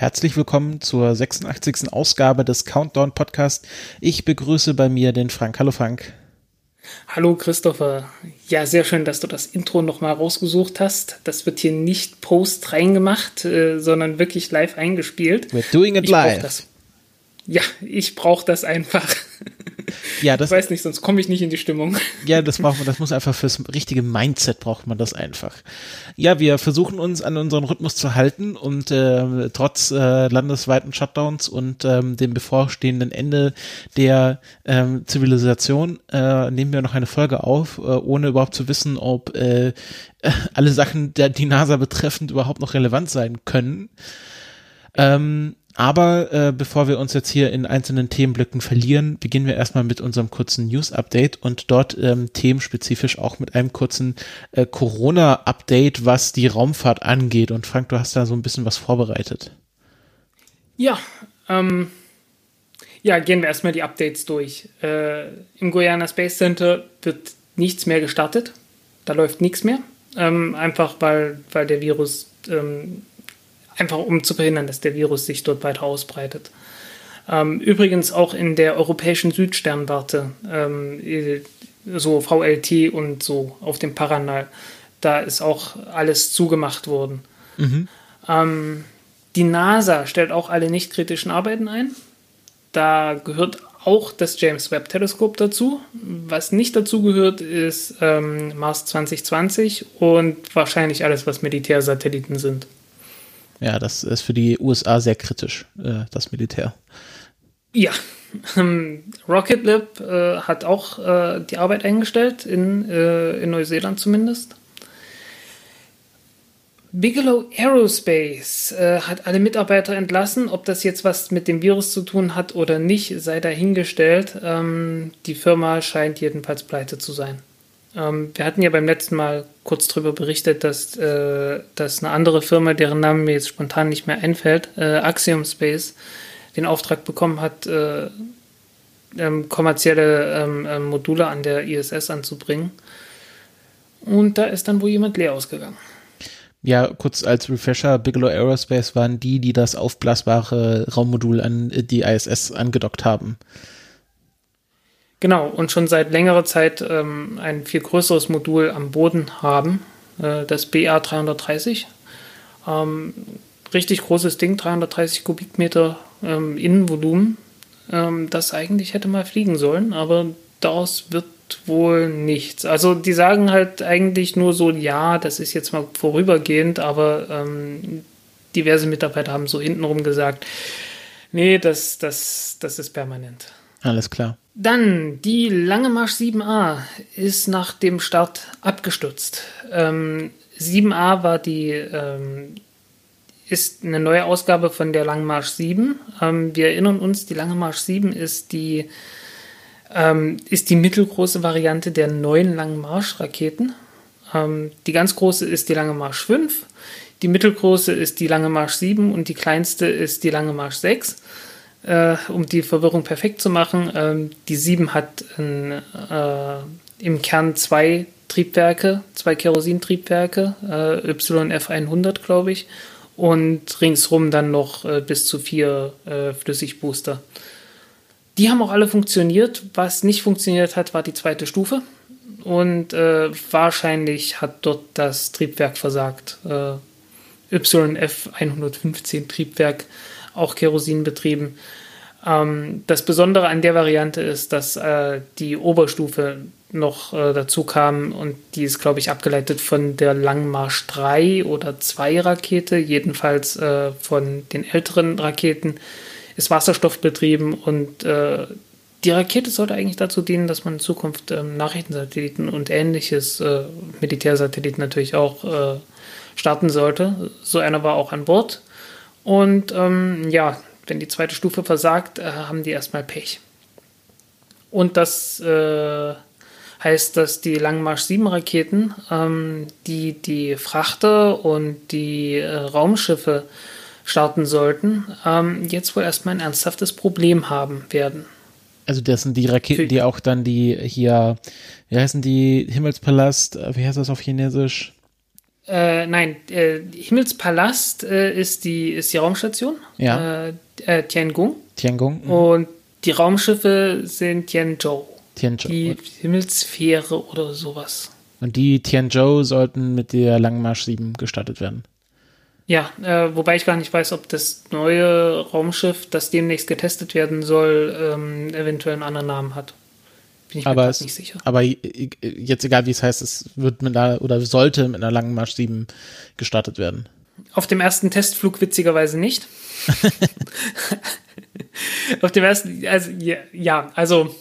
Herzlich willkommen zur 86. Ausgabe des Countdown Podcast. Ich begrüße bei mir den Frank. Hallo Frank. Hallo Christopher. Ja, sehr schön, dass du das Intro nochmal rausgesucht hast. Das wird hier nicht post reingemacht, äh, sondern wirklich live eingespielt. We're doing it ich live. Ja, ich brauche das einfach. Ja, das, ich weiß nicht, sonst komme ich nicht in die Stimmung. Ja, das braucht man, das muss einfach fürs richtige Mindset braucht man das einfach. Ja, wir versuchen uns an unseren Rhythmus zu halten und äh, trotz äh, landesweiten Shutdowns und ähm, dem bevorstehenden Ende der ähm, Zivilisation äh, nehmen wir noch eine Folge auf, äh, ohne überhaupt zu wissen, ob äh, alle Sachen, der die NASA betreffend, überhaupt noch relevant sein können. Ähm, aber äh, bevor wir uns jetzt hier in einzelnen Themenblöcken verlieren, beginnen wir erstmal mit unserem kurzen News-Update und dort ähm, themenspezifisch auch mit einem kurzen äh, Corona-Update, was die Raumfahrt angeht. Und Frank, du hast da so ein bisschen was vorbereitet. Ja, ähm, ja, gehen wir erstmal die Updates durch. Äh, Im Guyana Space Center wird nichts mehr gestartet. Da läuft nichts mehr. Ähm, einfach weil, weil der Virus ähm, einfach um zu verhindern, dass der Virus sich dort weiter ausbreitet. Ähm, übrigens auch in der europäischen Südsternwarte, ähm, so VLT und so auf dem Paranal, da ist auch alles zugemacht worden. Mhm. Ähm, die NASA stellt auch alle nicht kritischen Arbeiten ein. Da gehört auch das James Webb Teleskop dazu. Was nicht dazu gehört, ist ähm, Mars 2020 und wahrscheinlich alles, was Militärsatelliten sind. Ja, das ist für die USA sehr kritisch, äh, das Militär. Ja, ähm, Rocket Lab äh, hat auch äh, die Arbeit eingestellt, in, äh, in Neuseeland zumindest. Bigelow Aerospace äh, hat alle Mitarbeiter entlassen. Ob das jetzt was mit dem Virus zu tun hat oder nicht, sei dahingestellt. Ähm, die Firma scheint jedenfalls pleite zu sein. Ähm, wir hatten ja beim letzten Mal kurz darüber berichtet, dass, äh, dass eine andere Firma, deren Name mir jetzt spontan nicht mehr einfällt, äh, Axiom Space, den Auftrag bekommen hat, äh, ähm, kommerzielle ähm, ähm Module an der ISS anzubringen. Und da ist dann wohl jemand leer ausgegangen. Ja, kurz als Refresher, Bigelow Aerospace waren die, die das aufblasbare Raummodul an die ISS angedockt haben. Genau, und schon seit längerer Zeit ähm, ein viel größeres Modul am Boden haben, äh, das BA 330. Ähm, richtig großes Ding, 330 Kubikmeter ähm, Innenvolumen, ähm, das eigentlich hätte mal fliegen sollen, aber daraus wird wohl nichts. Also die sagen halt eigentlich nur so, ja, das ist jetzt mal vorübergehend, aber ähm, diverse Mitarbeiter haben so hintenrum gesagt, nee, das, das, das ist permanent. Alles klar. Dann die Lange Marsch 7a ist nach dem Start abgestürzt. Ähm, 7a war die ähm, ist eine neue Ausgabe von der Lange Marsch 7. Ähm, wir erinnern uns, die Lange Marsch 7 ist die ähm, ist die mittelgroße Variante der neuen Langen Marsch-Raketen. Ähm, die ganz große ist die Lange Marsch 5, die mittelgroße ist die Lange Marsch 7 und die kleinste ist die Lange Marsch 6 äh, um die Verwirrung perfekt zu machen. Ähm, die 7 hat ein, äh, im Kern zwei Triebwerke, zwei Kerosintriebwerke, äh, YF100, glaube ich, und ringsrum dann noch äh, bis zu vier äh, Flüssigbooster. Die haben auch alle funktioniert. Was nicht funktioniert hat, war die zweite Stufe. Und äh, wahrscheinlich hat dort das Triebwerk versagt. Äh, YF 115 Triebwerk auch Kerosin betrieben. Ähm, das Besondere an der Variante ist, dass äh, die Oberstufe noch äh, dazu kam und die ist, glaube ich, abgeleitet von der Langmarsch 3 oder 2 Rakete, jedenfalls äh, von den älteren Raketen, ist wasserstoffbetrieben und äh, die Rakete sollte eigentlich dazu dienen, dass man in Zukunft ähm, Nachrichtensatelliten und ähnliches, äh, Militärsatelliten natürlich auch äh, starten sollte. So einer war auch an Bord. Und ähm, ja, wenn die zweite Stufe versagt, äh, haben die erstmal Pech. Und das äh, heißt, dass die Langmarsch 7 Raketen, ähm, die die Frachter und die äh, Raumschiffe starten sollten, ähm, jetzt wohl erstmal ein ernsthaftes Problem haben werden. Also das sind die Raketen, die auch dann die hier, wie heißen die, Himmelspalast, äh, wie heißt das auf Chinesisch? Äh, nein, äh, Himmelspalast äh, ist, die, ist die Raumstation. Ja. Äh, äh, Tiangong. Tiangong. Mhm. Und die Raumschiffe sind Tianzhou. Tianzhou. Die Himmelssphäre oder sowas. Und die Tianzhou sollten mit der Langmarsch 7 gestartet werden. Ja, äh, wobei ich gar nicht weiß, ob das neue Raumschiff, das demnächst getestet werden soll, ähm, eventuell einen anderen Namen hat. Bin ich aber mir es, nicht sicher. Aber jetzt egal wie es heißt, es wird mit einer oder sollte mit einer langen Marsch 7 gestartet werden. Auf dem ersten Testflug witzigerweise nicht. Auf dem ersten, also ja, ja, also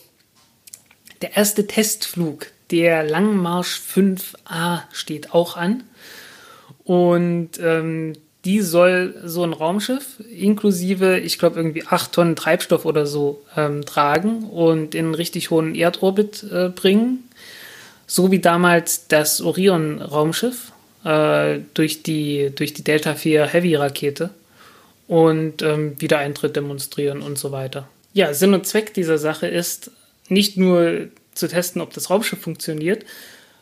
der erste Testflug der Langmarsch 5A steht auch an. Und ähm, die soll so ein Raumschiff inklusive, ich glaube, irgendwie acht Tonnen Treibstoff oder so ähm, tragen und in einen richtig hohen Erdorbit äh, bringen. So wie damals das Orion-Raumschiff äh, durch, die, durch die Delta 4 Heavy-Rakete und ähm, Wiedereintritt demonstrieren und so weiter. Ja, Sinn und Zweck dieser Sache ist nicht nur zu testen, ob das Raumschiff funktioniert,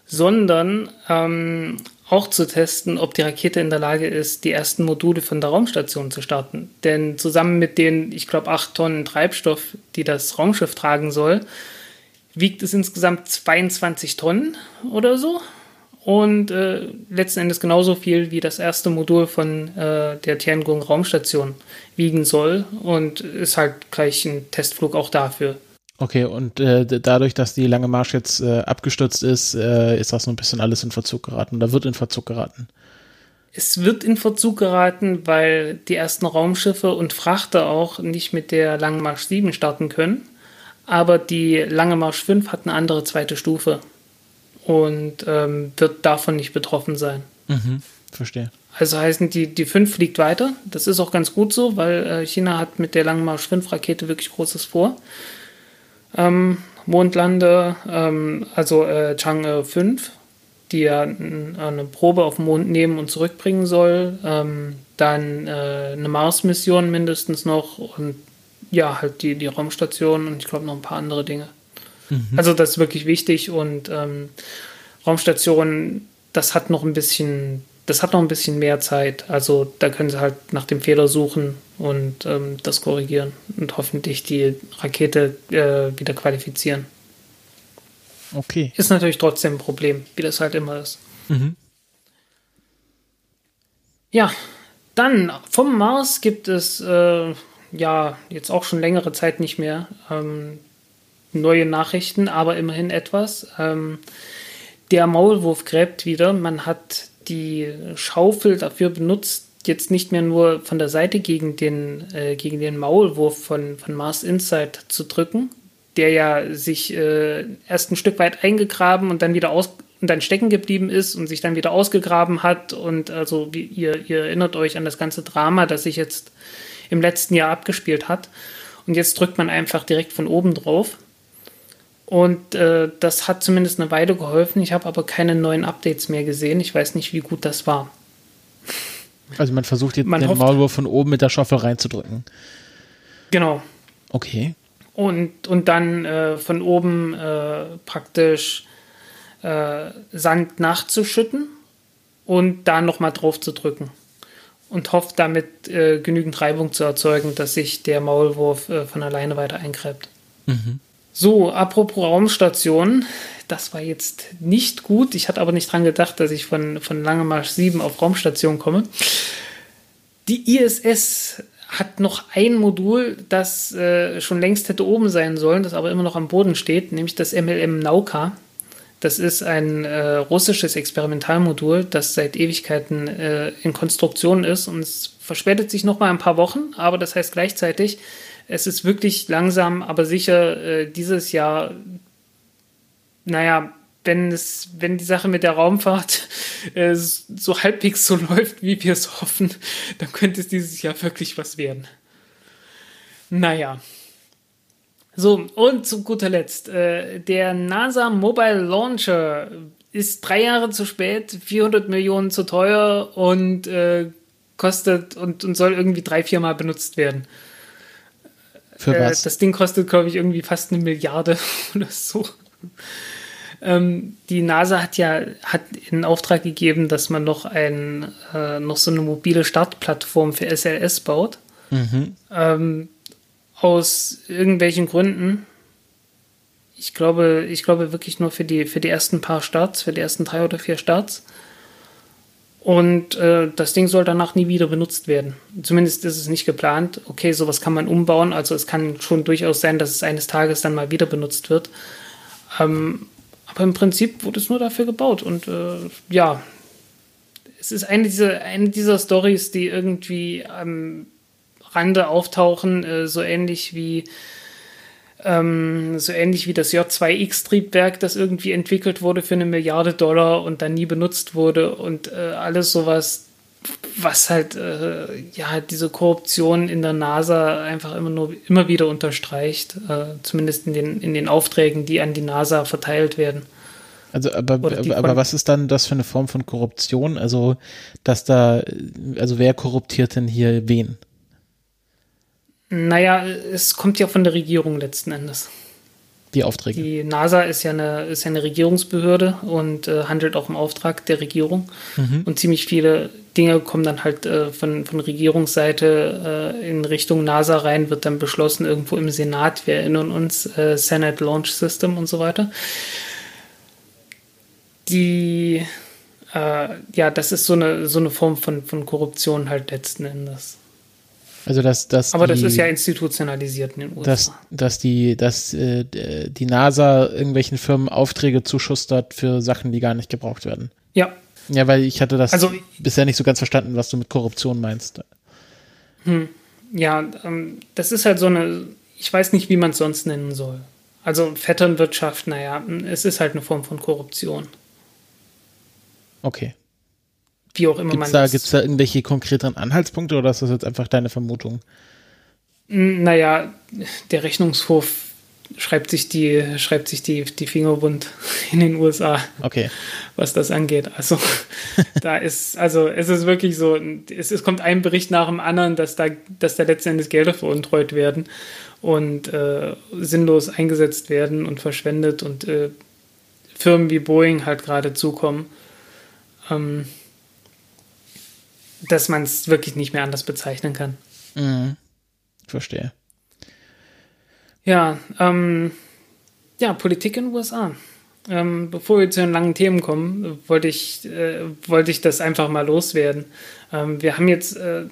sondern ähm, auch zu testen, ob die Rakete in der Lage ist, die ersten Module von der Raumstation zu starten. Denn zusammen mit den, ich glaube, acht Tonnen Treibstoff, die das Raumschiff tragen soll, wiegt es insgesamt 22 Tonnen oder so. Und äh, letzten Endes genauso viel wie das erste Modul von äh, der Tiangong Raumstation wiegen soll. Und ist halt gleich ein Testflug auch dafür. Okay, und äh, dadurch, dass die lange Marsch jetzt äh, abgestürzt ist, äh, ist das so ein bisschen alles in Verzug geraten oder wird in Verzug geraten? Es wird in Verzug geraten, weil die ersten Raumschiffe und Frachter auch nicht mit der Lange Marsch 7 starten können. Aber die Lange Marsch 5 hat eine andere zweite Stufe und ähm, wird davon nicht betroffen sein. Mhm, verstehe. Also heißen die, die 5 fliegt weiter. Das ist auch ganz gut so, weil äh, China hat mit der Lange Marsch 5 Rakete wirklich Großes vor ähm, Mondlande, ähm, also äh, Chang'e 5, die ja eine Probe auf dem Mond nehmen und zurückbringen soll. Ähm, dann äh, eine Mars-Mission mindestens noch und ja, halt die, die Raumstation und ich glaube noch ein paar andere Dinge. Mhm. Also das ist wirklich wichtig und ähm, Raumstation, das hat noch ein bisschen das hat noch ein bisschen mehr Zeit. Also da können sie halt nach dem Fehler suchen und ähm, das korrigieren und hoffentlich die Rakete äh, wieder qualifizieren. Okay. Ist natürlich trotzdem ein Problem, wie das halt immer ist. Mhm. Ja, dann vom Mars gibt es äh, ja jetzt auch schon längere Zeit nicht mehr ähm, neue Nachrichten, aber immerhin etwas. Ähm, der Maulwurf gräbt wieder. Man hat die Schaufel dafür benutzt, jetzt nicht mehr nur von der Seite gegen den, äh, gegen den Maulwurf von, von Mars Insight zu drücken, der ja sich äh, erst ein Stück weit eingegraben und dann wieder aus und dann stecken geblieben ist und sich dann wieder ausgegraben hat. Und also wie ihr, ihr erinnert euch an das ganze Drama, das sich jetzt im letzten Jahr abgespielt hat. Und jetzt drückt man einfach direkt von oben drauf. Und äh, das hat zumindest eine Weile geholfen. Ich habe aber keine neuen Updates mehr gesehen. Ich weiß nicht, wie gut das war. Also man versucht jetzt man den hofft, Maulwurf von oben mit der Schaufel reinzudrücken. Genau. Okay. Und, und dann äh, von oben äh, praktisch äh, Sand nachzuschütten und da nochmal drauf zu drücken. Und hofft damit äh, genügend Reibung zu erzeugen, dass sich der Maulwurf äh, von alleine weiter eingräbt. Mhm. So, apropos Raumstation, das war jetzt nicht gut. Ich hatte aber nicht dran gedacht, dass ich von, von Langemarsch 7 auf Raumstation komme. Die ISS hat noch ein Modul, das äh, schon längst hätte oben sein sollen, das aber immer noch am Boden steht, nämlich das MLM Nauka. Das ist ein äh, russisches Experimentalmodul, das seit Ewigkeiten äh, in Konstruktion ist und es verspätet sich noch mal ein paar Wochen, aber das heißt gleichzeitig, es ist wirklich langsam, aber sicher äh, dieses Jahr, naja, wenn es, wenn die Sache mit der Raumfahrt äh, so halbwegs so läuft, wie wir es hoffen, dann könnte es dieses Jahr wirklich was werden. Naja. So, und zu guter Letzt, äh, der NASA Mobile Launcher ist drei Jahre zu spät, 400 Millionen zu teuer und äh, kostet und, und soll irgendwie drei, viermal benutzt werden. Für äh, was? das Ding kostet, glaube ich, irgendwie fast eine Milliarde oder so. Ähm, die NASA hat ja hat in Auftrag gegeben, dass man noch ein äh, noch so eine mobile Startplattform für SLS baut. Mhm. Ähm, aus irgendwelchen Gründen. Ich glaube, ich glaube wirklich nur für die für die ersten paar Starts, für die ersten drei oder vier Starts. Und äh, das Ding soll danach nie wieder benutzt werden. Zumindest ist es nicht geplant. Okay, sowas kann man umbauen. Also es kann schon durchaus sein, dass es eines Tages dann mal wieder benutzt wird. Ähm, aber im Prinzip wurde es nur dafür gebaut. Und äh, ja, es ist eine dieser, eine dieser Stories, die irgendwie am Rande auftauchen, äh, so ähnlich wie ähm, so ähnlich wie das J2X-Triebwerk, das irgendwie entwickelt wurde für eine Milliarde Dollar und dann nie benutzt wurde und äh, alles sowas, was halt äh, ja diese Korruption in der NASA einfach immer nur immer wieder unterstreicht, äh, zumindest in den, in den Aufträgen, die an die NASA verteilt werden. Also, aber, aber, aber was ist dann das für eine Form von Korruption? Also, dass da, also wer korruptiert denn hier wen? Naja, es kommt ja von der Regierung letzten Endes. Die Aufträge. Die NASA ist ja eine, ist ja eine Regierungsbehörde und äh, handelt auch im Auftrag der Regierung. Mhm. Und ziemlich viele Dinge kommen dann halt äh, von, von Regierungsseite äh, in Richtung NASA rein, wird dann beschlossen irgendwo im Senat. Wir erinnern uns, äh, Senate Launch System und so weiter. Die, äh, ja, das ist so eine, so eine Form von, von Korruption halt letzten Endes. Also dass, dass Aber die, das ist ja institutionalisiert in den USA. dass, dass die, dass äh, die NASA irgendwelchen Firmen Aufträge zuschustert für Sachen, die gar nicht gebraucht werden. ja, Ja, weil ich hatte das Also- bisher nicht so ganz verstanden, was du mit Korruption meinst. ja, ähm, das ist halt so eine, ich weiß nicht, wie man es sonst nennen soll. Also Vetternwirtschaft, naja, es ist halt eine Form von Korruption. Okay. Wie auch immer Gibt's man da, das- gibt's da irgendwelche konkreteren Anhaltspunkte oder ist das jetzt einfach deine Vermutung? Naja, der Rechnungshof schreibt sich die, schreibt sich die, die Finger wund in den USA, Okay. was das angeht. Also da ist, also es ist wirklich so, es, es kommt ein Bericht nach dem anderen, dass da, dass da letzten Endes Gelder veruntreut werden und äh, sinnlos eingesetzt werden und verschwendet und äh, Firmen wie Boeing halt gerade zukommen, ähm, dass man es wirklich nicht mehr anders bezeichnen kann. Mhm. Verstehe. Ja, ähm, ja, Politik in den USA. Ähm, bevor wir zu den langen Themen kommen, wollte ich, äh, wollte ich das einfach mal loswerden. Ähm, wir haben jetzt, äh,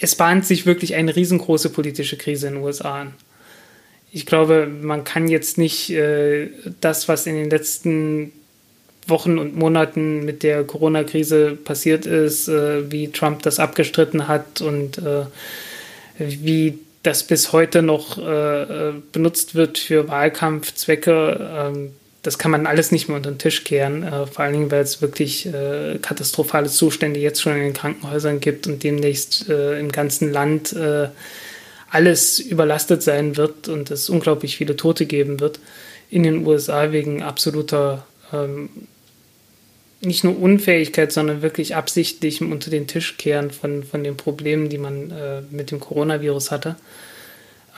es bahnt sich wirklich eine riesengroße politische Krise in den USA an. Ich glaube, man kann jetzt nicht äh, das, was in den letzten Wochen und Monaten mit der Corona-Krise passiert ist, äh, wie Trump das abgestritten hat und äh, wie das bis heute noch äh, äh, benutzt wird für Wahlkampfzwecke, ähm, das kann man alles nicht mehr unter den Tisch kehren, äh, vor allen Dingen, weil es wirklich äh, katastrophale Zustände jetzt schon in den Krankenhäusern gibt und demnächst im ganzen Land alles überlastet sein wird und es unglaublich viele Tote geben wird in den USA wegen absoluter ähm, nicht nur Unfähigkeit, sondern wirklich absichtlichem unter den Tisch kehren von, von den Problemen, die man äh, mit dem Coronavirus hatte.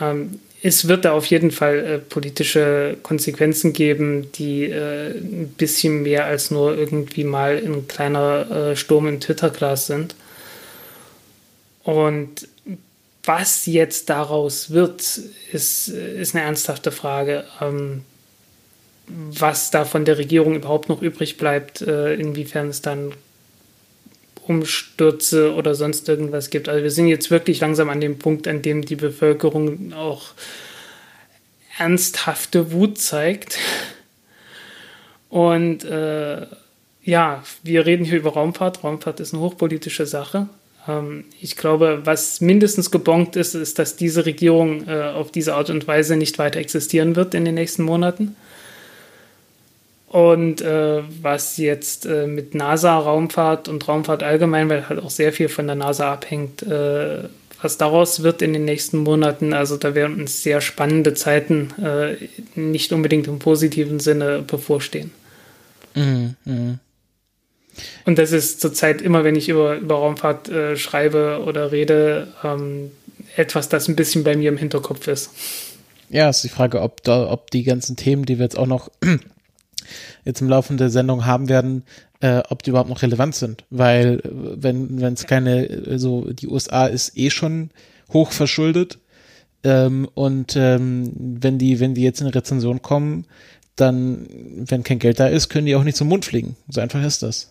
Ähm, es wird da auf jeden Fall äh, politische Konsequenzen geben, die äh, ein bisschen mehr als nur irgendwie mal ein kleiner äh, Sturm im Twitter-Glas sind. Und was jetzt daraus wird, ist, ist eine ernsthafte Frage. Ähm, was da von der Regierung überhaupt noch übrig bleibt, äh, inwiefern es dann Umstürze oder sonst irgendwas gibt. Also wir sind jetzt wirklich langsam an dem Punkt, an dem die Bevölkerung auch ernsthafte Wut zeigt. Und äh, ja, wir reden hier über Raumfahrt. Raumfahrt ist eine hochpolitische Sache. Ähm, ich glaube, was mindestens gebongt ist, ist, dass diese Regierung äh, auf diese Art und Weise nicht weiter existieren wird in den nächsten Monaten. Und äh, was jetzt äh, mit NASA, Raumfahrt und Raumfahrt allgemein, weil halt auch sehr viel von der NASA abhängt, äh, was daraus wird in den nächsten Monaten, also da werden uns sehr spannende Zeiten, äh, nicht unbedingt im positiven Sinne, bevorstehen. Mhm, mh. Und das ist zurzeit immer, wenn ich über, über Raumfahrt äh, schreibe oder rede, ähm, etwas, das ein bisschen bei mir im Hinterkopf ist. Ja, ist die Frage, ob da, ob die ganzen Themen, die wir jetzt auch noch jetzt im Laufe der Sendung haben werden, äh, ob die überhaupt noch relevant sind. Weil äh, wenn wenn es keine, also die USA ist eh schon hoch verschuldet ähm, und ähm, wenn die wenn die jetzt in Rezension kommen, dann wenn kein Geld da ist, können die auch nicht zum Mond fliegen. So einfach ist das.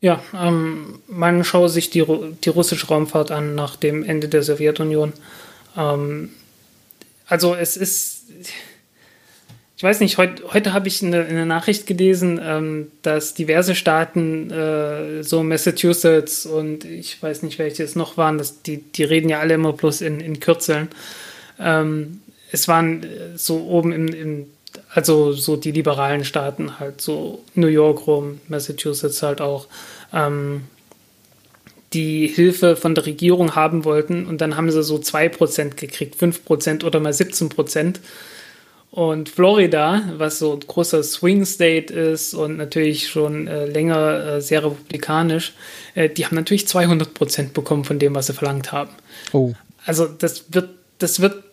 Ja, ähm, man schaue sich die, die russische Raumfahrt an nach dem Ende der Sowjetunion. Ähm, also es ist ich weiß nicht, heut, heute habe ich eine, eine, Nachricht gelesen, ähm, dass diverse Staaten, äh, so Massachusetts und ich weiß nicht, welche es noch waren, dass die, die reden ja alle immer bloß in, in Kürzeln. Ähm, es waren äh, so oben im, im, also so die liberalen Staaten halt, so New York rum, Massachusetts halt auch, ähm, die Hilfe von der Regierung haben wollten und dann haben sie so 2% gekriegt, 5% oder mal 17%. Und Florida, was so ein großer Swing State ist und natürlich schon äh, länger äh, sehr republikanisch, äh, die haben natürlich 200 Prozent bekommen von dem, was sie verlangt haben. Oh. Also das wird, das wird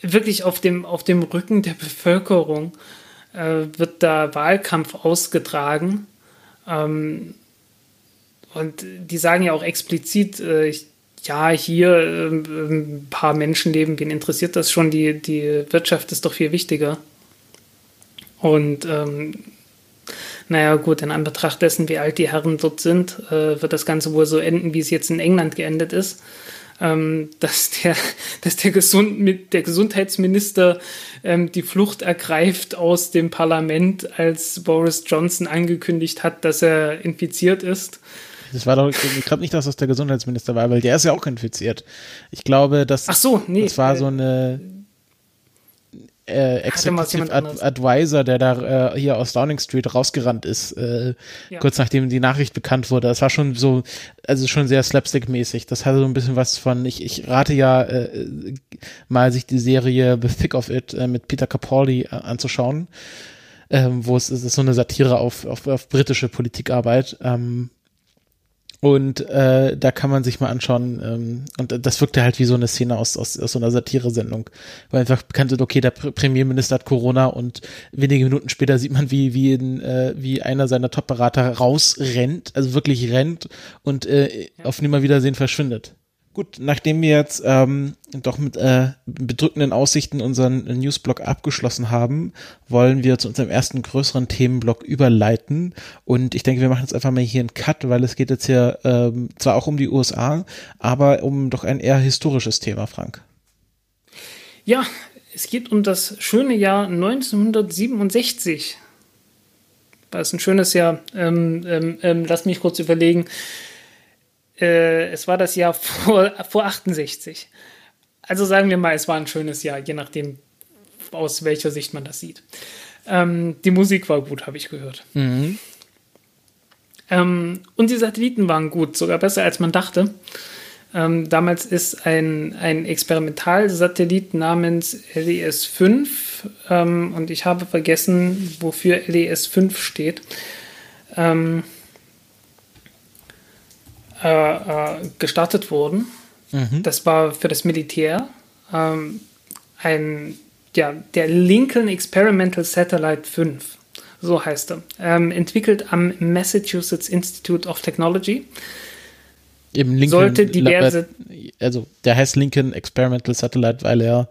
wirklich auf dem, auf dem Rücken der Bevölkerung äh, wird da Wahlkampf ausgetragen. Ähm, und die sagen ja auch explizit, äh, ich ja, hier äh, ein paar Menschenleben, wen interessiert das schon? Die, die Wirtschaft ist doch viel wichtiger. Und ähm, naja, gut, in Anbetracht dessen, wie alt die Herren dort sind, äh, wird das Ganze wohl so enden, wie es jetzt in England geendet ist. Ähm, dass der, dass der, Gesund, der Gesundheitsminister ähm, die Flucht ergreift aus dem Parlament, als Boris Johnson angekündigt hat, dass er infiziert ist. Das war doch, ich glaube nicht, dass das der Gesundheitsminister war, weil der ist ja auch infiziert. Ich glaube, dass Ach so, nee, das war äh, so eine äh, Executive Ad Advisor, der da äh, hier aus Downing Street rausgerannt ist, äh, ja. kurz nachdem die Nachricht bekannt wurde. Das war schon so, also schon sehr slapstick-mäßig. Das hatte so ein bisschen was von, ich, ich rate ja äh, mal sich die Serie The Thick of It äh, mit Peter Capaldi äh, anzuschauen, ähm, wo es, es ist so eine Satire auf, auf, auf britische Politikarbeit. Ähm, und äh, da kann man sich mal anschauen, ähm, und das wirkte halt wie so eine Szene aus, aus, aus so einer Satire-Sendung, weil einfach bekannt wird, okay, der Premierminister hat Corona und wenige Minuten später sieht man, wie, wie, in, äh, wie einer seiner Top-Berater rausrennt, also wirklich rennt und äh, auf Nimmerwiedersehen verschwindet. Gut, nachdem wir jetzt ähm, doch mit äh, bedrückenden Aussichten unseren Newsblock abgeschlossen haben, wollen wir zu unserem ersten größeren Themenblock überleiten. Und ich denke, wir machen jetzt einfach mal hier einen Cut, weil es geht jetzt hier ähm, zwar auch um die USA, aber um doch ein eher historisches Thema, Frank. Ja, es geht um das schöne Jahr 1967. Das ist ein schönes Jahr. Ähm, ähm, ähm, lass mich kurz überlegen äh, es war das Jahr vor, vor 68. Also sagen wir mal, es war ein schönes Jahr, je nachdem, aus welcher Sicht man das sieht. Ähm, die Musik war gut, habe ich gehört. Mhm. Ähm, und die Satelliten waren gut, sogar besser als man dachte. Ähm, damals ist ein, ein Experimentalsatellit namens LES 5 ähm, und ich habe vergessen, wofür LES 5 steht. Ähm, äh, äh, gestartet wurden. Mhm. Das war für das Militär ähm, ein, ja, der Lincoln Experimental Satellite 5, so heißt er, ähm, entwickelt am Massachusetts Institute of Technology. Eben Lincoln, sollte diverse. Also, der heißt Lincoln Experimental Satellite, weil er,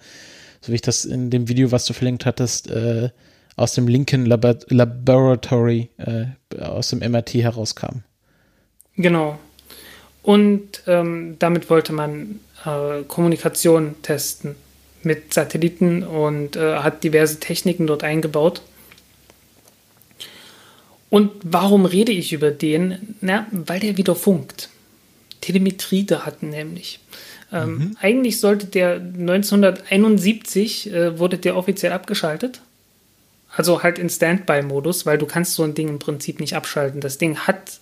so wie ich das in dem Video, was du verlinkt hattest, äh, aus dem Lincoln Labor Laboratory, äh, aus dem MRT herauskam. Genau. Und ähm, damit wollte man äh, Kommunikation testen mit Satelliten und äh, hat diverse Techniken dort eingebaut. Und warum rede ich über den? Na, weil der wieder funkt. Telemetriedaten nämlich. Ähm, mhm. Eigentlich sollte der 1971 äh, wurde der offiziell abgeschaltet. Also halt in Standby-Modus, weil du kannst so ein Ding im Prinzip nicht abschalten. Das Ding hat,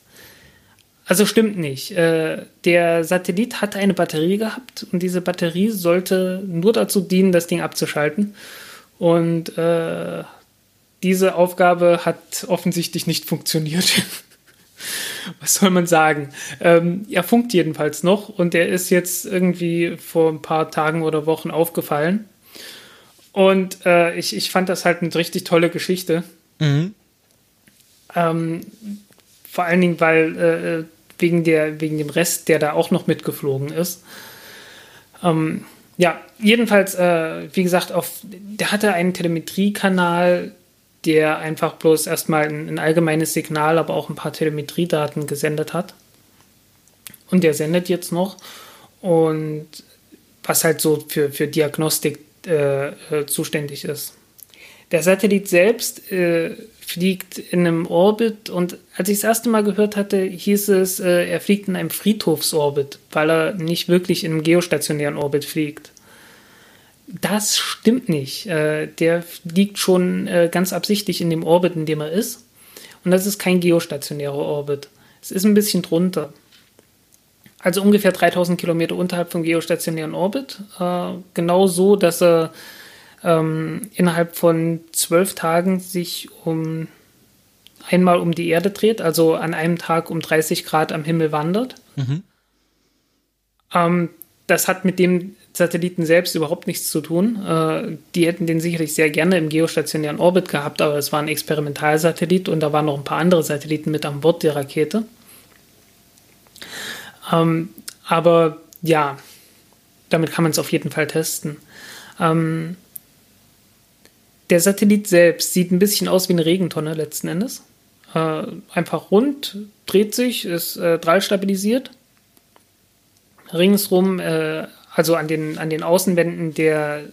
also stimmt nicht. Äh, der Satellit hatte eine Batterie gehabt und diese Batterie sollte nur dazu dienen, das Ding abzuschalten. Und äh, diese Aufgabe hat offensichtlich nicht funktioniert. was soll man sagen? Ähm, er funkt jedenfalls noch und er ist jetzt irgendwie vor ein paar Tagen oder Wochen aufgefallen. Und äh, ich, ich fand das halt eine richtig tolle Geschichte. Mhm. Ähm, vor allen Dingen, weil äh, wegen, der, wegen dem Rest, der da auch noch mitgeflogen ist. Ähm, ja, jedenfalls, äh, wie gesagt, auf, der hatte einen Telemetriekanal, der einfach bloß erstmal ein, ein allgemeines Signal, aber auch ein paar Telemetriedaten gesendet hat. Und der sendet jetzt noch. Und was halt so für, für Diagnostik äh, äh, zuständig ist. Der Satellit selbst äh, fliegt in einem Orbit und als ich das erste Mal gehört hatte, hieß es, äh, er fliegt in einem Friedhofsorbit, weil er nicht wirklich in einem geostationären Orbit fliegt. Das stimmt nicht. Äh, der liegt schon äh, ganz absichtlich in dem Orbit, in dem er ist. Und das ist kein geostationärer Orbit. Es ist ein bisschen drunter. Also ungefähr 3000 Kilometer unterhalb vom geostationären Orbit. Äh, genau so, dass er ähm, innerhalb von zwölf Tagen sich um einmal um die Erde dreht, also an einem Tag um 30 Grad am Himmel wandert. Mhm. Ähm, das hat mit dem Satelliten selbst überhaupt nichts zu tun. Äh, die hätten den sicherlich sehr gerne im geostationären Orbit gehabt, aber es war ein Experimentalsatellit und da waren noch ein paar andere Satelliten mit an Bord der Rakete. Ähm, aber ja, damit kann man es auf jeden Fall testen. Ähm, der Satellit selbst sieht ein bisschen aus wie eine Regentonne letzten Endes. Äh, einfach rund, dreht sich, ist äh, drallstabilisiert. Ringsrum äh, also an den, an den Außenwänden der,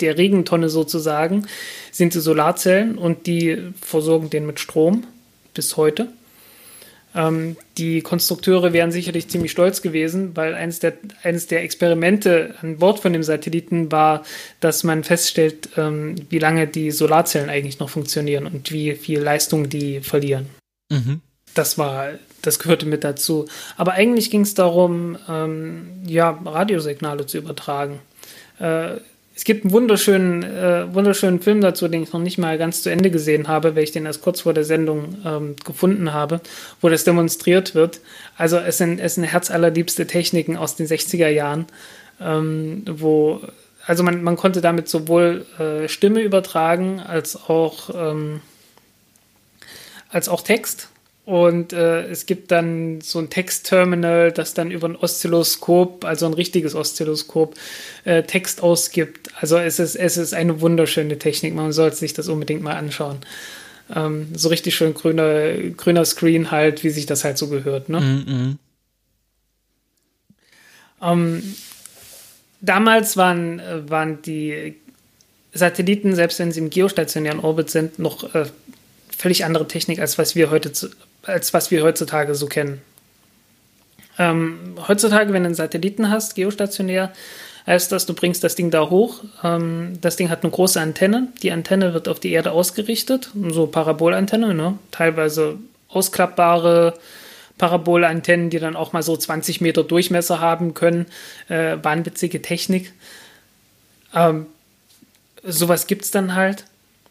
der Regentonne sozusagen, sind die Solarzellen und die versorgen den mit Strom bis heute. Ähm, die Konstrukteure wären sicherlich ziemlich stolz gewesen, weil eines der, eines der Experimente an Bord von dem Satelliten war, dass man feststellt, ähm, wie lange die Solarzellen eigentlich noch funktionieren und wie viel Leistung die verlieren. Mhm. Das war das gehörte mit dazu. Aber eigentlich ging es darum, ähm, ja, Radiosignale zu übertragen. Äh, es gibt einen wunderschönen, äh, wunderschönen Film dazu, den ich noch nicht mal ganz zu Ende gesehen habe, weil ich den erst kurz vor der Sendung ähm, gefunden habe, wo das demonstriert wird. Also es sind, es sind herzallerliebste Techniken aus den 60er Jahren, ähm, wo, also man, man konnte damit sowohl äh, Stimme übertragen als auch, ähm, als auch Text. Und äh, es gibt dann so ein Textterminal, das dann über ein Oszilloskop, also ein richtiges Oszilloskop, äh, Text ausgibt. Also es ist, es ist eine wunderschöne Technik. Man sollte sich das unbedingt mal anschauen. Ähm, so richtig schön grüner, grüner Screen halt, wie sich das halt so gehört. Ne? Mm -mm. Ähm, damals waren, waren die Satelliten, selbst wenn sie im geostationären Orbit sind, noch äh, völlig andere Technik, als was wir heute zu, als was wir heutzutage so kennen. Ähm, heutzutage, wenn du einen Satelliten hast, geostationär, heißt das, du bringst das Ding da hoch. Ähm, das Ding hat eine große Antenne. Die Antenne wird auf die Erde ausgerichtet, so Parabolantenne, ne? teilweise ausklappbare Parabolantennen, die dann auch mal so 20 Meter Durchmesser haben können. Äh, wahnwitzige Technik. Ähm, sowas gibt es dann halt.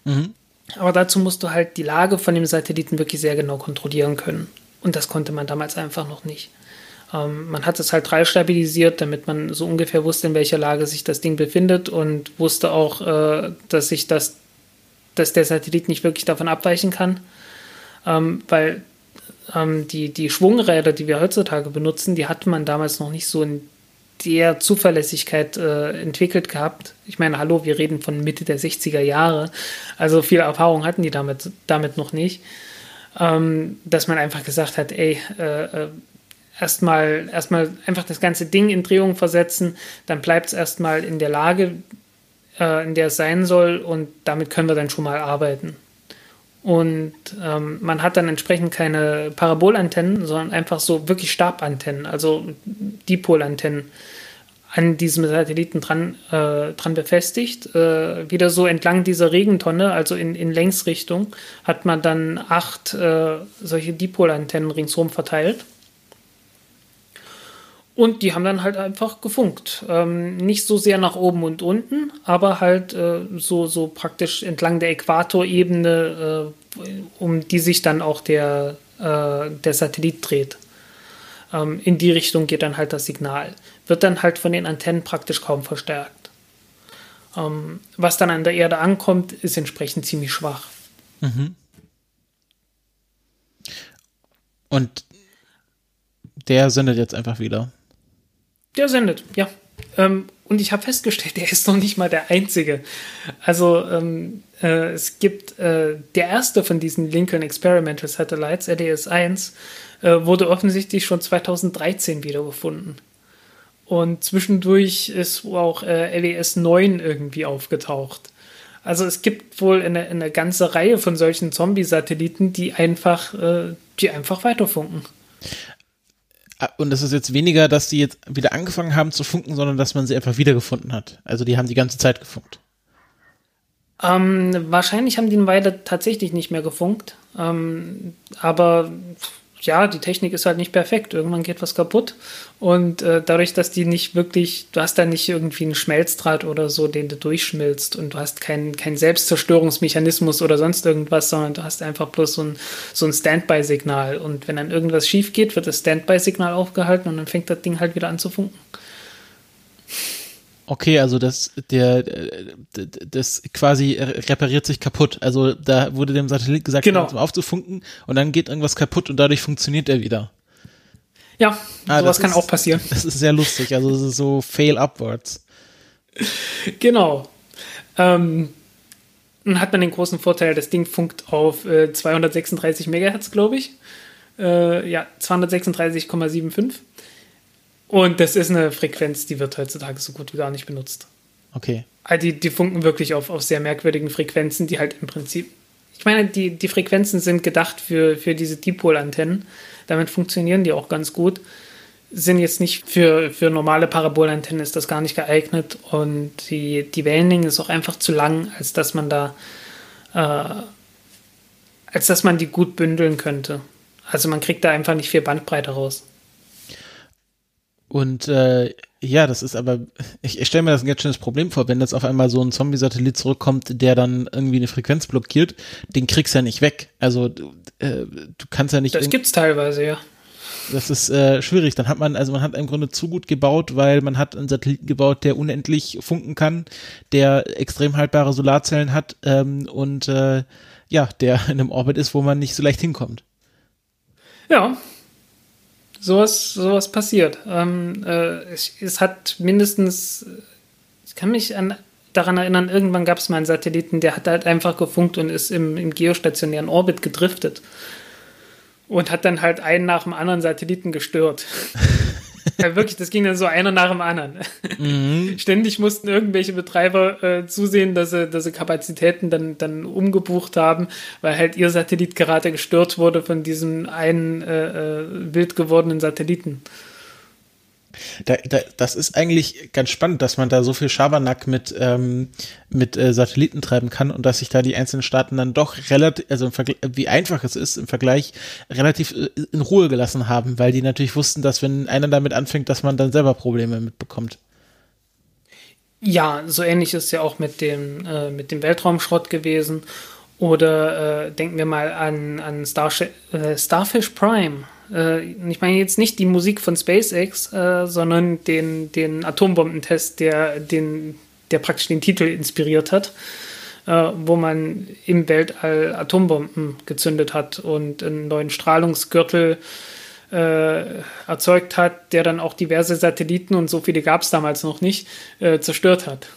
Mhm. Aber dazu musst du halt die Lage von dem Satelliten wirklich sehr genau kontrollieren können. Und das konnte man damals einfach noch nicht. Ähm, man hat es halt drei stabilisiert, damit man so ungefähr wusste, in welcher Lage sich das Ding befindet und wusste auch, äh, dass sich das, dass der Satellit nicht wirklich davon abweichen kann. Ähm, weil ähm, die, die Schwungräder, die wir heutzutage benutzen, die hatte man damals noch nicht so in der Zuverlässigkeit äh, entwickelt gehabt. Ich meine, hallo, wir reden von Mitte der 60er Jahre, also viel Erfahrung hatten die damit, damit noch nicht, ähm, dass man einfach gesagt hat, ey, äh, äh erstmal erstmal einfach das ganze Ding in Drehung versetzen, dann bleibt es erstmal in der Lage, äh, in der es sein soll und damit können wir dann schon mal arbeiten. Und ähm, man hat dann entsprechend keine Parabolantennen, sondern einfach so wirklich Stabantennen, also Dipolantennen an diesem Satelliten dran, äh, dran befestigt. Äh, wieder so entlang dieser Regentonne, also in, in Längsrichtung, hat man dann acht äh, solche Dipolantennen ringsherum verteilt. Und die haben dann halt einfach gefunkt. Ähm, nicht so sehr nach oben und unten, aber halt äh, so, so praktisch entlang der Äquatorebene, äh, um die sich dann auch der, äh, der Satellit dreht. Ähm, in die Richtung geht dann halt das Signal. Wird dann halt von den Antennen praktisch kaum verstärkt. Ähm, was dann an der Erde ankommt, ist entsprechend ziemlich schwach. Mhm. Und der sendet jetzt einfach wieder. Der sendet, ja. Ähm, und ich habe festgestellt, der ist noch nicht mal der einzige. Also ähm, äh, es gibt äh, der erste von diesen Lincoln Experimental Satellites, LDS 1, äh, wurde offensichtlich schon 2013 wiedergefunden. Und zwischendurch ist auch äh, LES 9 irgendwie aufgetaucht. Also es gibt wohl eine, eine ganze Reihe von solchen Zombie-Satelliten, die einfach, äh, die einfach weiterfunken. Ah, und es ist jetzt weniger, dass die jetzt wieder angefangen haben zu funken, sondern dass man sie einfach wiedergefunden hat. Also die haben die ganze Zeit gefunkt. Ähm, wahrscheinlich haben die eine Weile tatsächlich nicht mehr gefunkt. Ähm, aber ja, die Technik ist halt nicht perfekt. Irgendwann geht was kaputt. Und äh, dadurch, dass die nicht wirklich, du hast da nicht irgendwie einen Schmelzdraht oder so, den du durchschmilzt und du hast keinen kein Selbstzerstörungsmechanismus oder sonst irgendwas, sondern du hast einfach bloß so ein, so ein Standby-Signal. Und wenn dann irgendwas schief geht, wird das Standby-Signal aufgehalten und dann fängt das Ding halt wieder an zu funken. Okay, also das, der, das quasi repariert sich kaputt. Also da wurde dem Satellit gesagt, genau. aufzufunken und dann geht irgendwas kaputt und dadurch funktioniert er wieder. Ja, ah, sowas kann ist, auch passieren. Das ist sehr lustig, also es ist so fail upwards. Genau. Ähm, dann hat man den großen Vorteil, das Ding funkt auf äh, 236 Megahertz, glaube ich. Äh, ja, 236,75. Und das ist eine Frequenz, die wird heutzutage so gut wie gar nicht benutzt. Okay. Also die, die funken wirklich auf, auf sehr merkwürdigen Frequenzen, die halt im Prinzip. Ich meine, die, die Frequenzen sind gedacht für, für diese Dipol-Antennen. Damit funktionieren die auch ganz gut. Sind jetzt nicht für, für normale Parabolantennen ist das gar nicht geeignet. Und die, die Wellenlänge ist auch einfach zu lang, als dass man da, äh, als dass man die gut bündeln könnte. Also man kriegt da einfach nicht viel Bandbreite raus. Und äh, ja, das ist aber, ich, ich stelle mir das ein ganz schönes Problem vor, wenn jetzt auf einmal so ein Zombie-Satellit zurückkommt, der dann irgendwie eine Frequenz blockiert, den kriegst du ja nicht weg. Also äh, du kannst ja nicht. Das gibt's teilweise, ja. Das ist äh, schwierig. Dann hat man, also man hat im Grunde zu gut gebaut, weil man hat einen Satelliten gebaut, der unendlich funken kann, der extrem haltbare Solarzellen hat ähm, und äh, ja, der in einem Orbit ist, wo man nicht so leicht hinkommt. Ja, sowas, sowas passiert. Ähm, äh, es, es, hat mindestens, ich kann mich an, daran erinnern, irgendwann gab es mal einen Satelliten, der hat halt einfach gefunkt und ist im, im geostationären Orbit gedriftet. Und hat dann halt einen nach dem anderen Satelliten gestört. Ja, wirklich, das ging dann so einer nach dem anderen. Mhm. Ständig mussten irgendwelche Betreiber äh, zusehen, dass sie, dass sie Kapazitäten dann, dann umgebucht haben, weil halt ihr Satellit gerade gestört wurde von diesem einen äh, äh, wild gewordenen Satelliten. Da, da, das ist eigentlich ganz spannend, dass man da so viel Schabernack mit, ähm, mit äh, Satelliten treiben kann und dass sich da die einzelnen Staaten dann doch relativ, also im wie einfach es ist, im Vergleich relativ äh, in Ruhe gelassen haben, weil die natürlich wussten, dass wenn einer damit anfängt, dass man dann selber Probleme mitbekommt. Ja, so ähnlich ist ja auch mit dem, äh, mit dem Weltraumschrott gewesen. Oder äh, denken wir mal an, an Starsh äh, Starfish Prime äh, ich meine jetzt nicht die Musik von SpaceX, äh, sondern den, den Atombombentest, der, den, der praktisch den Titel inspiriert hat, äh, wo man im Weltall Atombomben gezündet hat und einen neuen Strahlungsgürtel äh, erzeugt hat, der dann auch diverse Satelliten, und so viele gab es damals noch nicht, äh, zerstört hat.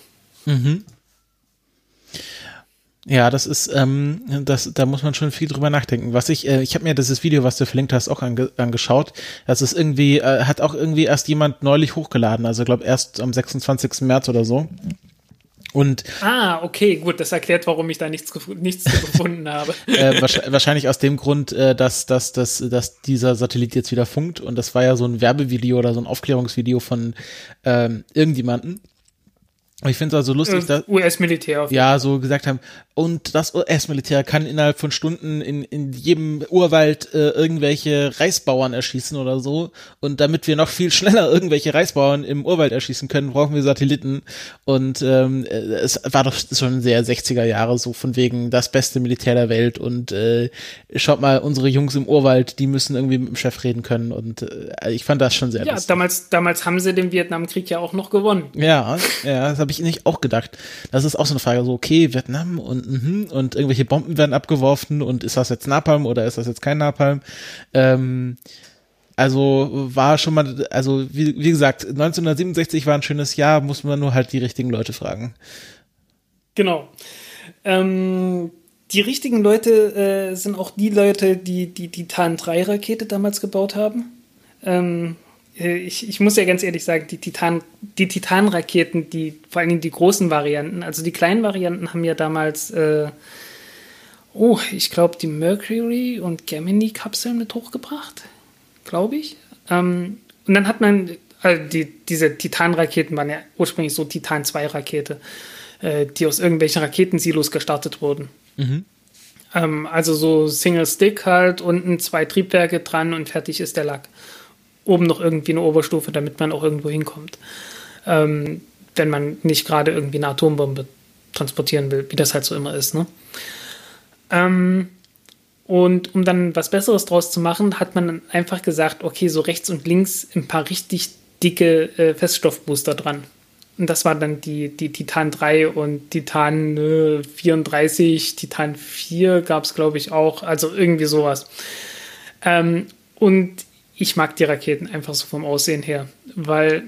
Mhm. Ja, das ist, ähm, das, da muss man schon viel drüber nachdenken. Was ich, äh, ich habe mir dieses Video, was du verlinkt hast, auch ange angeschaut. Das ist irgendwie, äh, hat auch irgendwie erst jemand neulich hochgeladen, also glaube erst am 26. März oder so. Und ah, okay, gut, das erklärt, warum ich da nichts, nichts gefunden habe. äh, wahrscheinlich aus dem Grund, äh, dass, dass, dass, dass dieser Satellit jetzt wieder funkt und das war ja so ein Werbevideo oder so ein Aufklärungsvideo von ähm, irgendjemanden. Ich finde es also lustig, dass US-Militär. Ja, so gesagt haben, und das US-Militär kann innerhalb von Stunden in, in jedem Urwald äh, irgendwelche Reisbauern erschießen oder so. Und damit wir noch viel schneller irgendwelche Reisbauern im Urwald erschießen können, brauchen wir Satelliten. Und ähm, äh, es war doch schon sehr 60er Jahre so von wegen das beste Militär der Welt. Und äh, schaut mal, unsere Jungs im Urwald, die müssen irgendwie mit dem Chef reden können. Und äh, ich fand das schon sehr ja, lustig. damals, damals haben sie den Vietnamkrieg ja auch noch gewonnen. Ja, ja, das habe ich nicht auch gedacht. Das ist auch so eine Frage, so okay, Vietnam und mhm, und irgendwelche Bomben werden abgeworfen und ist das jetzt Napalm oder ist das jetzt kein Napalm? Ähm, also war schon mal, also wie, wie gesagt, 1967 war ein schönes Jahr, muss man nur halt die richtigen Leute fragen. Genau. Ähm, die richtigen Leute äh, sind auch die Leute, die die Titan 3 Rakete damals gebaut haben. Ähm, äh, ich, ich muss ja ganz ehrlich sagen, die Titan, die Titan-Raketen, die, vor allen Dingen die großen Varianten, also die kleinen Varianten haben ja damals, äh, oh, ich glaube, die Mercury und Gemini-Kapseln mit hochgebracht, glaube ich. Ähm, und dann hat man, also die, diese Titan-Raketen waren ja ursprünglich so Titan-2-Rakete, äh, die aus irgendwelchen Raketensilos gestartet wurden. Mhm. Ähm, also so Single Stick halt, unten zwei Triebwerke dran und fertig ist der Lack oben noch irgendwie eine Oberstufe, damit man auch irgendwo hinkommt. Ähm, wenn man nicht gerade irgendwie eine Atombombe transportieren will, wie das halt so immer ist. Ne? Ähm, und um dann was Besseres draus zu machen, hat man einfach gesagt, okay, so rechts und links ein paar richtig dicke äh, Feststoffbooster dran. Und das war dann die, die Titan 3 und Titan äh, 34, Titan 4 gab es, glaube ich, auch. Also irgendwie sowas. Ähm, und ich mag die Raketen einfach so vom Aussehen her, weil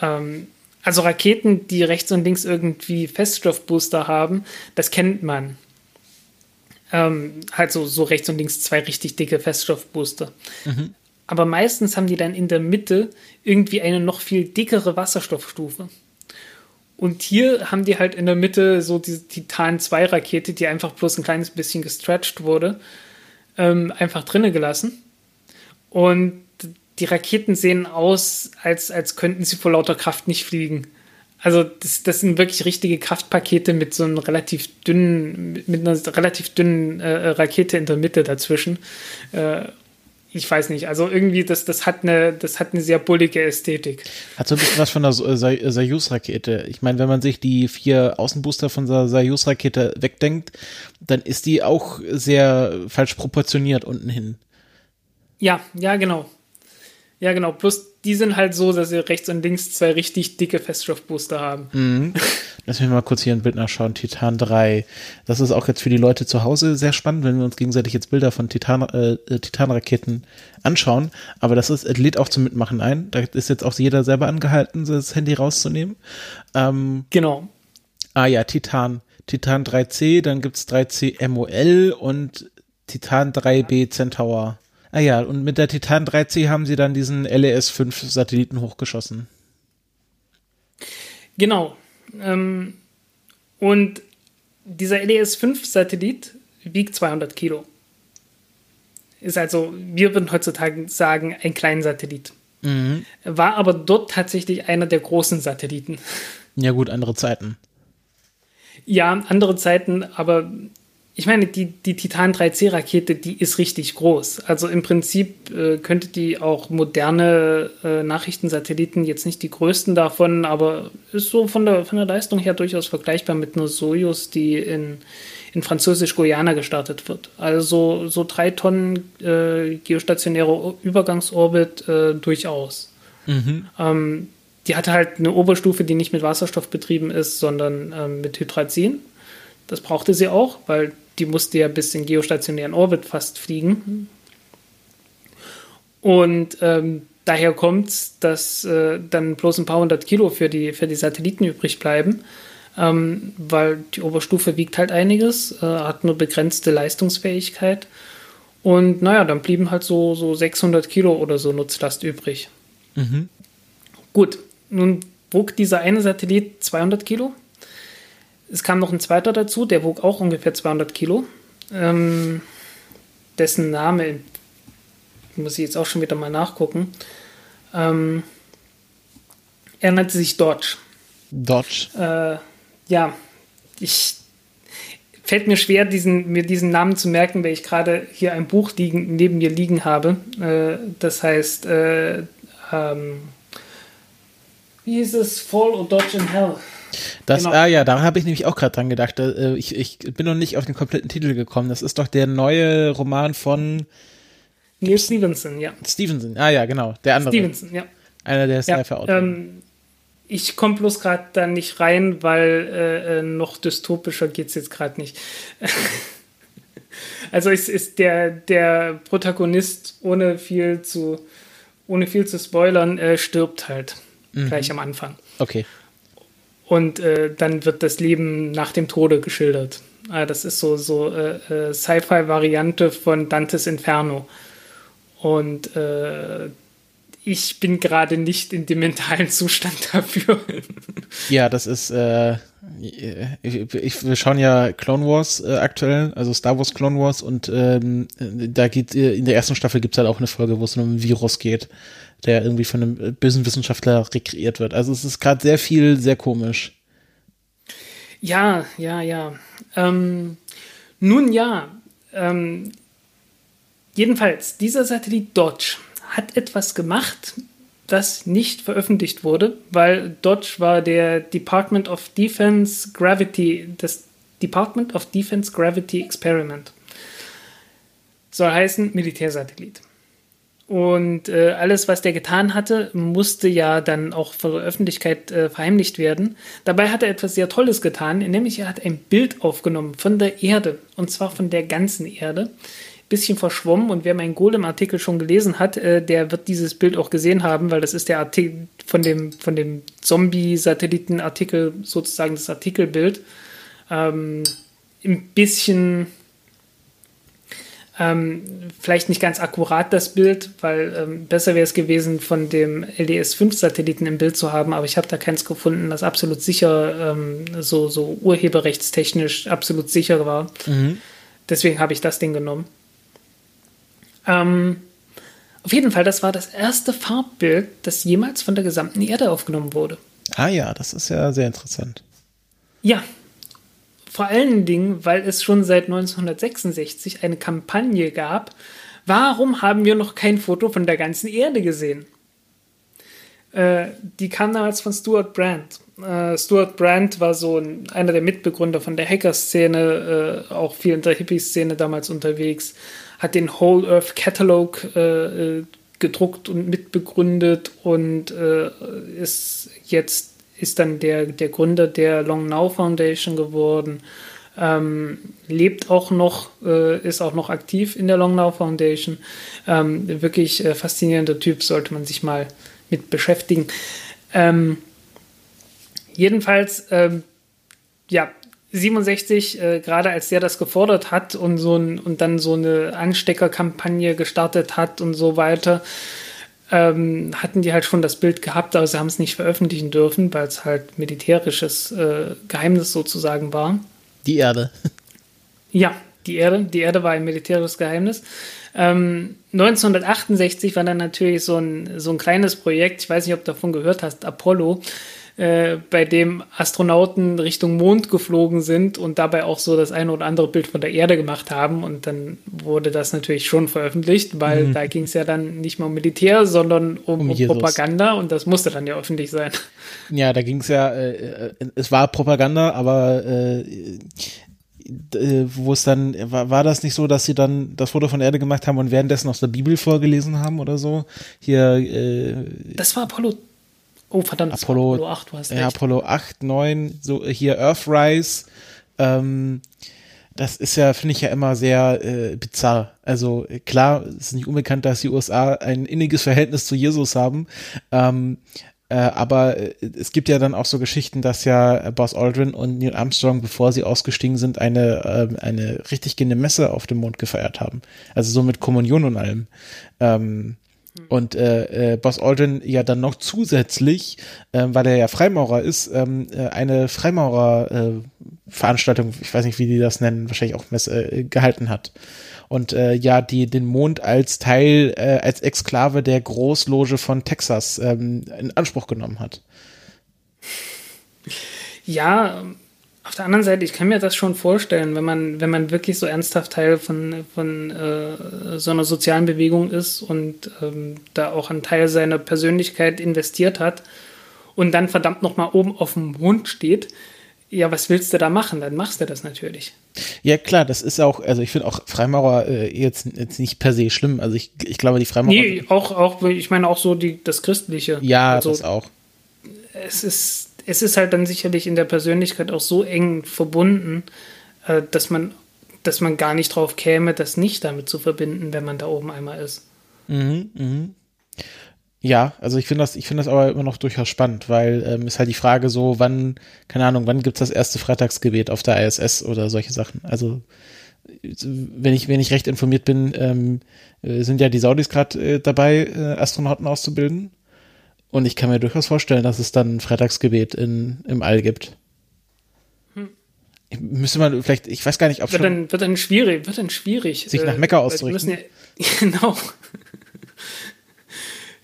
ähm, also Raketen, die rechts und links irgendwie Feststoffbooster haben, das kennt man. Ähm, halt so, so rechts und links zwei richtig dicke Feststoffbooster. Mhm. Aber meistens haben die dann in der Mitte irgendwie eine noch viel dickere Wasserstoffstufe. Und hier haben die halt in der Mitte so diese Titan 2 Rakete, die einfach bloß ein kleines bisschen gestretched wurde, ähm, einfach drinnen gelassen. Und die Raketen sehen aus, als, als könnten sie vor lauter Kraft nicht fliegen. Also das, das sind wirklich richtige Kraftpakete mit so einem relativ dünnen, mit einer relativ dünnen äh, Rakete in der Mitte dazwischen. Äh, ich weiß nicht, also irgendwie, das, das, hat eine, das hat eine sehr bullige Ästhetik. Hat so ein bisschen was von der Soyuz-Rakete. Ich meine, wenn man sich die vier Außenbooster von der Soyuz-Rakete wegdenkt, dann ist die auch sehr falsch proportioniert unten hin. Ja, ja, genau. Ja, genau. Plus die sind halt so, dass sie rechts und links zwei richtig dicke Feststoffbooster haben. Mhm. Lass mich mal kurz hier ein Bild nachschauen. Titan 3. Das ist auch jetzt für die Leute zu Hause sehr spannend, wenn wir uns gegenseitig jetzt Bilder von Titan, äh, Titanraketen anschauen. Aber das ist, lädt auch zum Mitmachen ein. Da ist jetzt auch jeder selber angehalten, das Handy rauszunehmen. Ähm, genau. Ah ja, Titan. Titan 3C, dann gibt's 3C MOL und Titan 3B Centaur. Ah ja, und mit der Titan 3C haben sie dann diesen LES-5 Satelliten hochgeschossen. Genau. Ähm, und dieser LES-5-Satellit wiegt 200 Kilo. Ist also, wir würden heutzutage sagen, ein kleiner Satellit. Mhm. War aber dort tatsächlich einer der großen Satelliten. Ja, gut, andere Zeiten. Ja, andere Zeiten, aber ich meine, die, die Titan 3C-Rakete, die ist richtig groß. Also im Prinzip äh, könnte die auch moderne äh, Nachrichtensatelliten, jetzt nicht die größten davon, aber ist so von der, von der Leistung her durchaus vergleichbar mit einer Soyuz, die in, in Französisch-Guyana gestartet wird. Also so drei Tonnen äh, geostationäre Übergangsorbit äh, durchaus. Mhm. Ähm, die hatte halt eine Oberstufe, die nicht mit Wasserstoff betrieben ist, sondern ähm, mit Hydrazin. Das brauchte sie auch, weil die musste ja bis in geostationären Orbit fast fliegen. Und ähm, daher kommt es, dass äh, dann bloß ein paar hundert Kilo für die, für die Satelliten übrig bleiben, ähm, weil die Oberstufe wiegt halt einiges, äh, hat nur begrenzte Leistungsfähigkeit. Und naja, dann blieben halt so, so 600 Kilo oder so Nutzlast übrig. Mhm. Gut, nun wog dieser eine Satellit 200 Kilo. Es kam noch ein zweiter dazu, der wog auch ungefähr 200 Kilo. Ähm, dessen Name muss ich jetzt auch schon wieder mal nachgucken. Ähm, er nannte sich Dodge. Dodge. Äh, ja, ich fällt mir schwer, diesen, mir diesen Namen zu merken, weil ich gerade hier ein Buch liegen, neben mir liegen habe. Äh, das heißt, äh, ähm, wie hieß es? Fall or Dodge in Hell. Das, genau. ah ja, da habe ich nämlich auch gerade dran gedacht. Äh, ich, ich bin noch nicht auf den kompletten Titel gekommen. Das ist doch der neue Roman von Neil Stevenson, ja. Stevenson, ah ja, genau, der andere. Stevenson, ja. Einer der ja, ähm, Ich komme bloß gerade da nicht rein, weil äh, äh noch dystopischer geht es jetzt gerade nicht. also es ist der, der Protagonist, ohne viel zu, ohne viel zu spoilern, äh, stirbt halt mhm. gleich am Anfang. Okay. Und äh, dann wird das Leben nach dem Tode geschildert. Ah, das ist so, so äh, äh Sci-Fi-Variante von Dantes Inferno. Und äh, ich bin gerade nicht in dem mentalen Zustand dafür. Ja, das ist, äh, ich, ich, wir schauen ja Clone Wars äh, aktuell, also Star Wars Clone Wars und ähm, da geht, äh, in der ersten Staffel gibt es halt auch eine Folge, wo es um ein Virus geht, der irgendwie von einem bösen Wissenschaftler rekreiert wird. Also es ist gerade sehr viel, sehr komisch. Ja, ja, ja. Ähm, nun ja, ähm, Jedenfalls, dieser Satellit Dodge hat etwas gemacht, das nicht veröffentlicht wurde, weil Dodge war der Department of Defense Gravity, das Department of Defense Gravity Experiment. Soll heißen Militärsatellit. Und äh, alles, was der getan hatte, musste ja dann auch von der Öffentlichkeit äh, verheimlicht werden. Dabei hat er etwas sehr Tolles getan, nämlich er hat ein Bild aufgenommen von der Erde, und zwar von der ganzen Erde, bisschen verschwommen und wer meinen Golem-Artikel schon gelesen hat, äh, der wird dieses Bild auch gesehen haben, weil das ist der Artikel von dem, von dem Zombie-Satelliten-Artikel, sozusagen das Artikelbild. Ähm, ein bisschen ähm, vielleicht nicht ganz akkurat das Bild, weil ähm, besser wäre es gewesen, von dem LDS-5-Satelliten im Bild zu haben, aber ich habe da keins gefunden, das absolut sicher, ähm, so, so urheberrechtstechnisch absolut sicher war. Mhm. Deswegen habe ich das Ding genommen. Ähm, auf jeden Fall, das war das erste Farbbild, das jemals von der gesamten Erde aufgenommen wurde. Ah ja, das ist ja sehr interessant. Ja, vor allen Dingen, weil es schon seit 1966 eine Kampagne gab, warum haben wir noch kein Foto von der ganzen Erde gesehen? Äh, die kam damals von Stuart Brand. Äh, Stuart Brand war so ein, einer der Mitbegründer von der Hacker-Szene, äh, auch viel in der Hippie-Szene damals unterwegs hat den Whole Earth Catalog äh, äh, gedruckt und mitbegründet und äh, ist jetzt ist dann der, der Gründer der Long Now Foundation geworden. Ähm, lebt auch noch, äh, ist auch noch aktiv in der Long Now Foundation. Ähm, wirklich äh, faszinierender Typ, sollte man sich mal mit beschäftigen. Ähm, jedenfalls, ähm, ja, 67, äh, gerade als der das gefordert hat und so ein, und dann so eine Ansteckerkampagne gestartet hat und so weiter, ähm, hatten die halt schon das Bild gehabt, aber sie haben es nicht veröffentlichen dürfen, weil es halt militärisches äh, Geheimnis sozusagen war. Die Erde. Ja, die Erde. Die Erde war ein militärisches Geheimnis. Ähm, 1968 war dann natürlich so ein, so ein kleines Projekt, ich weiß nicht, ob du davon gehört hast, Apollo äh, bei dem Astronauten Richtung Mond geflogen sind und dabei auch so das eine oder andere Bild von der Erde gemacht haben. Und dann wurde das natürlich schon veröffentlicht, weil mhm. da ging es ja dann nicht mehr um Militär, sondern um, um, um Propaganda und das musste dann ja öffentlich sein. Ja, da ging es ja, äh, äh, es war Propaganda, aber äh, äh, wo es dann, war, war das nicht so, dass sie dann das Foto von der Erde gemacht haben und währenddessen aus der Bibel vorgelesen haben oder so? Hier, äh, Das war Apollo Oh, verdammt, Apollo, Apollo 8, du hast recht. Ja, Apollo 8, 9, so hier Earthrise. Ähm, das ist ja, finde ich ja immer sehr äh, bizarr. Also klar, es ist nicht unbekannt, dass die USA ein inniges Verhältnis zu Jesus haben. Ähm, äh, aber äh, es gibt ja dann auch so Geschichten, dass ja Buzz Aldrin und Neil Armstrong, bevor sie ausgestiegen sind, eine, äh, eine richtig gehende Messe auf dem Mond gefeiert haben. Also so mit Kommunion und allem. Ähm, Und äh, äh, Boss Aldrin ja dann noch zusätzlich, äh, weil er ja Freimaurer ist, ähm, äh, eine Freimaurer-Veranstaltung, äh, ich weiß nicht, wie die das nennen, wahrscheinlich auch Messe, äh, gehalten hat. Und äh, ja, die den Mond als Teil, äh, als Exklave der Großloge von Texas ähm, in Anspruch genommen hat. Ja, auf der anderen Seite, ich kann mir das schon vorstellen, wenn man, wenn man wirklich so ernsthaft Teil von, von äh, so einer sozialen Bewegung ist und ähm, da auch einen Teil seiner Persönlichkeit investiert hat und dann verdammt nochmal oben auf dem Mond steht, ja, was willst du da machen? Dann machst du das natürlich. Ja, klar, das ist auch, also ich finde auch Freimaurer äh, jetzt, jetzt nicht per se schlimm. Also ich, ich glaube, die Freimaurer. Nee, auch, auch, ich meine auch so die, das Christliche. Ja, also, das auch. Es ist es ist halt dann sicherlich in der Persönlichkeit auch so eng verbunden, äh, dass man, dass man gar nicht drauf käme, das nicht damit zu verbinden, wenn man da oben einmal ist. Mhm, mhm. Ja, also ich finde das, ich finde das aber immer noch durchaus spannend, weil ähm, ist halt die Frage so, wann, keine Ahnung, wann gibt's das erste Freitagsgebet auf der ISS oder solche Sachen. Also wenn ich, wenn ich recht informiert bin, ähm, äh, sind ja die Saudis gerade äh, dabei, äh, Astronauten auszubilden. Und ich kann mir durchaus vorstellen, dass es dann ein Freitagsgebet in, im All gibt. Hm. Müsste man vielleicht, ich weiß gar nicht, ob wird. Dann, wird dann schwierig, wird dann schwierig. Sich nach Mekka auszurichten. Ja, genau.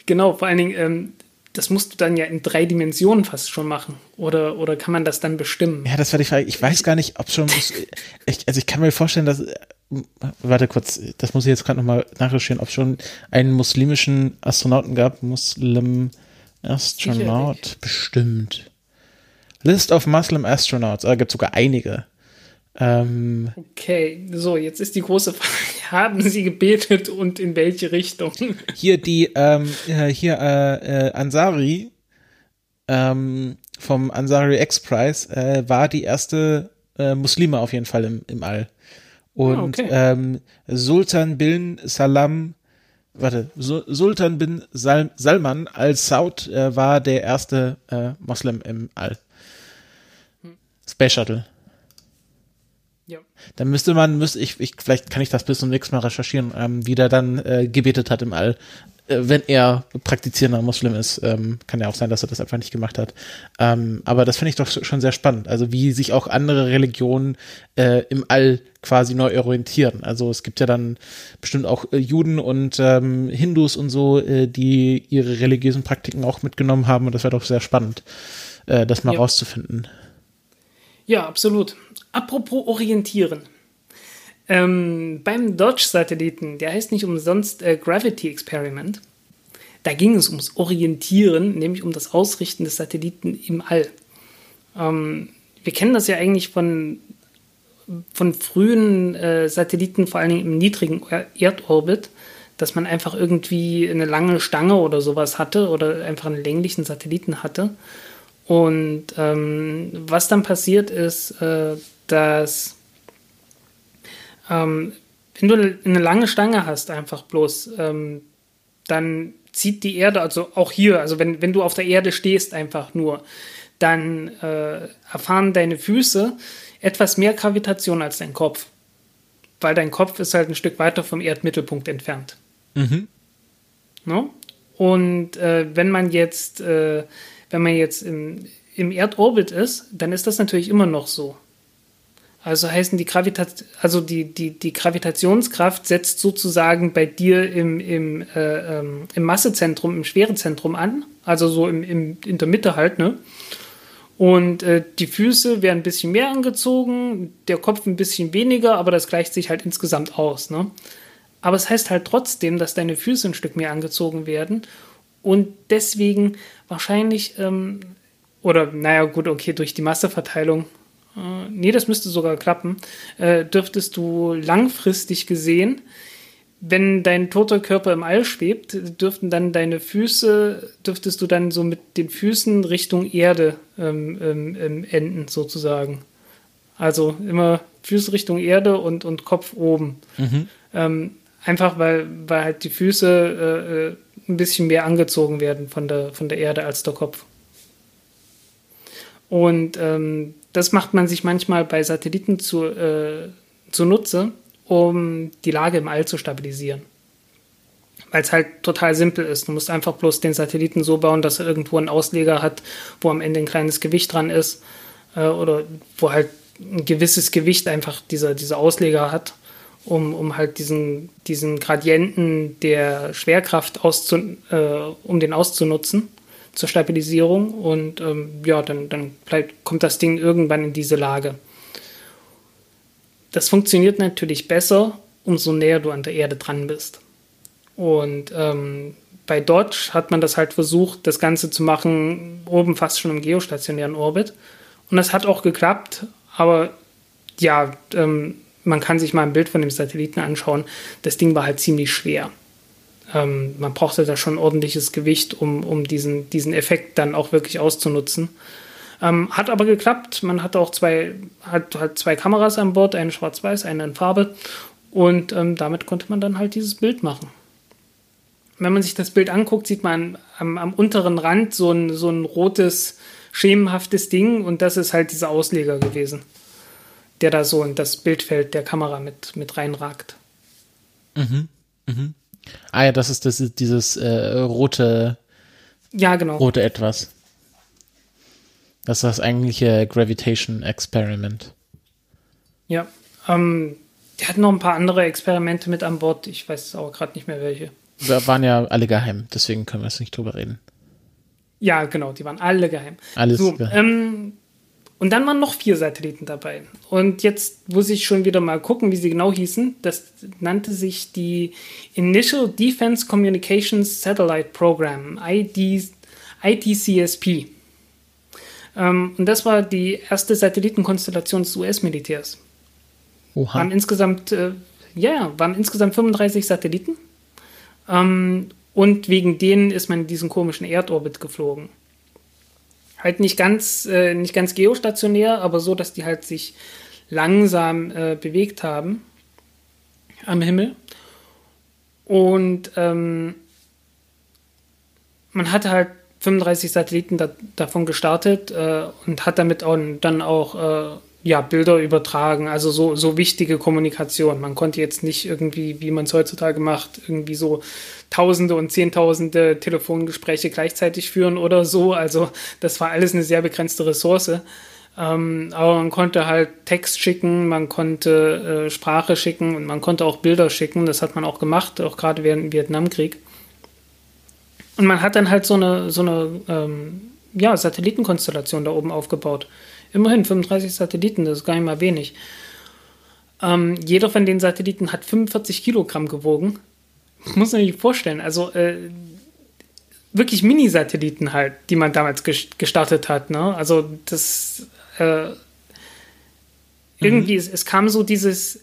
genau, vor allen Dingen, ähm, das musst du dann ja in drei Dimensionen fast schon machen. Oder, oder kann man das dann bestimmen? Ja, das war die Frage. Ich weiß gar nicht, ob schon. ich, also ich kann mir vorstellen, dass. Warte kurz, das muss ich jetzt gerade nochmal nachrecherchieren, ob es schon einen muslimischen Astronauten gab. Muslim. Astronaut, Sicherlich. bestimmt. List of Muslim Astronauts, da gibt sogar einige. Ähm, okay, so, jetzt ist die große Frage, haben Sie gebetet und in welche Richtung? Hier die, ähm, hier äh, äh, Ansari ähm, vom Ansari X-Prize äh, war die erste äh, Muslime auf jeden Fall im, im All. Und ah, okay. ähm, Sultan bin Salam warte, Sultan bin Sal Salman al-Saud äh, war der erste äh, Moslem im All. Space Shuttle. Ja. Dann müsste man, müsste ich, ich, vielleicht kann ich das bis zum nächsten Mal recherchieren, ähm, wie der dann äh, gebetet hat im All. Äh, wenn er praktizierender Muslim ist, ähm, kann ja auch sein, dass er das einfach nicht gemacht hat. Ähm, aber das finde ich doch schon sehr spannend. Also wie sich auch andere Religionen äh, im All quasi neu orientieren. Also es gibt ja dann bestimmt auch äh, Juden und ähm, Hindus und so, äh, die ihre religiösen Praktiken auch mitgenommen haben. Und das wäre doch sehr spannend, äh, das mal ja. rauszufinden. Ja, absolut. Apropos orientieren. Ähm, beim Dodge-Satelliten, der heißt nicht umsonst äh, Gravity Experiment, da ging es ums Orientieren, nämlich um das Ausrichten des Satelliten im All. Ähm, wir kennen das ja eigentlich von, von frühen äh, Satelliten, vor allen Dingen im niedrigen Erdorbit, dass man einfach irgendwie eine lange Stange oder sowas hatte oder einfach einen länglichen Satelliten hatte. Und ähm, was dann passiert ist, äh, dass ähm, wenn du eine lange Stange hast, einfach bloß, ähm, dann zieht die Erde, also auch hier, also wenn, wenn du auf der Erde stehst, einfach nur, dann äh, erfahren deine Füße etwas mehr Gravitation als dein Kopf. Weil dein Kopf ist halt ein Stück weiter vom Erdmittelpunkt entfernt. Mhm. No? Und äh, wenn man jetzt, äh, wenn man jetzt im, im Erdorbit ist, dann ist das natürlich immer noch so. Also heißen die Gravitation, also die, die, die Gravitationskraft setzt sozusagen bei dir im, im, äh, ähm, im Massezentrum, im Schwerezentrum an, also so im, im, in der Mitte halt, ne? Und äh, die Füße werden ein bisschen mehr angezogen, der Kopf ein bisschen weniger, aber das gleicht sich halt insgesamt aus, ne? Aber es heißt halt trotzdem, dass deine Füße ein Stück mehr angezogen werden und deswegen wahrscheinlich, ähm, oder naja, gut, okay, durch die Masseverteilung äh, nee, das müsste sogar klappen, äh, dürftest du langfristig gesehen, wenn dein toter Körper im All schwebt, dürften dann deine Füße, dürftest du dann so mit den Füßen Richtung Erde ähm, ähm, ähm enden, sozusagen. Also immer Füße Richtung Erde und, und Kopf oben. Mhm. Ähm, einfach weil, weil halt die Füße äh, äh ein bisschen mehr angezogen werden von der, von der Erde als der Kopf. Und ähm, das macht man sich manchmal bei Satelliten zu, äh, zunutze, um die Lage im All zu stabilisieren. weil es halt total simpel ist. Du musst einfach bloß den Satelliten so bauen, dass er irgendwo einen Ausleger hat, wo am Ende ein kleines Gewicht dran ist äh, oder wo halt ein gewisses Gewicht einfach dieser, dieser Ausleger hat, um, um halt diesen, diesen Gradienten der Schwerkraft auszu, äh, um den auszunutzen zur Stabilisierung und ähm, ja, dann, dann bleibt, kommt das Ding irgendwann in diese Lage. Das funktioniert natürlich besser, umso näher du an der Erde dran bist. Und ähm, bei Dodge hat man das halt versucht, das Ganze zu machen, oben fast schon im geostationären Orbit. Und das hat auch geklappt, aber ja, ähm, man kann sich mal ein Bild von dem Satelliten anschauen. Das Ding war halt ziemlich schwer. Ähm, man brauchte da schon ordentliches Gewicht, um, um diesen, diesen Effekt dann auch wirklich auszunutzen. Ähm, hat aber geklappt. Man hatte auch zwei, hat, hat zwei Kameras an Bord, eine schwarz-weiß, eine in Farbe. Und ähm, damit konnte man dann halt dieses Bild machen. Wenn man sich das Bild anguckt, sieht man am, am unteren Rand so ein, so ein rotes, schemenhaftes Ding und das ist halt dieser Ausleger gewesen, der da so in das Bildfeld der Kamera mit, mit reinragt. Mhm. Mhm. Ah ja, das ist, das ist dieses äh, rote, ja, genau. rote etwas. Das ist das eigentliche Gravitation Experiment. Ja, ähm, die hatten noch ein paar andere Experimente mit an Bord. Ich weiß aber gerade nicht mehr welche. Wir waren ja alle geheim, deswegen können wir jetzt nicht drüber reden. Ja, genau, die waren alle geheim. Alles so, geheim. Ähm, und dann waren noch vier Satelliten dabei. Und jetzt muss ich schon wieder mal gucken, wie sie genau hießen. Das nannte sich die Initial Defense Communications Satellite Program, ID, ITCSP. Ähm, und das war die erste Satellitenkonstellation des US-Militärs. Oha. Waren insgesamt, äh, ja, waren insgesamt 35 Satelliten. Ähm, und wegen denen ist man in diesen komischen Erdorbit geflogen. Halt nicht ganz, äh, nicht ganz geostationär, aber so, dass die halt sich langsam äh, bewegt haben am Himmel. Und ähm, man hatte halt 35 Satelliten da, davon gestartet äh, und hat damit auch, dann auch äh, ja, Bilder übertragen, also so, so wichtige Kommunikation. Man konnte jetzt nicht irgendwie, wie man es heutzutage macht, irgendwie so Tausende und Zehntausende Telefongespräche gleichzeitig führen oder so. Also das war alles eine sehr begrenzte Ressource. Ähm, aber man konnte halt Text schicken, man konnte äh, Sprache schicken und man konnte auch Bilder schicken. Das hat man auch gemacht, auch gerade während dem Vietnamkrieg. Und man hat dann halt so eine, so eine ähm, ja, Satellitenkonstellation da oben aufgebaut. Immerhin 35 Satelliten, das ist gar nicht mal wenig. Ähm, jeder von den Satelliten hat 45 Kilogramm gewogen. Muss man sich vorstellen. Also äh, wirklich Mini-Satelliten halt, die man damals gestartet hat. Ne? Also das äh, irgendwie, mhm. es, es, kam so dieses,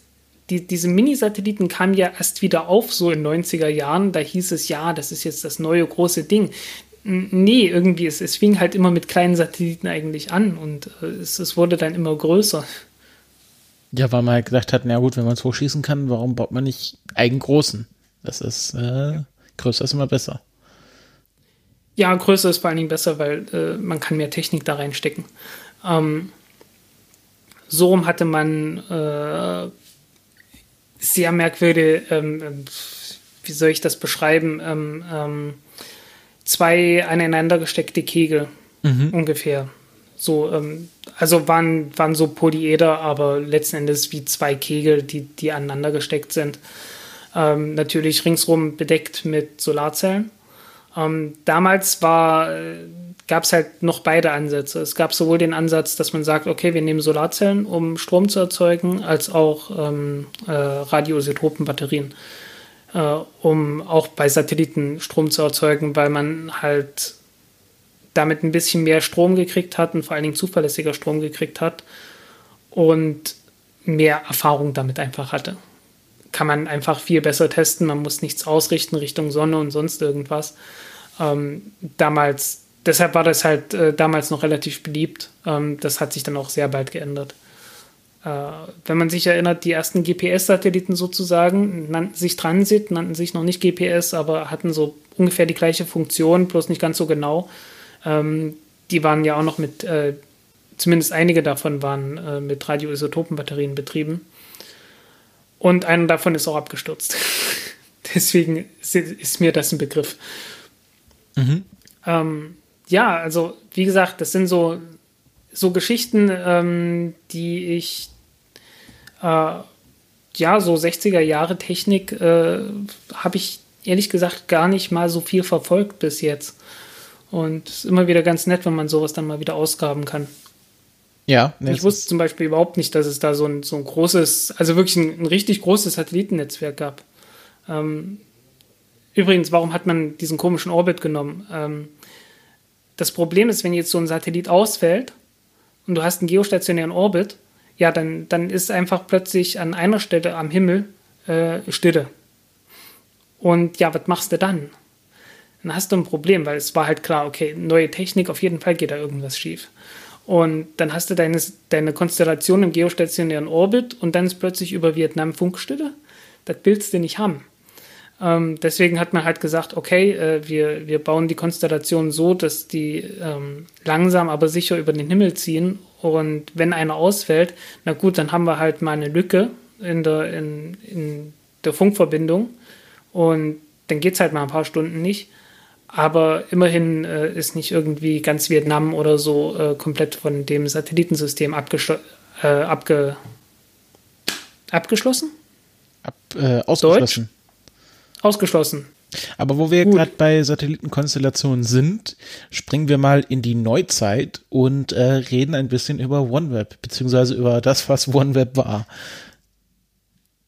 die, diese Mini-Satelliten kamen ja erst wieder auf, so in 90er Jahren. Da hieß es, ja, das ist jetzt das neue große Ding. Nee, irgendwie, es, es fing halt immer mit kleinen Satelliten eigentlich an und äh, es, es wurde dann immer größer. Ja, weil man halt gedacht hat, na gut, wenn man es hochschießen kann, warum baut man nicht eigen großen? Das ist, äh, größer ist immer besser. Ja, größer ist vor allen Dingen besser, weil äh, man kann mehr Technik da reinstecken. Ähm, so rum hatte man äh, sehr merkwürdige, ähm, wie soll ich das beschreiben, ähm, ähm zwei aneinander gesteckte Kegel mhm. ungefähr. So, ähm, also waren, waren so Polyeder, aber letzten Endes wie zwei Kegel, die, die aneinander gesteckt sind. Ähm, natürlich ringsrum bedeckt mit Solarzellen. Ähm, damals war, äh, gab es halt noch beide Ansätze. Es gab sowohl den Ansatz, dass man sagt, okay, wir nehmen Solarzellen, um Strom zu erzeugen, als auch ähm, äh, Radioisotopenbatterien äh, um auch bei Satelliten Strom zu erzeugen, weil man halt damit ein bisschen mehr Strom gekriegt hat und vor allen Dingen zuverlässiger Strom gekriegt hat und mehr Erfahrung damit einfach hatte. Kann man einfach viel besser testen, man muss nichts ausrichten Richtung Sonne und sonst irgendwas. Ähm, damals, deshalb war das halt äh, damals noch relativ beliebt. Ähm, das hat sich dann auch sehr bald geändert. Äh, wenn man sich erinnert, die ersten GPS-Satelliten sozusagen nannten sich Transit, nannten sich noch nicht GPS, aber hatten so ungefähr die gleiche Funktion, bloß nicht ganz so genau. Ähm, die waren ja auch noch mit, äh, zumindest einige davon waren äh, mit Radioisotopenbatterien betrieben. Und einer davon ist auch abgestürzt. Deswegen ist mir das ein Begriff. Mhm. Ähm, ja, also wie gesagt, das sind so, so Geschichten, ähm, die ich äh, ja, so 60er Jahre Technik äh, habe ich ehrlich gesagt gar nicht mal so viel verfolgt bis jetzt. Und es ist immer wieder ganz nett, wenn man sowas dann mal wieder ausgraben kann. Ja. Nee, ich wusste zum Beispiel überhaupt nicht, dass es da so ein, so ein großes, also wirklich ein, ein richtig großes Satellitennetzwerk gab. Ähm, übrigens, warum hat man diesen komischen Orbit genommen? Ähm, das Problem ist, wenn jetzt so ein Satellit ausfällt und du hast einen geostationären Orbit, ja, dann, dann ist einfach plötzlich an einer Stelle am Himmel äh, Stille. Und ja, was machst du dann? Dann hast du ein Problem, weil es war halt klar, okay, neue Technik, auf jeden Fall geht da irgendwas schief. Und dann hast du deine, deine Konstellation im geostationären Orbit und dann ist plötzlich über Vietnam Funkstille. Das willst du nicht haben. Ähm, deswegen hat man halt gesagt, okay, äh, wir, wir bauen die Konstellation so, dass die ähm, langsam aber sicher über den Himmel ziehen. Und wenn einer ausfällt, na gut, dann haben wir halt mal eine Lücke in der, in, in der Funkverbindung. Und dann geht es halt mal ein paar Stunden nicht. Aber immerhin äh, ist nicht irgendwie ganz Vietnam oder so äh, komplett von dem Satellitensystem äh, abge abgeschlossen? Ab, äh, ausgeschlossen. Deutsch? Ausgeschlossen. Aber wo wir gerade bei Satellitenkonstellationen sind, springen wir mal in die Neuzeit und äh, reden ein bisschen über OneWeb, beziehungsweise über das, was OneWeb war.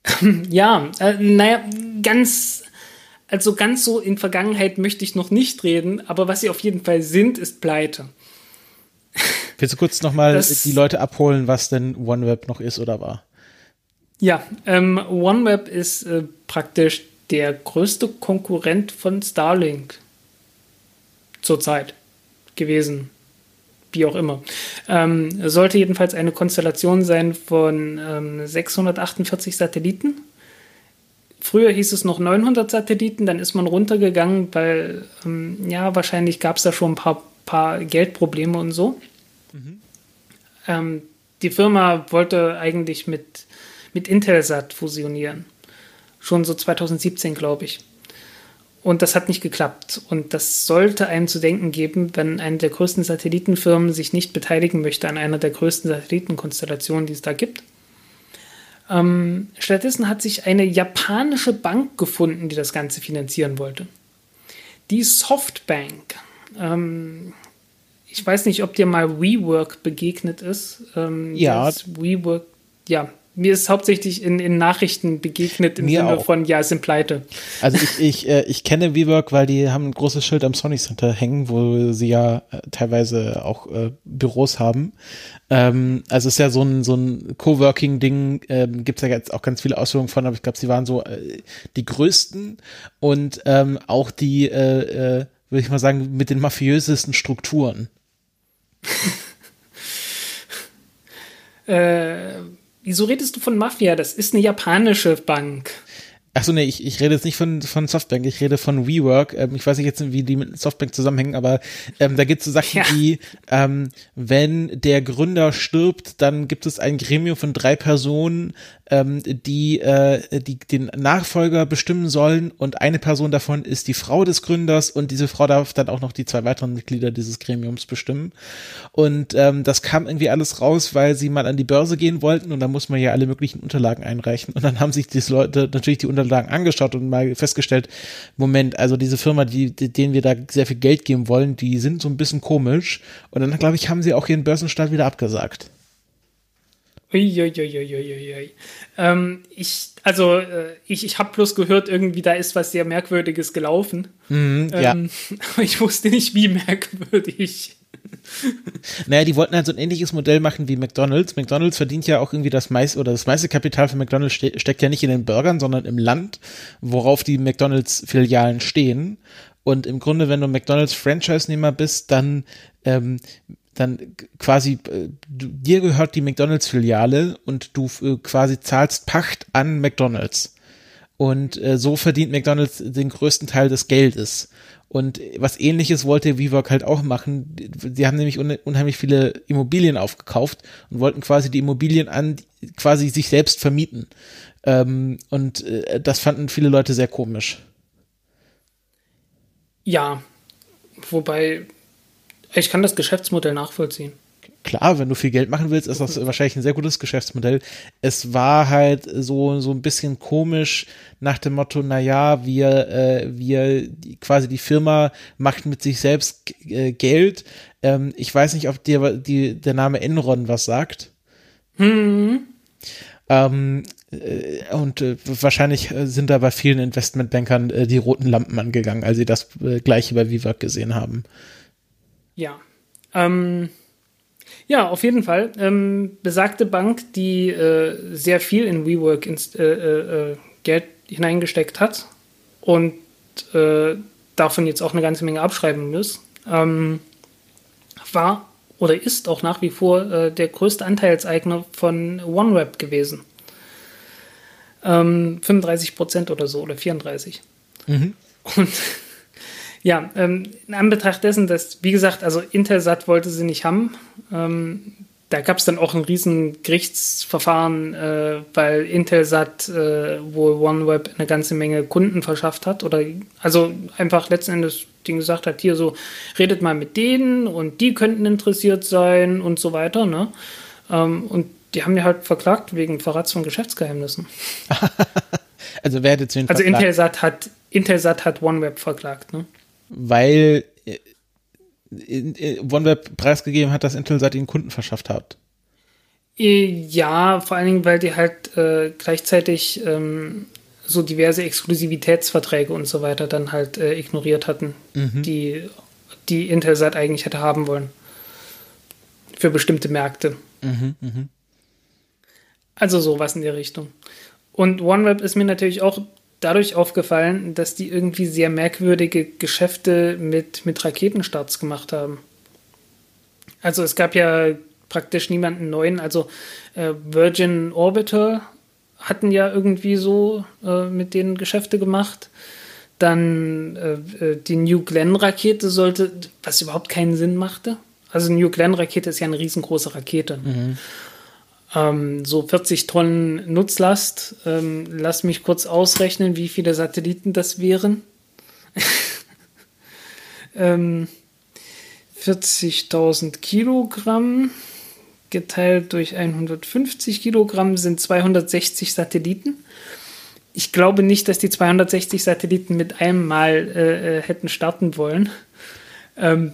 Ja, äh, naja, ganz also ganz so in Vergangenheit möchte ich noch nicht reden, aber was sie auf jeden Fall sind, ist Pleite. Willst du kurz nochmal die Leute abholen, was denn OneWeb noch ist oder war? Ja, ähm, OneWeb ist äh, praktisch der größte Konkurrent von Starlink zurzeit gewesen. Wie auch immer. Ähm, sollte jedenfalls eine Konstellation sein von ähm, 648 Satelliten Früher hieß es noch 900 Satelliten, dann ist man runtergegangen, weil ähm, ja, wahrscheinlich gab es da schon ein paar, paar Geldprobleme und so. Mhm. Ähm, die Firma wollte eigentlich mit, mit Intelsat fusionieren. Schon so 2017, glaube ich. Und das hat nicht geklappt. Und das sollte einem zu denken geben, wenn eine der größten Satellitenfirmen sich nicht beteiligen möchte an einer der größten Satellitenkonstellationen, die es da gibt. Ähm, stattdessen hat sich eine japanische Bank gefunden, die das Ganze finanzieren wollte. Die Softbank. Ähm, ich weiß nicht, ob dir mal WeWork begegnet ist. Ähm, ja. WeWork, ja, mir ist hauptsächlich in, in Nachrichten begegnet im mir Sinne auch. von, ja, sind pleite. Also ich, ich, äh, ich kenne WeWork, weil die haben ein großes Schild am Sony Center hängen, wo sie ja äh, teilweise auch äh, Büros haben. Ähm, also es ist ja so ein, so ein Coworking-Ding, ähm, gibt es ja jetzt auch ganz viele Ausführungen von, aber ich glaube, sie waren so äh, die größten und ähm, auch die, äh, äh, würde ich mal sagen, mit den mafiösesten Strukturen. äh Wieso redest du von Mafia? Das ist eine japanische Bank. Achso, nee, ich, ich rede jetzt nicht von, von Softbank, ich rede von WeWork. Ähm, ich weiß nicht jetzt, wie die mit Softbank zusammenhängen, aber ähm, da gibt es so Sachen ja. wie, ähm, wenn der Gründer stirbt, dann gibt es ein Gremium von drei Personen, ähm, die, äh, die den Nachfolger bestimmen sollen und eine Person davon ist die Frau des Gründers und diese Frau darf dann auch noch die zwei weiteren Mitglieder dieses Gremiums bestimmen. Und ähm, das kam irgendwie alles raus, weil sie mal an die Börse gehen wollten und da muss man ja alle möglichen Unterlagen einreichen. Und dann haben sich diese Leute natürlich die Unterlagen angeschaut und mal festgestellt, Moment, also diese Firma, die, denen wir da sehr viel Geld geben wollen, die sind so ein bisschen komisch. Und dann, glaube ich, haben sie auch ihren Börsenstart wieder abgesagt. Uiuiuiuiui. Ähm, ich, also, äh, ich, ich habe bloß gehört, irgendwie da ist was sehr Merkwürdiges gelaufen. Mhm, ja. Ähm, aber ich wusste nicht, wie merkwürdig. Naja, die wollten halt so ein ähnliches Modell machen wie McDonalds. McDonalds verdient ja auch irgendwie das meiste oder das meiste Kapital für McDonalds ste steckt ja nicht in den Burgern, sondern im Land, worauf die McDonalds-Filialen stehen. Und im Grunde, wenn du McDonalds Franchise-Nehmer bist, dann ähm, dann quasi, äh, dir gehört die McDonalds-Filiale und du äh, quasi zahlst Pacht an McDonalds. Und äh, so verdient McDonald's den größten Teil des Geldes. Und was ähnliches wollte WeWork halt auch machen. Sie haben nämlich unheimlich viele Immobilien aufgekauft und wollten quasi die Immobilien an quasi sich selbst vermieten. Ähm, und äh, das fanden viele Leute sehr komisch. Ja, wobei ich kann das Geschäftsmodell nachvollziehen klar, wenn du viel Geld machen willst, ist das wahrscheinlich ein sehr gutes Geschäftsmodell. Es war halt so, so ein bisschen komisch nach dem Motto, na ja, wir, äh, wir, die, quasi die Firma macht mit sich selbst äh, Geld. Ähm, ich weiß nicht, ob dir die, der Name Enron was sagt. Hm. Ähm, äh, und äh, wahrscheinlich äh, sind da bei vielen Investmentbankern äh, die roten Lampen angegangen, als sie das äh, gleiche bei Vivac gesehen haben. Ja. Ähm, ja, auf jeden Fall. Ähm, besagte Bank, die äh, sehr viel in WeWork ins, äh, äh, äh, Geld hineingesteckt hat und äh, davon jetzt auch eine ganze Menge abschreiben muss, ähm, war oder ist auch nach wie vor äh, der größte Anteilseigner von OneWeb gewesen. Ähm, 35 Prozent oder so oder 34. Mhm. Und ja, ähm, in Anbetracht dessen, dass, wie gesagt, also Intelsat wollte sie nicht haben. Ähm, da gab es dann auch ein riesen Gerichtsverfahren, äh, weil Intelsat äh, wohl OneWeb eine ganze Menge Kunden verschafft hat. Oder also einfach letzten Endes den gesagt hat, hier so, redet mal mit denen und die könnten interessiert sein und so weiter. Ne? Ähm, und die haben ja halt verklagt wegen Verrats von Geschäftsgeheimnissen. also wer hätte zu Also Intelsat hat, Intelsat hat OneWeb verklagt, ne? Weil äh, OneWeb preisgegeben hat, dass Intelsat ihnen Kunden verschafft hat. Äh, ja, vor allen Dingen, weil die halt äh, gleichzeitig ähm, so diverse Exklusivitätsverträge und so weiter dann halt äh, ignoriert hatten, mhm. die, die Intelsat eigentlich hätte haben wollen. Für bestimmte Märkte. Mhm, mh. Also sowas in der Richtung. Und OneWeb ist mir natürlich auch dadurch aufgefallen, dass die irgendwie sehr merkwürdige Geschäfte mit, mit Raketenstarts gemacht haben. Also es gab ja praktisch niemanden neuen. Also äh, Virgin Orbiter hatten ja irgendwie so äh, mit denen Geschäfte gemacht. Dann äh, äh die New Glenn Rakete sollte, was überhaupt keinen Sinn machte. Also New Glenn Rakete ist ja eine riesengroße Rakete. Mhm ähm, so 40 Tonnen Nutzlast. Ähm, lass mich kurz ausrechnen, wie viele Satelliten das wären. ähm, 40.000 Kilogramm geteilt durch 150 Kilogramm sind 260 Satelliten. Ich glaube nicht, dass die 260 Satelliten mit einem Mal äh, äh, hätten starten wollen. Ähm,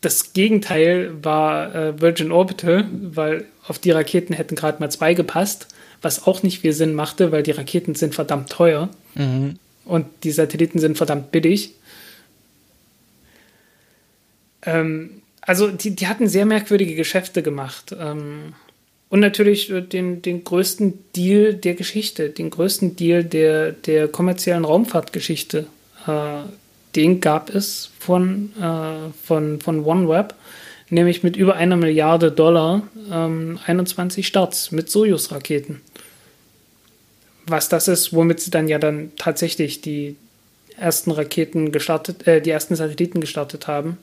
das Gegenteil war äh, Virgin Orbital, weil auf die Raketen hätten gerade mal zwei gepasst, was auch nicht viel Sinn machte, weil die Raketen sind verdammt teuer mhm. und die Satelliten sind verdammt billig. Ähm, also die, die hatten sehr merkwürdige Geschäfte gemacht. Ähm, und natürlich den, den größten Deal der Geschichte, den größten Deal der, der kommerziellen Raumfahrtgeschichte. Äh, den gab es von, äh, von, von OneWeb nämlich mit über einer Milliarde Dollar ähm, 21 Starts mit Sojus-Raketen. Was das ist, womit sie dann ja dann tatsächlich die ersten Raketen gestartet, äh, die ersten Satelliten gestartet haben.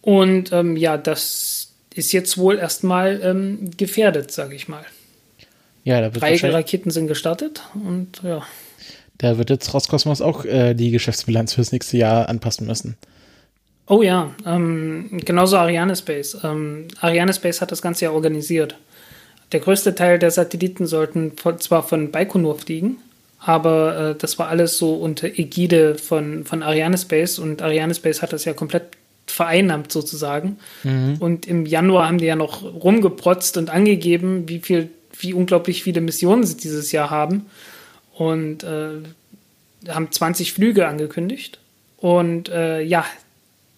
Und ähm, ja, das ist jetzt wohl erstmal ähm, gefährdet, sage ich mal. Ja, da wird Drei Raketen sind gestartet und ja. Da wird jetzt Roskosmos auch äh, die Geschäftsbilanz fürs nächste Jahr anpassen müssen. Oh ja, ähm, genauso Ariane Space. Ähm, Ariane Space hat das Ganze ja organisiert. Der größte Teil der Satelliten sollten von, zwar von Baikonur fliegen, aber äh, das war alles so unter Ägide von, von Ariane Space und Ariane Space hat das ja komplett vereinnahmt sozusagen. Mhm. Und im Januar haben die ja noch rumgeprotzt und angegeben, wie viel, wie unglaublich viele Missionen sie dieses Jahr haben. Und äh, haben 20 Flüge angekündigt. Und äh, ja,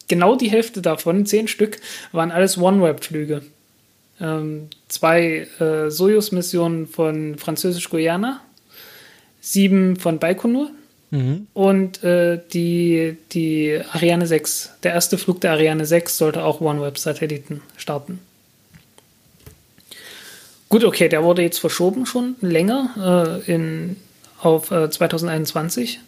genau die Hälfte davon, zehn Stück, waren alles OneWeb-Flüge. Ähm, zwei äh, Soyuz-Missionen von Französisch-Guyana, sieben von Baikonur mhm. und äh, die, die Ariane 6. Der erste Flug der Ariane 6 sollte auch OneWeb-Satelliten starten. Gut, okay, der wurde jetzt verschoben schon länger äh, in, auf äh, 2021.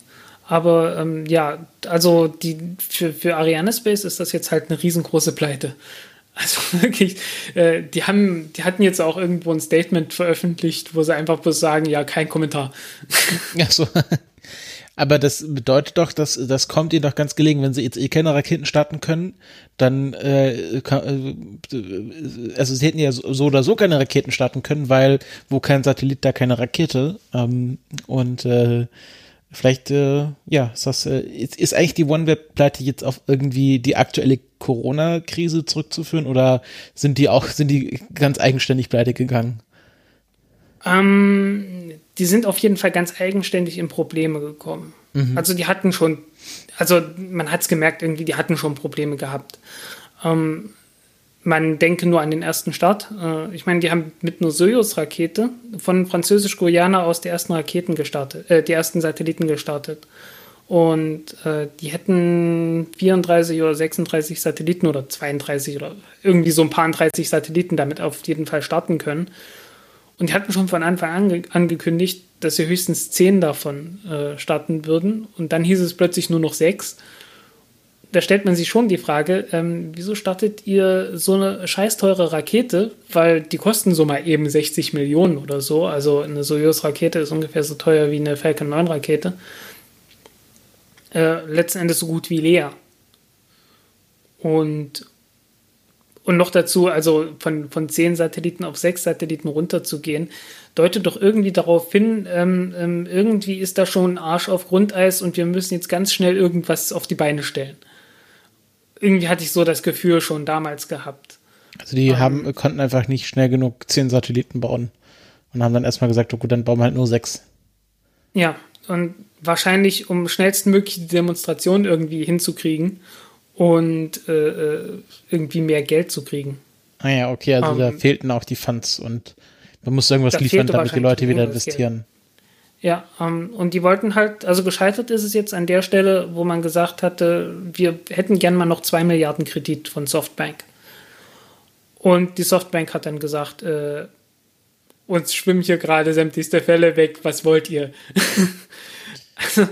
Aber ähm, ja, also die, für, für Ariane Space ist das jetzt halt eine riesengroße Pleite. Also wirklich, äh, die haben, die hatten jetzt auch irgendwo ein Statement veröffentlicht, wo sie einfach bloß sagen, ja, kein Kommentar. Ja, so. Aber das bedeutet doch, dass das kommt ihnen doch ganz gelegen, wenn sie jetzt eh keine Raketen starten können, dann äh, äh, also sie hätten ja so oder so keine Raketen starten können, weil wo kein Satellit, da keine Rakete. Ähm, und äh, vielleicht, äh, ja, ist das äh, ist, ist eigentlich die OneWeb-Pleite jetzt auf irgendwie die aktuelle Corona-Krise zurückzuführen oder sind die auch sind die ganz eigenständig pleite gegangen? Ähm, die sind auf jeden Fall ganz eigenständig in Probleme gekommen. Mhm. Also die hatten schon, also man hat es gemerkt, irgendwie, die hatten schon Probleme gehabt. Ähm, man denke nur an den ersten Start. Äh, ich meine, die haben mit einer Soyuz-Rakete von Französisch-Guyana aus die ersten Raketen gestartet, äh, die ersten Satelliten gestartet. Und äh, die hätten 34 oder 36 Satelliten oder 32 oder irgendwie so ein paar 30 Satelliten damit auf jeden Fall starten können. Und die hatten schon von Anfang an angekündigt, dass sie höchstens zehn davon äh, starten würden. Und dann hieß es plötzlich nur noch sechs. Da stellt man sich schon die Frage, ähm, wieso startet ihr so eine scheiß Rakete? Weil die kosten so mal eben 60 Millionen oder so. Also eine Soyuz-Rakete ist ungefähr so teuer wie eine Falcon 9-Rakete. Äh, letzten Endes so gut wie leer. Und und noch dazu, also von, von zehn Satelliten auf sechs Satelliten runterzugehen, deutet doch irgendwie darauf hin, ähm, ähm, irgendwie ist da schon ein Arsch auf Grundeis und wir müssen jetzt ganz schnell irgendwas auf die Beine stellen. Irgendwie hatte ich so das Gefühl schon damals gehabt. Also die ähm, haben, konnten einfach nicht schnell genug zehn Satelliten bauen und haben dann erstmal gesagt, oh gut, dann bauen wir halt nur sechs. Ja, und wahrscheinlich, um schnellstmöglich die Demonstration irgendwie hinzukriegen und äh, äh, irgendwie mehr Geld zu kriegen. Ah ja, okay, also um, da ähm, fehlten auch die Funds und man muss irgendwas liefern, damit die Leute wieder investieren. Ja, ähm, und die wollten halt, also gescheitert ist es jetzt an der Stelle, wo man gesagt hatte, wir hätten gern mal noch zwei Milliarden Kredit von Softbank. Und die Softbank hat dann gesagt, äh, uns schwimmen hier gerade sämtlichste Fälle weg, was wollt ihr? Also,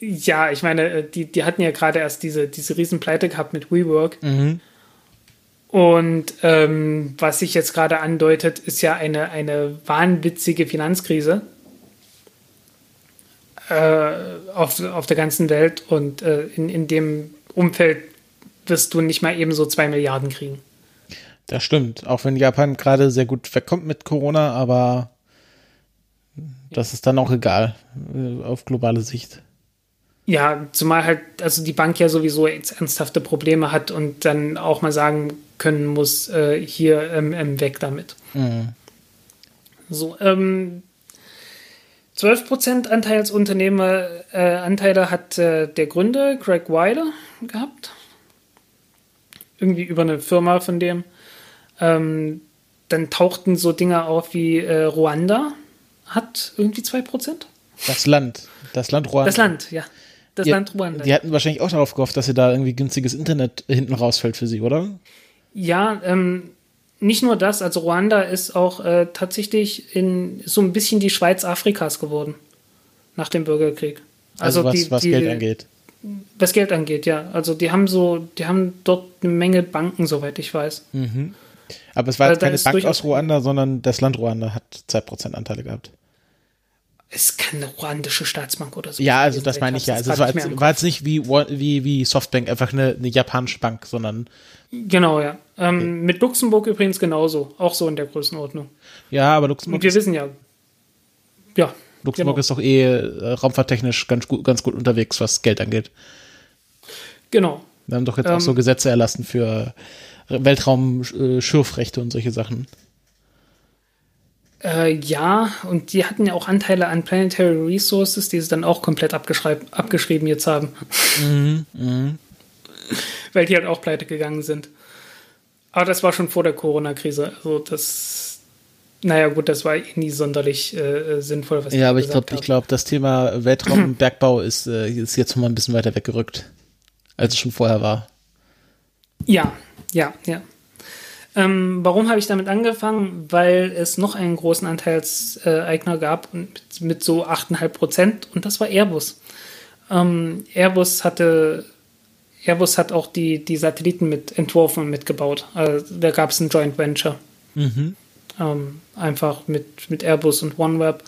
ja, ich meine, äh, die, die hatten ja gerade erst diese, diese Riesenpleite gehabt mit WeWork. Mhm. Und ähm, was sich jetzt gerade andeutet, ist ja eine, eine wahnwitzige Finanzkrise auf, auf der ganzen Welt. Und äh, in, in dem Umfeld wirst du nicht mal eben so zwei Milliarden kriegen. Das stimmt. Auch wenn Japan gerade sehr gut wegkommt mit Corona, aber das ist dann auch egal äh, auf globale Sicht. Ja, zumal halt, also die Bank ja sowieso ernsthafte Probleme hat und dann auch mal sagen können muss, äh, hier ähm, ähm, weg damit. Mhm. So, ähm, 12% Anteilsunternehmer, äh, Anteile hat äh, der Gründer Greg Weiler gehabt. Irgendwie über eine Firma von dem. Ähm, dann tauchten so Dinge auf wie äh, Ruanda hat irgendwie 2%. Das Land. Das Land Ruanda. Das Land, ja. Das die, Land Ruanda. Die hatten wahrscheinlich auch darauf gehofft, dass sie da irgendwie günstiges Internet hinten rausfällt für sie, oder? Ja, ähm, nicht nur das, also Ruanda ist auch äh, tatsächlich in so ein bisschen die Schweiz Afrikas geworden. Nach dem Bürgerkrieg. Also, also was, die, was die, Geld angeht. Was Geld angeht, ja. Also die haben so, die haben dort eine Menge Banken, soweit ich weiß. Mhm. Aber es war also keine Bank aus Ruanda, sondern das Land Ruanda hat 2% Anteile gehabt ist keine ruandische Staatsbank oder so. Ja, also das meine ich ja. Also es war, jetzt, war jetzt nicht wie, wie, wie Softbank einfach eine, eine japanische Bank, sondern. Genau, ja. Ähm, okay. Mit Luxemburg übrigens genauso. Auch so in der Größenordnung. Ja, aber Luxemburg. Und wir wissen ja. Ja. Luxemburg genau. ist doch eh äh, raumfahrttechnisch ganz gut, ganz gut unterwegs, was Geld angeht. Genau. Wir haben doch jetzt ähm, auch so Gesetze erlassen für Weltraum-Schürfrechte äh, und solche Sachen. Äh, ja, und die hatten ja auch Anteile an Planetary Resources, die sie dann auch komplett abgeschrieben jetzt haben. Mhm, mh. Weil die halt auch pleite gegangen sind. Aber das war schon vor der Corona-Krise. Also das, naja gut, das war eh nie sonderlich äh, sinnvoll, was Ja, aber ich glaube, ich glaube, das Thema Weltraumbergbau ist, äh, ist jetzt mal ein bisschen weiter weggerückt, als es schon vorher war. Ja, ja, ja. Ähm, warum habe ich damit angefangen? Weil es noch einen großen Anteilseigner gab mit, mit so 8,5 Prozent und das war Airbus. Ähm, Airbus hatte Airbus hat auch die, die Satelliten mit entworfen und mitgebaut. Also da gab es ein Joint Venture. Mhm. Ähm, einfach mit, mit Airbus und OneWeb.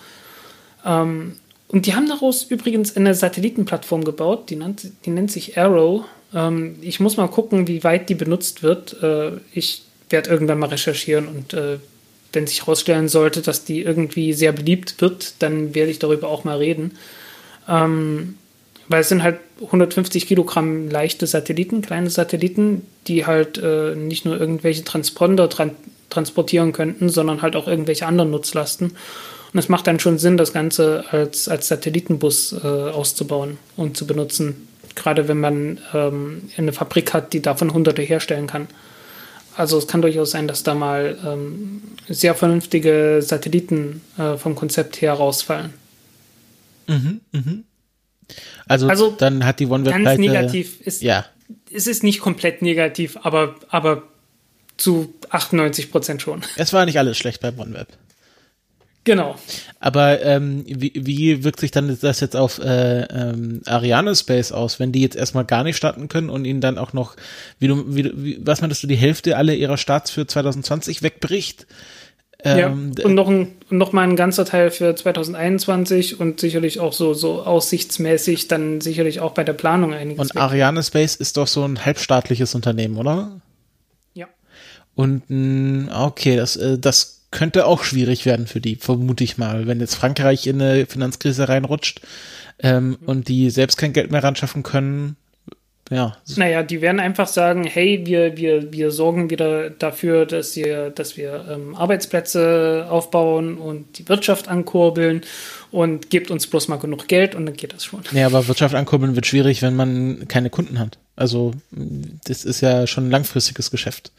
Ähm, und die haben daraus übrigens eine Satellitenplattform gebaut, die nennt, die nennt sich Arrow. Ähm, ich muss mal gucken, wie weit die benutzt wird. Äh, ich werde irgendwann mal recherchieren und äh, wenn sich herausstellen sollte, dass die irgendwie sehr beliebt wird, dann werde ich darüber auch mal reden. Ähm, weil es sind halt 150 Kilogramm leichte Satelliten, kleine Satelliten, die halt äh, nicht nur irgendwelche Transponder tran transportieren könnten, sondern halt auch irgendwelche anderen Nutzlasten. Und es macht dann schon Sinn, das Ganze als, als Satellitenbus äh, auszubauen und zu benutzen. Gerade wenn man ähm, eine Fabrik hat, die davon hunderte herstellen kann. Also es kann durchaus sein, dass da mal ähm, sehr vernünftige Satelliten äh, vom Konzept her rausfallen. Mhm, mhm. Also, also dann hat die OneWeb ganz Pleite, negativ ist ja. Es ist nicht komplett negativ, aber aber zu 98 Prozent schon. Es war nicht alles schlecht bei OneWeb. Genau. Aber ähm, wie, wie wirkt sich dann das jetzt auf äh, ähm, Ariane Space aus, wenn die jetzt erstmal gar nicht starten können und ihnen dann auch noch, wie du, wie, wie was meinst du, die Hälfte aller ihrer Starts für 2020 wegbricht? Ähm, ja, und noch, ein, noch mal ein ganzer Teil für 2021 und sicherlich auch so, so aussichtsmäßig dann sicherlich auch bei der Planung einiges. Und weg. Ariane Space ist doch so ein halbstaatliches Unternehmen, oder? Ja. Und okay, das, äh, das könnte auch schwierig werden für die, vermute ich mal. Wenn jetzt Frankreich in eine Finanzkrise reinrutscht ähm, und die selbst kein Geld mehr ran schaffen können, ja. Naja, die werden einfach sagen, hey, wir, wir, wir sorgen wieder dafür, dass wir, dass wir ähm, Arbeitsplätze aufbauen und die Wirtschaft ankurbeln und gebt uns bloß mal genug Geld und dann geht das schon. Ja, aber Wirtschaft ankurbeln wird schwierig, wenn man keine Kunden hat. Also das ist ja schon ein langfristiges Geschäft.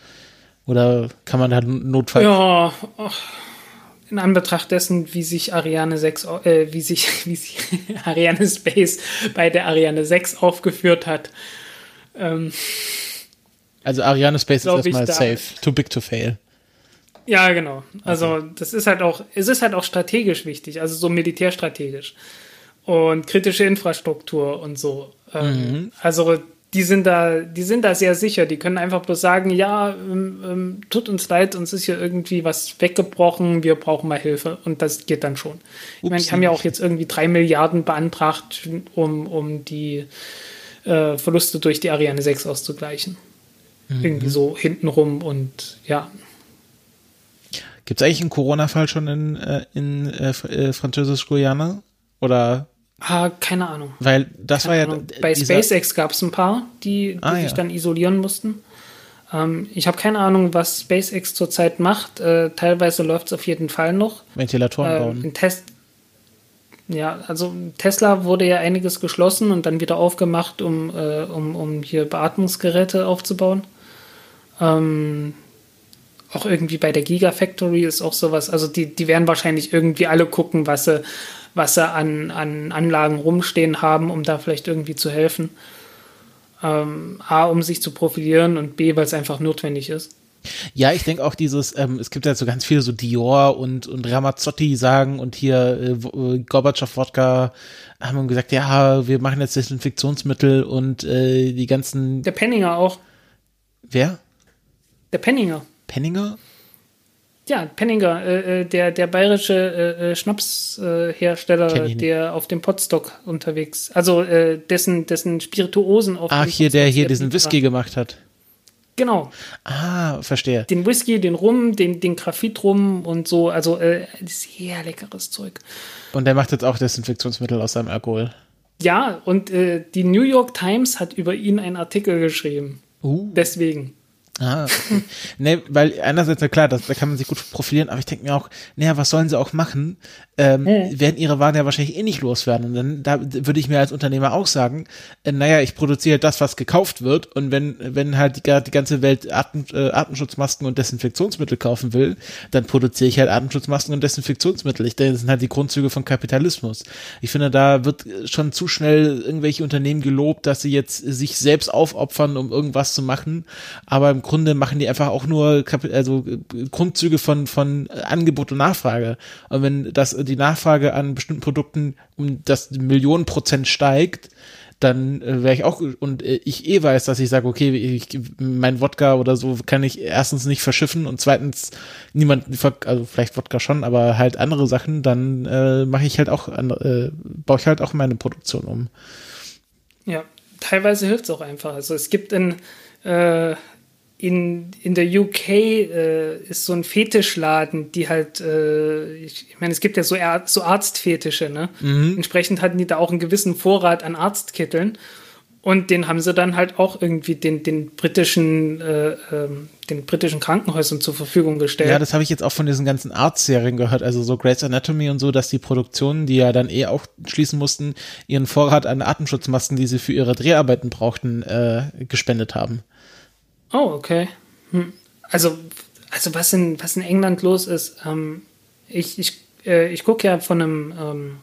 Oder kann man da Notfall? Ja, in Anbetracht dessen, wie sich Ariane 6, äh, wie sich, wie sich Ariane Space bei der Ariane 6 aufgeführt hat. Ähm, also Ariane Space ist erstmal safe, too big to fail. Ja, genau. Also okay. das ist halt auch, es ist halt auch strategisch wichtig, also so militärstrategisch und kritische Infrastruktur und so. Ähm, mhm. Also die sind da, die sind da sehr sicher. Die können einfach bloß sagen, ja, ähm, ähm, tut uns leid, uns ist hier irgendwie was weggebrochen, wir brauchen mal Hilfe. Und das geht dann schon. Ups. Ich meine, die haben ja auch jetzt irgendwie drei Milliarden beantragt, um, um die äh, Verluste durch die Ariane 6 auszugleichen. Mhm. Irgendwie so hintenrum und ja. Gibt es eigentlich einen Corona-Fall schon in, äh, in äh, äh Französisch-Guyana? Oder Ah, keine Ahnung. Weil das keine war ja. Ahnung. Bei SpaceX gab es ein paar, die, die ah, sich ja. dann isolieren mussten. Ähm, ich habe keine Ahnung, was SpaceX zurzeit macht. Äh, teilweise läuft es auf jeden Fall noch. Ventilatoren äh, bauen. Test. Ja, also Tesla wurde ja einiges geschlossen und dann wieder aufgemacht, um, äh, um, um hier Beatmungsgeräte aufzubauen. Ähm, auch irgendwie bei der Gigafactory ist auch sowas. Also die, die werden wahrscheinlich irgendwie alle gucken, was sie was sie an, an Anlagen rumstehen haben, um da vielleicht irgendwie zu helfen. Ähm, A, um sich zu profilieren und B, weil es einfach notwendig ist. Ja, ich denke auch dieses, ähm, es gibt ja so ganz viele so Dior und, und Ramazzotti sagen und hier äh, äh Gorbatschow-Wodka haben gesagt, ja, wir machen jetzt Desinfektionsmittel und äh, die ganzen. Der Penninger auch. Wer? Der Penninger. Penninger? Ja, Penninger, äh, äh, der, der bayerische äh, äh Schnapshersteller, äh, der auf dem Potstock unterwegs, also äh, dessen, dessen Spirituosen auf Ach, hier, der hier diesen Whisky gemacht hat. Genau. Ah, verstehe. Den Whisky, den Rum, den, den Graphit-Rum und so, also äh, sehr leckeres Zeug. Und der macht jetzt auch Desinfektionsmittel aus seinem Alkohol. Ja, und die New York Times hat über ihn einen Artikel geschrieben. Uh. Deswegen. Ah, okay. nee, weil einerseits, na klar, das, da kann man sich gut profilieren, aber ich denke mir auch, naja, was sollen sie auch machen? Ähm, hm. Werden ihre Waren ja wahrscheinlich eh nicht loswerden. Und dann da würde ich mir als Unternehmer auch sagen, äh, naja, ich produziere das, was gekauft wird. Und wenn, wenn halt die, die ganze Welt Atem, äh, Atemschutzmasken und Desinfektionsmittel kaufen will, dann produziere ich halt Atemschutzmasken und Desinfektionsmittel. Ich denke, das sind halt die Grundzüge von Kapitalismus. Ich finde, da wird schon zu schnell irgendwelche Unternehmen gelobt, dass sie jetzt sich selbst aufopfern, um irgendwas zu machen. Aber im Grunde machen die einfach auch nur also Grundzüge von von Angebot und Nachfrage. Und wenn das die Nachfrage an bestimmten Produkten um das Millionen Prozent steigt, dann äh, wäre ich auch und äh, ich eh weiß, dass ich sage, okay, ich, mein Wodka oder so kann ich erstens nicht verschiffen und zweitens niemand, also vielleicht Wodka schon, aber halt andere Sachen, dann äh, mache ich halt auch, äh, baue ich halt auch meine Produktion um. Ja, teilweise hilft es auch einfach. Also es gibt in äh, in, in der UK äh, ist so ein Fetischladen, die halt, äh, ich, ich meine, es gibt ja so, so Arztfetische, ne? Mhm. Entsprechend hatten die da auch einen gewissen Vorrat an Arztkitteln. Und den haben sie dann halt auch irgendwie den, den britischen, äh, ähm, den britischen Krankenhäusern zur Verfügung gestellt. Ja, das habe ich jetzt auch von diesen ganzen Arztserien gehört, also so Grey's Anatomy und so, dass die Produktionen, die ja dann eh auch schließen mussten, ihren Vorrat an Atemschutzmasken, die sie für ihre Dreharbeiten brauchten, äh, gespendet haben. Oh, okay. Hm. Also, also was in, was in England los ist, ähm, ich, ich, äh, ich gucke ja von einem, ähm,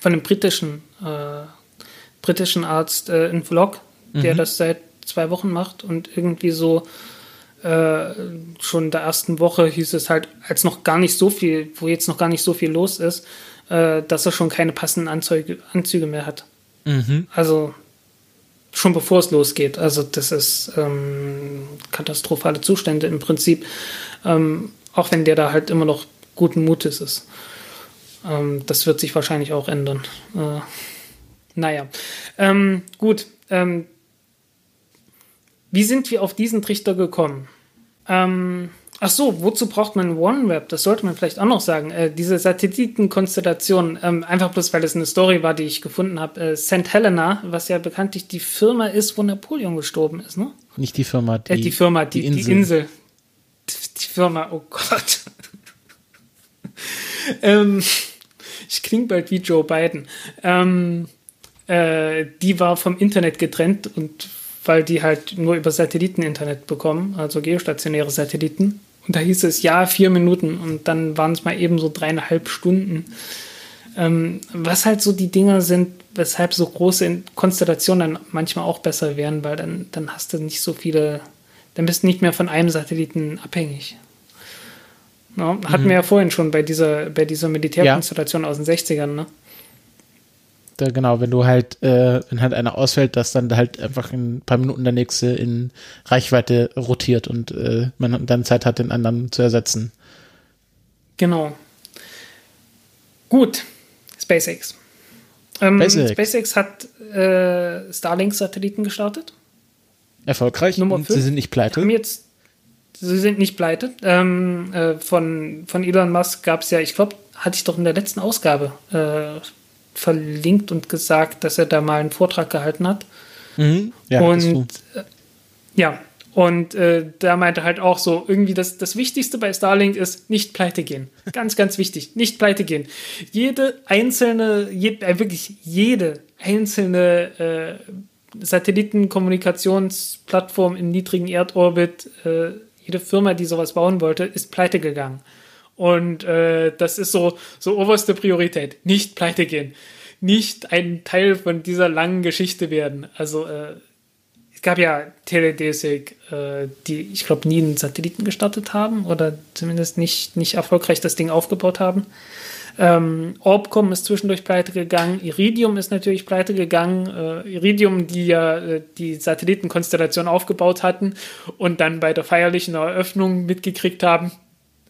von einem britischen, äh, britischen Arzt äh, einen Vlog, mhm. der das seit zwei Wochen macht und irgendwie so äh, schon in der ersten Woche hieß es halt, als noch gar nicht so viel, wo jetzt noch gar nicht so viel los ist, äh, dass er schon keine passenden Anzüge, Anzüge mehr hat. Mhm. Also schon bevor es losgeht. Also das ist ähm, katastrophale Zustände im Prinzip, ähm, auch wenn der da halt immer noch guten Mutes ist. Ähm, das wird sich wahrscheinlich auch ändern. Äh, naja, ähm, gut. Ähm, wie sind wir auf diesen Trichter gekommen? Ach so, wozu braucht man OneWeb? Das sollte man vielleicht auch noch sagen. Äh, diese Satellitenkonstellation, ähm, einfach bloß, weil es eine Story war, die ich gefunden habe. Äh, St. Helena, was ja bekanntlich die Firma ist, wo Napoleon gestorben ist, ne? Nicht die Firma, die, äh, die Firma, die, die, Insel. die Insel. Die Firma, oh Gott. ähm, ich klinge bald wie Joe Biden. Ähm, äh, die war vom Internet getrennt und weil die halt nur über Satelliteninternet bekommen, also geostationäre Satelliten. Und da hieß es, ja, vier Minuten und dann waren es mal eben so dreieinhalb Stunden. Ähm, was halt so die Dinger sind, weshalb so große Konstellationen dann manchmal auch besser wären, weil dann, dann hast du nicht so viele, dann bist du nicht mehr von einem Satelliten abhängig. Ja, hatten mhm. wir ja vorhin schon bei dieser, bei dieser Militärkonstellation ja. aus den 60ern, ne? Da, genau, wenn du halt, äh, wenn halt einer ausfällt, dass dann halt einfach in ein paar Minuten der nächste in Reichweite rotiert und äh, man dann Zeit hat, den anderen zu ersetzen. Genau. Gut, SpaceX. Ähm, SpaceX. SpaceX hat äh, Starlink-Satelliten gestartet. Erfolgreich. Nummer und sie sind nicht pleite. Haben jetzt, sie sind nicht pleite. Ähm, äh, von, von Elon Musk gab es ja, ich glaube, hatte ich doch in der letzten Ausgabe äh, verlinkt und gesagt, dass er da mal einen Vortrag gehalten hat. Mhm. Ja, und äh, ja, und äh, da meinte halt auch so, irgendwie das, das Wichtigste bei Starlink ist, nicht pleite gehen. Ganz, ganz wichtig, nicht pleite gehen. Jede einzelne, je, äh, wirklich jede einzelne äh, Satellitenkommunikationsplattform im niedrigen Erdorbit, äh, jede Firma, die sowas bauen wollte, ist pleite gegangen. Und äh, das ist so, so oberste Priorität. Nicht pleite gehen. Nicht ein Teil von dieser langen Geschichte werden. Also äh, es gab ja Teledesic, äh, die, ich glaube, nie einen Satelliten gestartet haben oder zumindest nicht, nicht erfolgreich das Ding aufgebaut haben. Ähm, Orbcom ist zwischendurch pleite gegangen. Iridium ist natürlich pleite gegangen. Äh, Iridium, die ja äh, die Satellitenkonstellation aufgebaut hatten und dann bei der feierlichen Eröffnung mitgekriegt haben,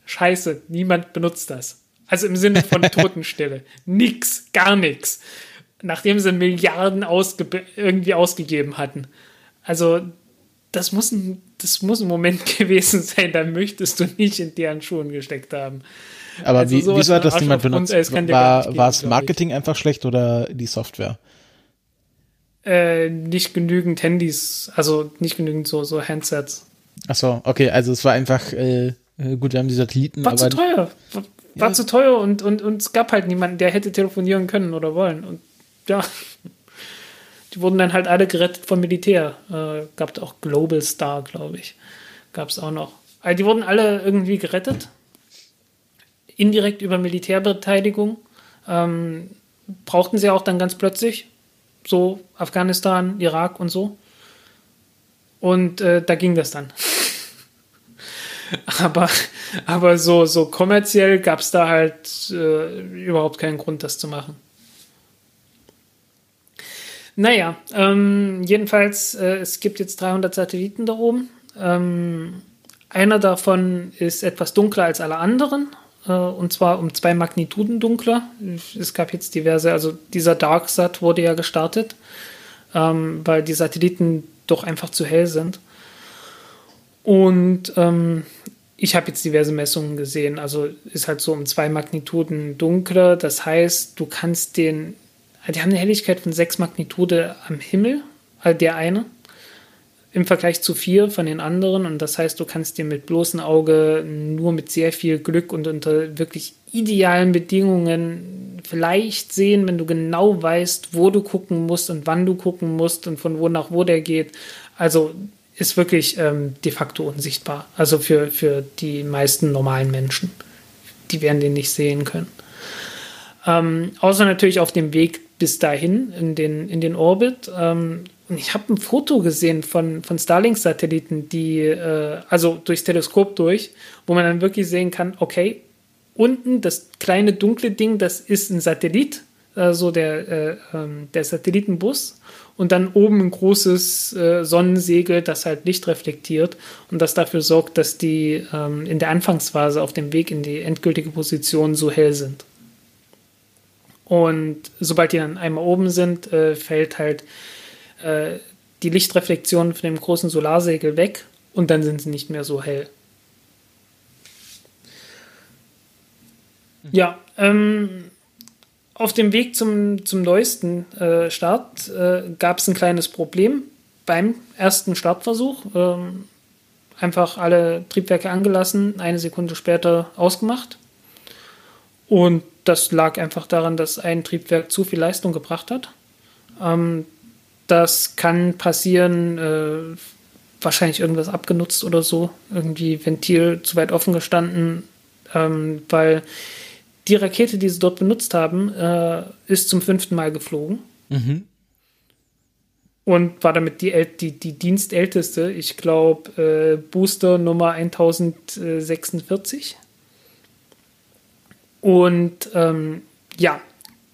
scheiße, niemand benutzt das. Also im Sinne von Totenstille. nix, gar nichts. Nachdem sie Milliarden ausge irgendwie ausgegeben hatten. Also das muss, ein, das muss ein Moment gewesen sein, da möchtest du nicht in deren Schuhen gesteckt haben. Aber also wie, wieso hat das niemand benutzt? War, war es Marketing einfach schlecht oder die Software? Äh, nicht genügend Handys, also nicht genügend so, so Handsets. Ach so, okay, also es war einfach äh, äh, gut, wir haben die Satelliten. War zu teuer. War, war zu teuer und, und, und es gab halt niemanden, der hätte telefonieren können oder wollen. Und ja, die wurden dann halt alle gerettet vom Militär. Äh, gab auch Global Star, glaube ich. Gab es auch noch. Also die wurden alle irgendwie gerettet. Indirekt über Militärbeteiligung. Ähm, brauchten sie auch dann ganz plötzlich. So Afghanistan, Irak und so. Und äh, da ging das dann. aber, aber so, so kommerziell gab es da halt äh, überhaupt keinen Grund, das zu machen. Naja, ähm, jedenfalls, äh, es gibt jetzt 300 Satelliten da oben. Ähm, einer davon ist etwas dunkler als alle anderen, äh, und zwar um zwei Magnituden dunkler. Es gab jetzt diverse, also dieser DarkSat wurde ja gestartet, ähm, weil die Satelliten doch einfach zu hell sind. Und ähm, ich habe jetzt diverse Messungen gesehen. Also ist halt so um zwei Magnituden dunkler. Das heißt, du kannst den, die haben eine Helligkeit von sechs Magnitude am Himmel, also der eine im Vergleich zu vier von den anderen. Und das heißt, du kannst dir mit bloßem Auge nur mit sehr viel Glück und unter wirklich idealen Bedingungen vielleicht sehen, wenn du genau weißt, wo du gucken musst und wann du gucken musst und von wo nach wo der geht. Also ist wirklich ähm, de facto unsichtbar. Also für, für die meisten normalen Menschen. Die werden den nicht sehen können. Ähm, außer natürlich auf dem Weg bis dahin in den, in den Orbit. Ähm, und ich habe ein Foto gesehen von, von Starlink-Satelliten, die, äh, also durchs Teleskop durch, wo man dann wirklich sehen kann, okay, unten das kleine dunkle Ding, das ist ein Satellit, also der, äh, ähm, der Satellitenbus. Und dann oben ein großes äh, Sonnensegel, das halt Licht reflektiert und das dafür sorgt, dass die ähm, in der Anfangsphase auf dem Weg in die endgültige Position so hell sind. Und sobald die dann einmal oben sind, äh, fällt halt äh, die Lichtreflexion von dem großen Solarsegel weg und dann sind sie nicht mehr so hell. Ja, ähm, auf dem Weg zum, zum neuesten äh, Start äh, gab es ein kleines Problem beim ersten Startversuch. Ähm, einfach alle Triebwerke angelassen, eine Sekunde später ausgemacht. Und das lag einfach daran, dass ein Triebwerk zu viel Leistung gebracht hat. Ähm, das kann passieren, äh, wahrscheinlich irgendwas abgenutzt oder so, irgendwie Ventil zu weit offen gestanden, ähm, weil die Rakete, die sie dort benutzt haben, äh, ist zum fünften Mal geflogen. Mhm. Und war damit die, die, die dienstälteste, ich glaube, äh, Booster Nummer 1046. Und ähm, ja,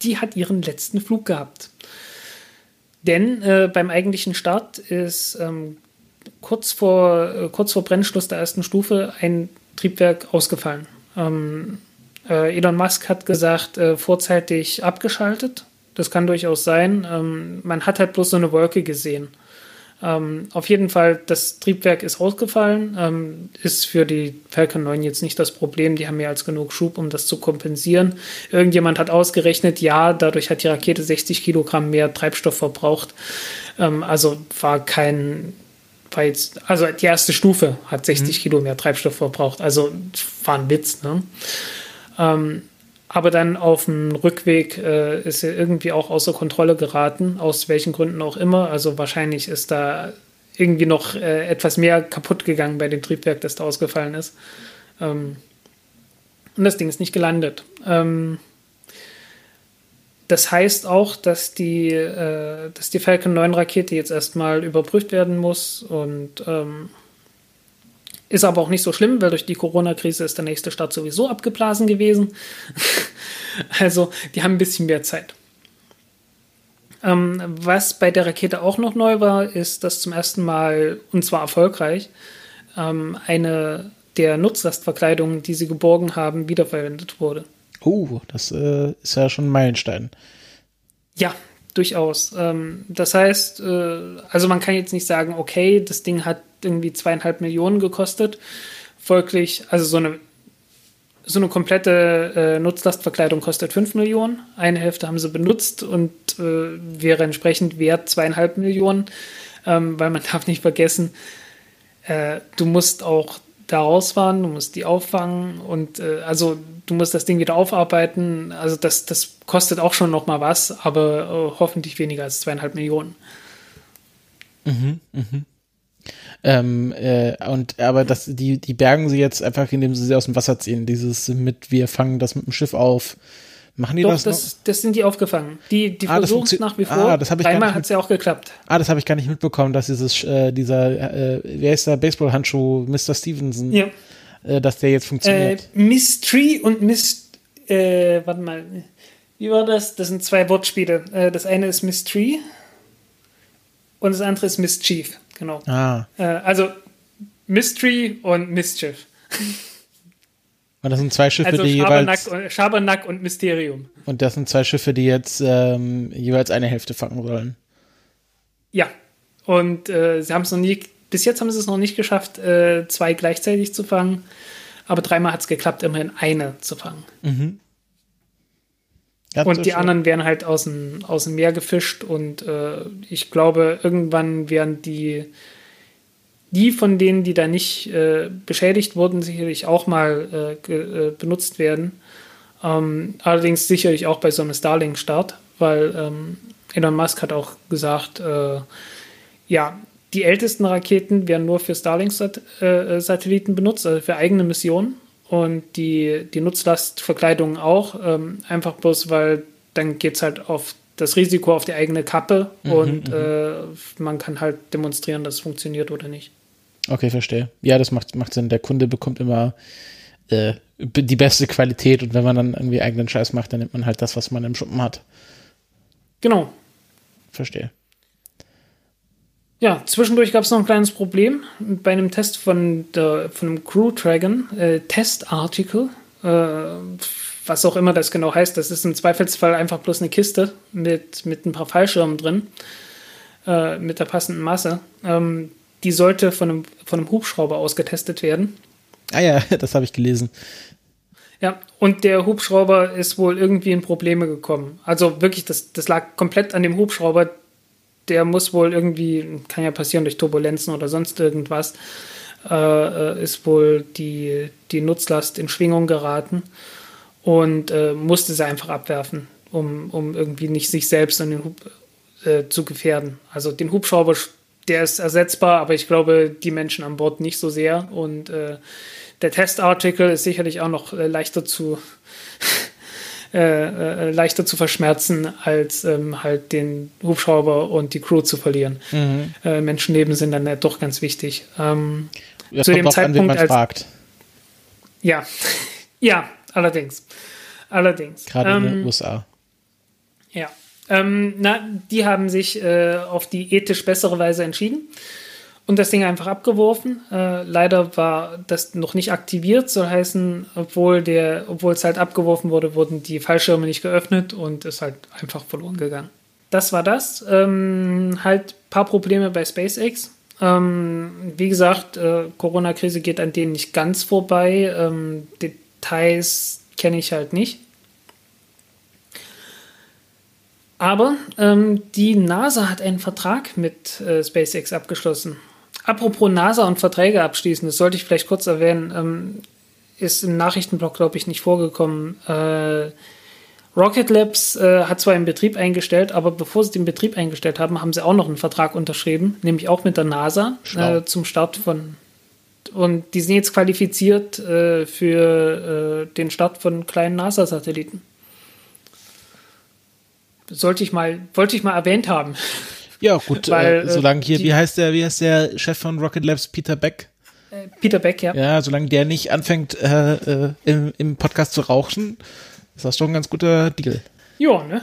die hat ihren letzten Flug gehabt. Denn äh, beim eigentlichen Start ist ähm, kurz, vor, äh, kurz vor Brennschluss der ersten Stufe ein Triebwerk ausgefallen. Ähm, äh, Elon Musk hat gesagt, äh, vorzeitig abgeschaltet. Das kann durchaus sein. Ähm, man hat halt bloß so eine Wolke gesehen. Ähm, auf jeden Fall, das Triebwerk ist ausgefallen, ähm, ist für die Falcon 9 jetzt nicht das Problem. Die haben mehr als genug Schub, um das zu kompensieren. Irgendjemand hat ausgerechnet, ja, dadurch hat die Rakete 60 Kilogramm mehr Treibstoff verbraucht. Ähm, also war kein, war jetzt, also die erste Stufe hat 60 mhm. Kilo mehr Treibstoff verbraucht. Also war ein Witz, ne? Ähm, aber dann auf dem Rückweg äh, ist er irgendwie auch außer Kontrolle geraten, aus welchen Gründen auch immer. Also wahrscheinlich ist da irgendwie noch äh, etwas mehr kaputt gegangen bei dem Triebwerk, das da ausgefallen ist. Ähm, und das Ding ist nicht gelandet. Ähm, das heißt auch, dass die, äh, dass die Falcon 9 Rakete jetzt erstmal überprüft werden muss und ähm, ist aber auch nicht so schlimm, weil durch die Corona-Krise ist der nächste Start sowieso abgeblasen gewesen. also, die haben ein bisschen mehr Zeit. Ähm, was bei der Rakete auch noch neu war, ist, dass zum ersten Mal, und zwar erfolgreich, ähm, eine der Nutzlastverkleidungen, die sie geborgen haben, wiederverwendet wurde. Oh, das äh, ist ja schon ein Meilenstein. Ja, durchaus. Ähm, das heißt, äh, also man kann jetzt nicht sagen, okay, das Ding hat irgendwie zweieinhalb Millionen gekostet. Folglich, also so eine, so eine komplette äh, Nutzlastverkleidung kostet fünf Millionen. Eine Hälfte haben sie benutzt und äh, wäre entsprechend wert zweieinhalb Millionen, ähm, weil man darf nicht vergessen, äh, du musst auch da rausfahren, du musst die auffangen und äh, also du musst das Ding wieder aufarbeiten. Also das, das kostet auch schon noch mal was, aber äh, hoffentlich weniger als zweieinhalb Millionen. Mhm, mhm. Ähm, äh, und aber das, die, die bergen sie jetzt einfach, indem sie sie aus dem Wasser ziehen. Dieses mit, wir fangen das mit dem Schiff auf, Machen die Doch, das, das, das sind die aufgefangen. Die, die Ah, das versuchen es nach wie Ah, vor. das hab ich Dreimal hat es ja auch geklappt. Ah, das habe ich gar nicht mitbekommen, dass dieses, äh, dieser, äh, wer ist der Baseballhandschuh, Mr. Stevenson, Ja. äh, dass der jetzt Äh, funktioniert. Miss Tree und Miss. Äh, warte mal. Wie war das? Das sind zwei Wortspiele. Äh, das eine ist Miss Tree und das andere ist Mischief. Genau. ah, Äh, also Mystery und Mischief. und das sind zwei Schiffe, Also die Schabernack jeweils, und, Schabernack und Mysterium. und das sind zwei Schiffe, die jetzt ähm, jeweils eine Hälfte fangen sollen. Ja. Und äh, sie haben es noch nie, bis jetzt haben sie es noch nicht geschafft, äh, zwei gleichzeitig zu fangen. Aber dreimal hat es geklappt, immerhin eine zu fangen. Ja, das Und die schon- anderen werden halt aus dem, aus dem Meer gefischt und äh, ich glaube, irgendwann werden die, die von denen, die da nicht äh, beschädigt wurden, sicherlich auch mal äh, äh, benutzt werden. Ähm, allerdings sicherlich auch bei so einem Starlink-Start, weil ähm, Elon Musk hat auch gesagt, äh, ja, die ältesten Raketen werden nur für Starlink-Satelliten benutzt, also für eigene Missionen. Und die, die Nutzlastverkleidung auch, ähm, einfach bloß, weil dann geht es halt auf das Risiko auf die eigene Kappe und äh, man kann halt demonstrieren, dass es funktioniert oder nicht. Okay, verstehe. Ja, das macht, macht Sinn. Der Kunde bekommt immer äh, die beste Qualität und wenn man dann irgendwie eigenen Scheiß macht, dann nimmt man halt das, was man im Schuppen hat. Genau. Verstehe. Ja, zwischendurch gab es noch ein kleines Problem bei einem Test von, der, von einem Crew Dragon, äh, Test-Article, äh, was auch immer das genau heißt. Das ist im Zweifelsfall einfach bloß eine Kiste mit, mit ein paar Fallschirmen drin, äh, mit der passenden Masse. Ähm, die sollte von einem, von einem Hubschrauber ausgetestet werden. Ah ja, das habe ich gelesen. Ja, und der Hubschrauber ist wohl irgendwie in Probleme gekommen. Also wirklich, das, das lag komplett an dem Hubschrauber. Der muss wohl irgendwie, kann ja passieren durch Turbulenzen oder sonst irgendwas, äh, äh, ist wohl die, die Nutzlast in Schwingung geraten und äh, musste sie einfach abwerfen, um, um irgendwie nicht sich selbst und den Hub äh, zu gefährden. Also den Hubschrauber, der ist ersetzbar, aber ich glaube, die Menschen an Bord nicht so sehr. Und äh, der Testartikel ist sicherlich auch noch äh, leichter zu äh, äh, leichter zu verschmerzen, als ähm, halt den Hubschrauber und die Crew zu verlieren. Äh, Menschenleben sind dann ja doch ganz wichtig. Ähm, Zu dem an, Zeitpunkt, man als- fragt. ja, ja, allerdings. Allerdings. Gerade in den Ähm, USA. Ja. Ähm, na, die haben sich äh, auf die ethisch bessere Weise entschieden und das Ding einfach abgeworfen. Äh, leider war das noch nicht aktiviert, soll heißen, obwohl der, obwohl es halt abgeworfen wurde, wurden die Fallschirme nicht geöffnet und ist halt einfach verloren gegangen. Das war das. Ähm, halt paar Probleme bei SpaceX. Ähm, wie gesagt, äh, Corona-Krise geht an denen nicht ganz vorbei. Ähm, Details kenne ich halt nicht. Aber ähm, die NASA hat einen Vertrag mit äh, SpaceX abgeschlossen. Apropos NASA und Verträge abschließen, das sollte ich vielleicht kurz erwähnen, ähm, ist im Nachrichtenblock, glaube ich, nicht vorgekommen. Äh, Rocket Labs äh, hat zwar einen Betrieb eingestellt, aber bevor sie den Betrieb eingestellt haben, haben sie auch noch einen Vertrag unterschrieben, nämlich auch mit der NASA äh, zum Start von. Und die sind jetzt qualifiziert äh, für äh, den Start von kleinen NASA-Satelliten. Sollte ich mal, wollte ich mal erwähnt haben. Ja, gut, weil, äh, äh, solange hier, die- wie heißt der, wie heißt der Chef von Rocket Labs, Peter Beck? Peter Beck, ja. Ja, solange der nicht anfängt, äh, äh, im, im Podcast zu rauchen, ist das doch ein ganz guter Deal. Ja, ne?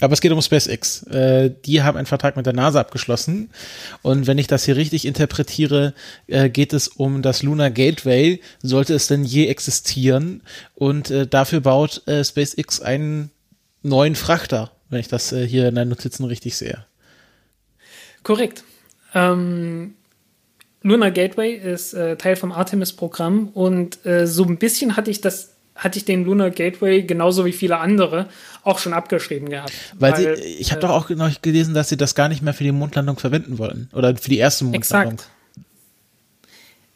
Aber es geht um SpaceX. Äh, die haben einen Vertrag mit der NASA abgeschlossen. Und wenn ich das hier richtig interpretiere, äh, geht es um das Lunar Gateway, sollte es denn je existieren. Und äh, dafür baut äh, SpaceX einen neuen Frachter, wenn ich das äh, hier in den Notizen richtig sehe. Korrekt. Ähm, Lunar Gateway ist äh, Teil vom Artemis-Programm und äh, so ein bisschen hatte ich das, hatte ich den Lunar Gateway genauso wie viele andere auch schon abgeschrieben gehabt. Weil, sie, ich habe äh, doch auch noch gelesen, dass sie das gar nicht mehr für die Mondlandung verwenden wollen. Oder für die erste Mondlandung. Exakt.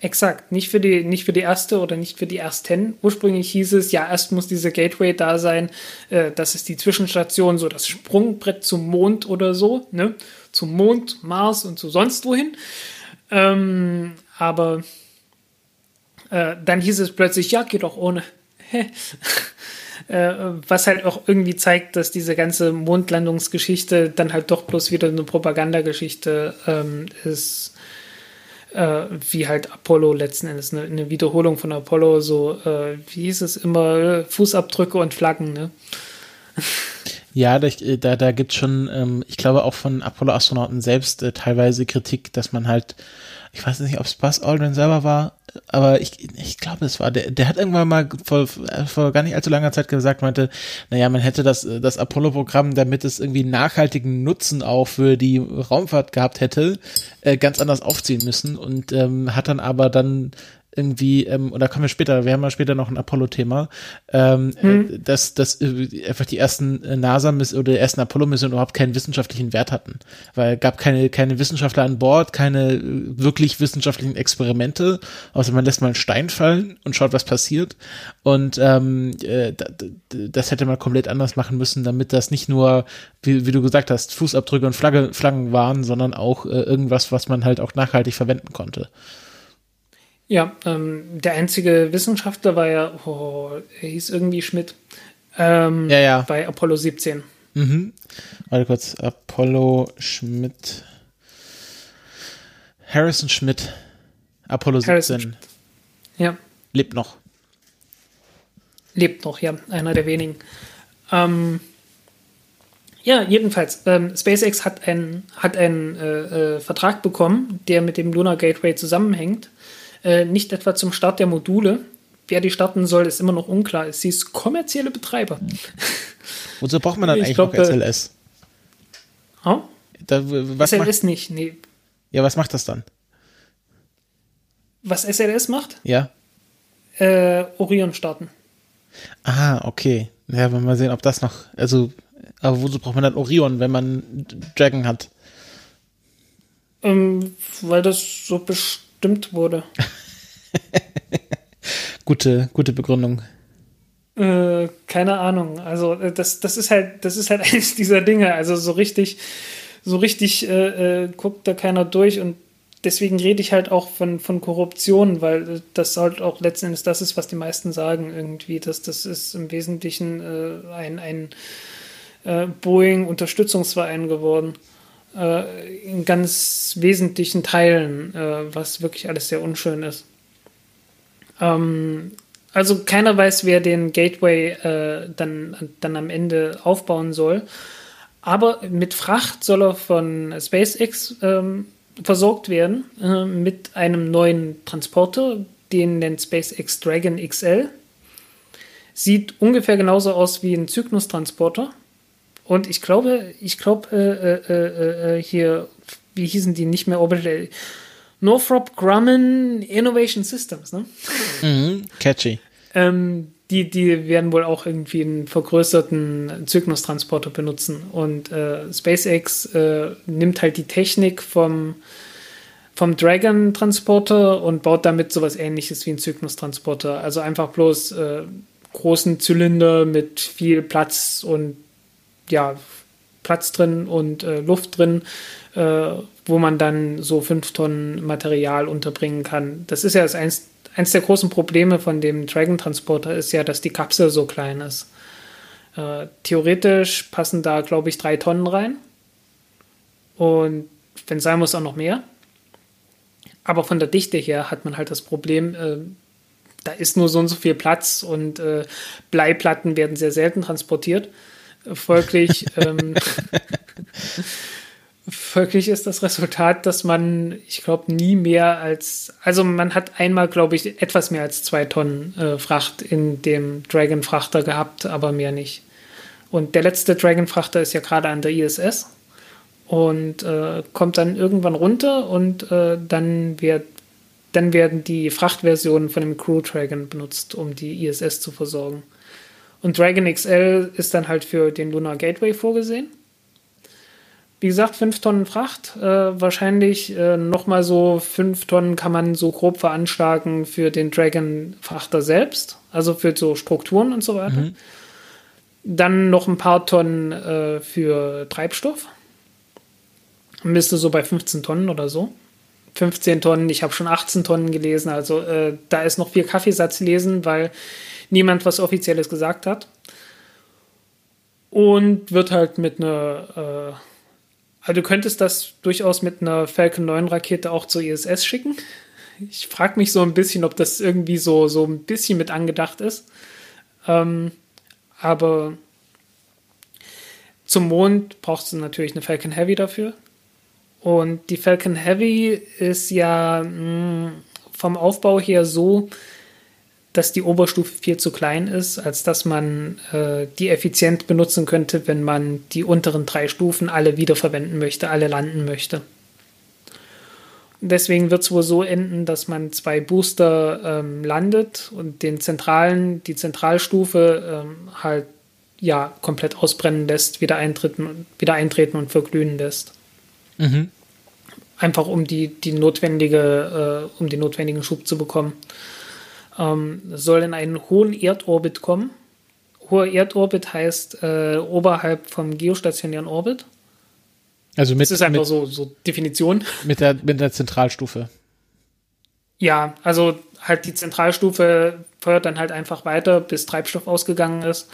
Exakt. Nicht für, die, nicht für die erste oder nicht für die ersten. Ursprünglich hieß es, ja, erst muss diese Gateway da sein. Äh, das ist die Zwischenstation, so das Sprungbrett zum Mond oder so. Ne? Zum Mond, Mars und zu sonst wohin. Ähm, aber äh, dann hieß es plötzlich, ja, geht doch ohne. Äh, was halt auch irgendwie zeigt, dass diese ganze Mondlandungsgeschichte dann halt doch bloß wieder eine Propagandageschichte ähm, ist, äh, wie halt Apollo letzten Endes, eine, eine Wiederholung von Apollo, so, äh, wie hieß es immer, Fußabdrücke und Flaggen, ne? Ja, da, da, da gibt es schon, ähm, ich glaube auch von Apollo-Astronauten selbst äh, teilweise Kritik, dass man halt ich weiß nicht, ob es Buzz Aldrin selber war, aber ich, ich glaube, es war, der, der hat irgendwann mal vor, vor gar nicht allzu langer Zeit gesagt, meinte, naja, man hätte das, das Apollo-Programm, damit es irgendwie nachhaltigen Nutzen auch für die Raumfahrt gehabt hätte, äh, ganz anders aufziehen müssen und ähm, hat dann aber dann irgendwie, ähm, oder kommen wir später, wir haben ja später noch ein Apollo-Thema, ähm, hm. dass, dass äh, einfach die ersten äh, NASA- oder die ersten Apollo-Missionen überhaupt keinen wissenschaftlichen Wert hatten. Weil gab keine, keine Wissenschaftler an Bord, keine äh, wirklich wissenschaftlichen Experimente, außer man lässt mal einen Stein fallen und schaut, was passiert. Und ähm, äh, das hätte man komplett anders machen müssen, damit das nicht nur, wie, wie du gesagt hast, Fußabdrücke und Flagge, Flaggen waren, sondern auch äh, irgendwas, was man halt auch nachhaltig verwenden konnte. Ja, ähm, der einzige Wissenschaftler war ja, oh, er hieß irgendwie Schmidt. Ähm, ja, ja. Bei Apollo 17. Mhm. Warte kurz, Apollo Schmidt. Harrison Schmidt. Apollo Harrison 17. Schmidt. Ja. Lebt noch. Lebt noch, ja, einer der wenigen. Ähm, ja, jedenfalls, ähm, SpaceX hat einen, hat einen äh, äh, Vertrag bekommen, der mit dem Lunar Gateway zusammenhängt äh, nicht etwa zum Start der Module. Wer die starten soll, ist immer noch unklar. Es hieß kommerzielle Betreiber. Wozu braucht man dann ich eigentlich glaub, noch SLS? Oh? Da, SLS macht, nicht, nee. Ja, was macht das dann? Was SLS macht? Ja. Äh, Orion starten. Ah, okay. Ja, wir sehen, ob das noch, also, aber wozu braucht man dann Orion, wenn man Dragon hat? Ähm, weil das so bestimmt bestimmt wurde. gute, gute Begründung. Äh, keine Ahnung. Also äh, das, das ist halt, das ist halt eines dieser Dinge. Also so richtig, so richtig äh, äh, guckt da keiner durch und deswegen rede ich halt auch von, von Korruption, weil das halt auch letzten Endes das ist, was die meisten sagen irgendwie, dass das ist im Wesentlichen äh, ein, ein äh, Boeing-Unterstützungsverein geworden äh, in ganz wesentlichen Teilen, äh, was wirklich alles sehr unschön ist. Ähm, also keiner weiß, wer den Gateway äh, dann, dann am Ende aufbauen soll. Aber mit Fracht soll er von SpaceX ähm, versorgt werden, äh, mit einem neuen Transporter, den nennt SpaceX Dragon XL. Sieht ungefähr genauso aus wie ein Cygnus-Transporter. Und ich glaube, ich glaube, äh, äh, äh, hier, wie hießen die nicht mehr Orbital? Northrop Grumman Innovation Systems, ne? Mhm, catchy. Ähm, die, die werden wohl auch irgendwie einen vergrößerten Cygnus-Transporter benutzen. Und äh, SpaceX äh, nimmt halt die Technik vom, vom Dragon-Transporter und baut damit sowas ähnliches wie ein Cygnus-Transporter. Also einfach bloß äh, großen Zylinder mit viel Platz und ja, Platz drin und äh, Luft drin, äh, wo man dann so fünf Tonnen Material unterbringen kann. Das ist ja das eins, eins der großen Probleme von dem Dragon Transporter ist ja, dass die Kapsel so klein ist. Äh, theoretisch passen da, glaube ich, drei Tonnen rein. Und wenn sein muss, auch noch mehr. Aber von der Dichte her hat man halt das Problem, äh, da ist nur so und so viel Platz und äh, Bleiplatten werden sehr selten transportiert. Folglich, ähm, folglich ist das Resultat, dass man, ich glaube, nie mehr als, also man hat einmal, glaube ich, etwas mehr als zwei Tonnen äh, Fracht in dem Dragon-Frachter gehabt, aber mehr nicht. Und der letzte Dragon-Frachter ist ja gerade an der ISS und äh, kommt dann irgendwann runter und äh, dann wird dann werden die Frachtversionen von dem Crew Dragon benutzt, um die ISS zu versorgen. Und Dragon XL ist dann halt für den Lunar Gateway vorgesehen. Wie gesagt, 5 Tonnen Fracht. Äh, wahrscheinlich äh, nochmal so 5 Tonnen kann man so grob veranschlagen für den Dragon-Frachter selbst. Also für so Strukturen und so weiter. Mhm. Dann noch ein paar Tonnen äh, für Treibstoff. Müsste so bei 15 Tonnen oder so. 15 Tonnen, ich habe schon 18 Tonnen gelesen. Also äh, da ist noch viel Kaffeesatz lesen, weil niemand was Offizielles gesagt hat. und wird halt mit einer, äh, also du könntest das durchaus mit einer Falcon 9 Rakete auch zur ISS schicken. Ich frage mich so ein bisschen, ob das irgendwie so, so ein bisschen mit angedacht ist. Ähm, aber zum Mond brauchst du natürlich eine Falcon Heavy dafür. Und die Falcon Heavy ist ja mh, mm, vom Aufbau her so, dass die Oberstufe viel zu klein ist, als dass man äh, die effizient benutzen könnte, wenn man die unteren drei Stufen alle wiederverwenden möchte, alle landen möchte. Deswegen wird es wohl so enden, dass man zwei Booster ähm, landet und den zentralen, die Zentralstufe ähm, halt ja komplett ausbrennen lässt, wieder eintreten, wieder eintreten und verglühen lässt. Mhm. Einfach um die, die notwendige, äh, um den notwendigen Schub zu bekommen. Ähm, soll in einen hohen Erdorbit kommen. Hoher Erdorbit heißt äh, oberhalb vom geostationären Orbit. Also mit, das ist einfach mit, so, so Definition. Mit der, mit der Zentralstufe. Ja, also halt die Zentralstufe feuert dann halt einfach weiter, bis Treibstoff ausgegangen ist.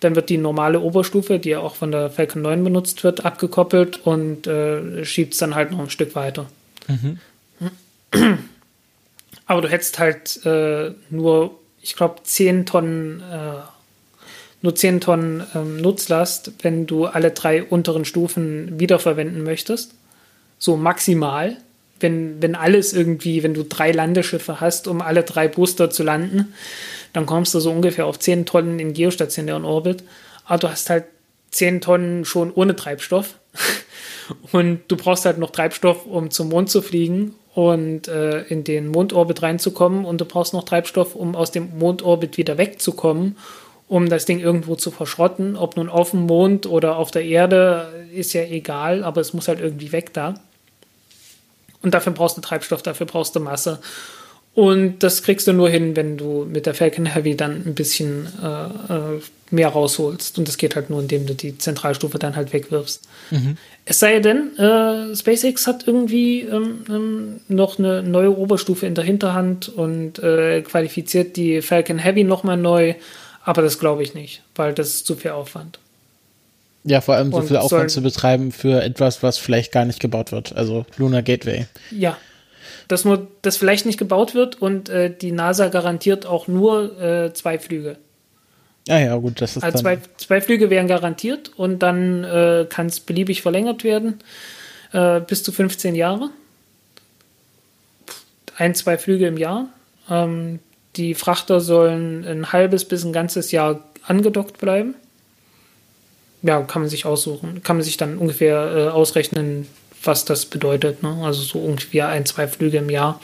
Dann wird die normale Oberstufe, die ja auch von der Falcon 9 benutzt wird, abgekoppelt und äh, schiebt es dann halt noch ein Stück weiter. Mhm. Aber du hättest halt äh, nur, ich glaube, 10 Tonnen, äh, nur 10 Tonnen ähm, Nutzlast, wenn du alle drei unteren Stufen wiederverwenden möchtest. So maximal. Wenn, wenn alles irgendwie, wenn du drei Landeschiffe hast, um alle drei Booster zu landen, dann kommst du so ungefähr auf 10 Tonnen in geostationären Orbit. Aber du hast halt 10 Tonnen schon ohne Treibstoff. Und du brauchst halt noch Treibstoff, um zum Mond zu fliegen und äh, in den Mondorbit reinzukommen. Und du brauchst noch Treibstoff, um aus dem Mondorbit wieder wegzukommen, um das Ding irgendwo zu verschrotten. Ob nun auf dem Mond oder auf der Erde, ist ja egal, aber es muss halt irgendwie weg da. Und dafür brauchst du Treibstoff, dafür brauchst du Masse. Und das kriegst du nur hin, wenn du mit der Falcon Heavy dann ein bisschen äh, äh, mehr rausholst. Und das geht halt nur, indem du die Zentralstufe dann halt wegwirfst. Mhm. Es sei denn, äh, SpaceX hat irgendwie ähm, ähm, noch eine neue Oberstufe in der Hinterhand und äh, qualifiziert die Falcon Heavy nochmal neu. Aber das glaube ich nicht, weil das ist zu viel Aufwand. Ja, vor allem so und viel Aufwand zu betreiben für etwas, was vielleicht gar nicht gebaut wird. Also Lunar Gateway. Ja, dass nur das vielleicht nicht gebaut wird und äh, die NASA garantiert auch nur äh, zwei Flüge. Ja, ja, gut, das ist also zwei, zwei Flüge wären garantiert und dann äh, kann es beliebig verlängert werden äh, bis zu 15 Jahre. Ein, zwei Flüge im Jahr. Ähm, die Frachter sollen ein halbes bis ein ganzes Jahr angedockt bleiben. Ja, kann man sich aussuchen. Kann man sich dann ungefähr äh, ausrechnen, was das bedeutet. Ne? Also so ungefähr ein, zwei Flüge im Jahr.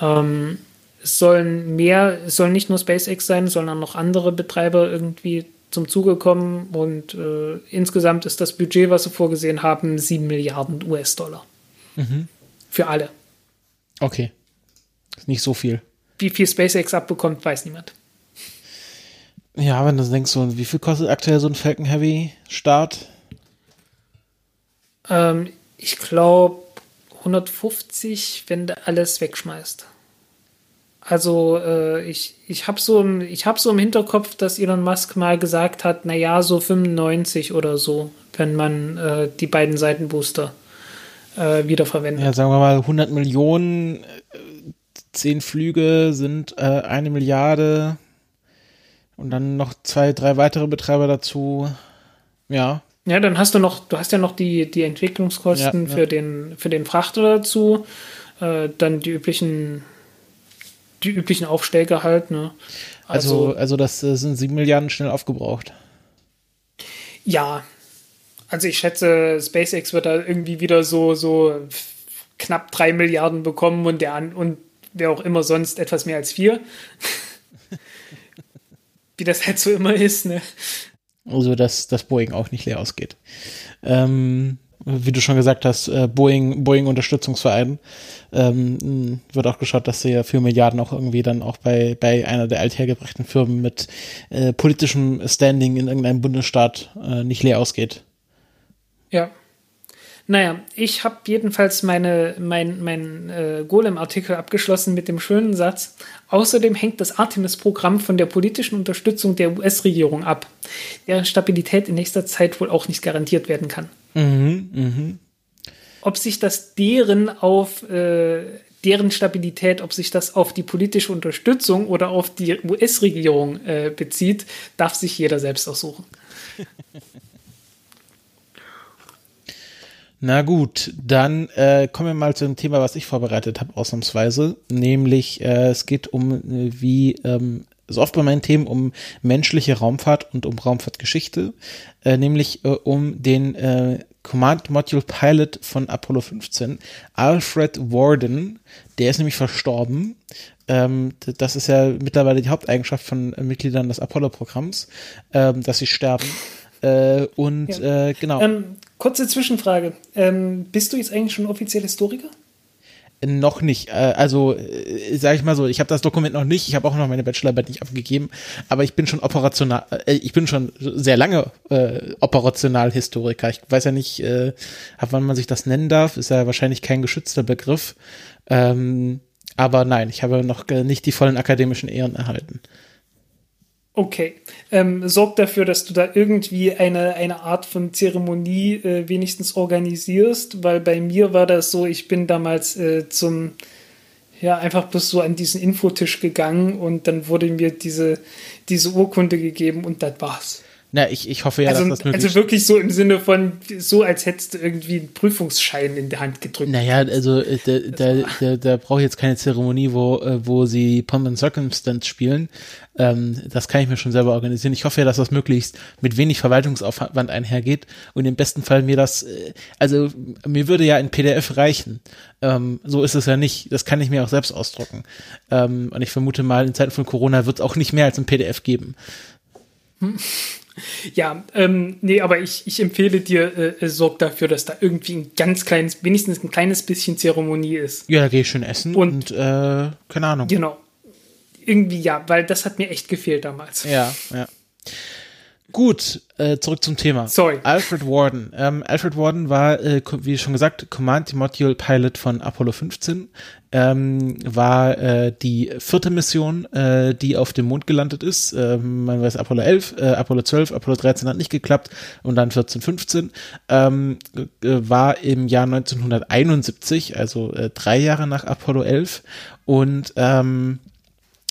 Ähm, es sollen mehr, es sollen nicht nur SpaceX sein, sondern noch andere Betreiber irgendwie zum Zuge kommen. Und äh, insgesamt ist das Budget, was sie vorgesehen haben, 7 Milliarden US-Dollar. Mhm. Für alle. Okay. Ist nicht so viel. Wie viel SpaceX abbekommt, weiß niemand. Ja, wenn du denkst, so, wie viel kostet aktuell so ein Falcon Heavy Start? Ähm, ich glaube 150, wenn du alles wegschmeißt. Also äh, ich, ich habe so, im, hab so im Hinterkopf, dass Elon Musk mal gesagt hat, naja, so 95 oder so, wenn man äh, die beiden Seitenbooster äh, wiederverwendet. Ja, sagen wir mal 100 Millionen, 10 Flüge sind äh, eine Milliarde und dann noch zwei, drei weitere Betreiber dazu. Ja, ja, dann hast du noch, du hast ja noch die, die Entwicklungskosten ja, für, Den, für den Frachter dazu, äh, dann die üblichen, die üblichen Aufsteiger halt, ne? Also, also, also das äh, sind sieben Milliarden schnell aufgebraucht. Ja, also ich schätze, SpaceX wird da irgendwie wieder so, so knapp drei Milliarden bekommen und der an und wer auch immer sonst etwas mehr als vier. Wie das halt so immer ist, ne? Also, dass das Boeing auch nicht leer ausgeht. Ähm, wie du schon gesagt hast, äh, Boeing, Boeing Unterstützungsverein, ähm, wird auch geschaut, dass sie ja für Milliarden auch irgendwie dann auch bei, bei einer der althergebrachten Firmen mit äh, politischem Standing in irgendeinem Bundesstaat äh, nicht leer ausgeht. Ja. Naja, ich habe jedenfalls meine, mein, mein äh, Golem-Artikel abgeschlossen mit dem schönen Satz. Außerdem hängt das Artemis-Programm von der politischen Unterstützung der US-Regierung ab, deren Stabilität in nächster Zeit wohl auch nicht garantiert werden kann. Mhm, mh. Ob sich das deren auf äh, deren Stabilität, ob sich das auf die politische Unterstützung oder auf die US-Regierung äh, bezieht, darf sich jeder selbst aussuchen. Na gut, dann äh, kommen wir mal zu dem Thema, was ich vorbereitet habe, ausnahmsweise. Nämlich, äh, es geht um, äh, wie ähm, so oft bei meinen Themen, um menschliche Raumfahrt und um Raumfahrtgeschichte. Äh, nämlich äh, um den äh, Command Module Pilot von Apollo 15, Alfred Warden. Der ist nämlich verstorben. Ähm, das ist ja mittlerweile die Haupteigenschaft von Mitgliedern des Apollo-Programms, ähm, dass sie sterben. Äh, und ja. äh, genau. Ähm, kurze Zwischenfrage. Ähm, bist du jetzt eigentlich schon offiziell Historiker? Noch nicht. Äh, also, äh, sage ich mal so, ich habe das Dokument noch nicht, ich habe auch noch meine Bachelorarbeit nicht abgegeben, aber ich bin schon operational, äh, ich bin schon sehr lange äh, operational Historiker. Ich weiß ja nicht, äh, ab wann man sich das nennen darf, ist ja wahrscheinlich kein geschützter Begriff. Ähm, aber nein, ich habe noch nicht die vollen akademischen Ehren erhalten. Okay. Ähm, sorg dafür, dass du da irgendwie eine, eine Art von Zeremonie äh, wenigstens organisierst, weil bei mir war das so, ich bin damals äh, zum, ja, einfach bloß so an diesen Infotisch gegangen und dann wurde mir diese, diese Urkunde gegeben und das war's. Na, ich, ich hoffe ja, also, dass das möglich Also wirklich so im Sinne von, so als hättest du irgendwie einen Prüfungsschein in der Hand gedrückt. Naja, also äh, da, da, da, da brauche ich jetzt keine Zeremonie, wo, äh, wo sie Pomp and Circumstance spielen. Ähm, das kann ich mir schon selber organisieren. Ich hoffe ja, dass das möglichst mit wenig Verwaltungsaufwand einhergeht und im besten Fall mir das, äh, also mir würde ja ein PDF reichen. Ähm, so ist es ja nicht. Das kann ich mir auch selbst ausdrucken. Ähm, und ich vermute mal, in Zeiten von Corona wird es auch nicht mehr als ein PDF geben. Hm. Ja, ähm, nee, aber ich, ich empfehle dir, äh, äh, sorg dafür, dass da irgendwie ein ganz kleines, wenigstens ein kleines bisschen Zeremonie ist. Ja, da gehe ich schön essen und, und äh, keine Ahnung. Genau. Irgendwie ja, weil das hat mir echt gefehlt damals. Ja, ja. Gut, äh, zurück zum Thema. Sorry. Alfred Warden. Ähm, Alfred Warden war, äh, wie schon gesagt, Command Module Pilot von Apollo 15. Ähm, war äh, die vierte Mission, äh, die auf dem Mond gelandet ist. Ähm, man weiß Apollo 11, äh, Apollo 12, Apollo 13 hat nicht geklappt und dann 14, 15. Ähm, äh, war im Jahr 1971, also drei Jahre nach Apollo 11 und ähm,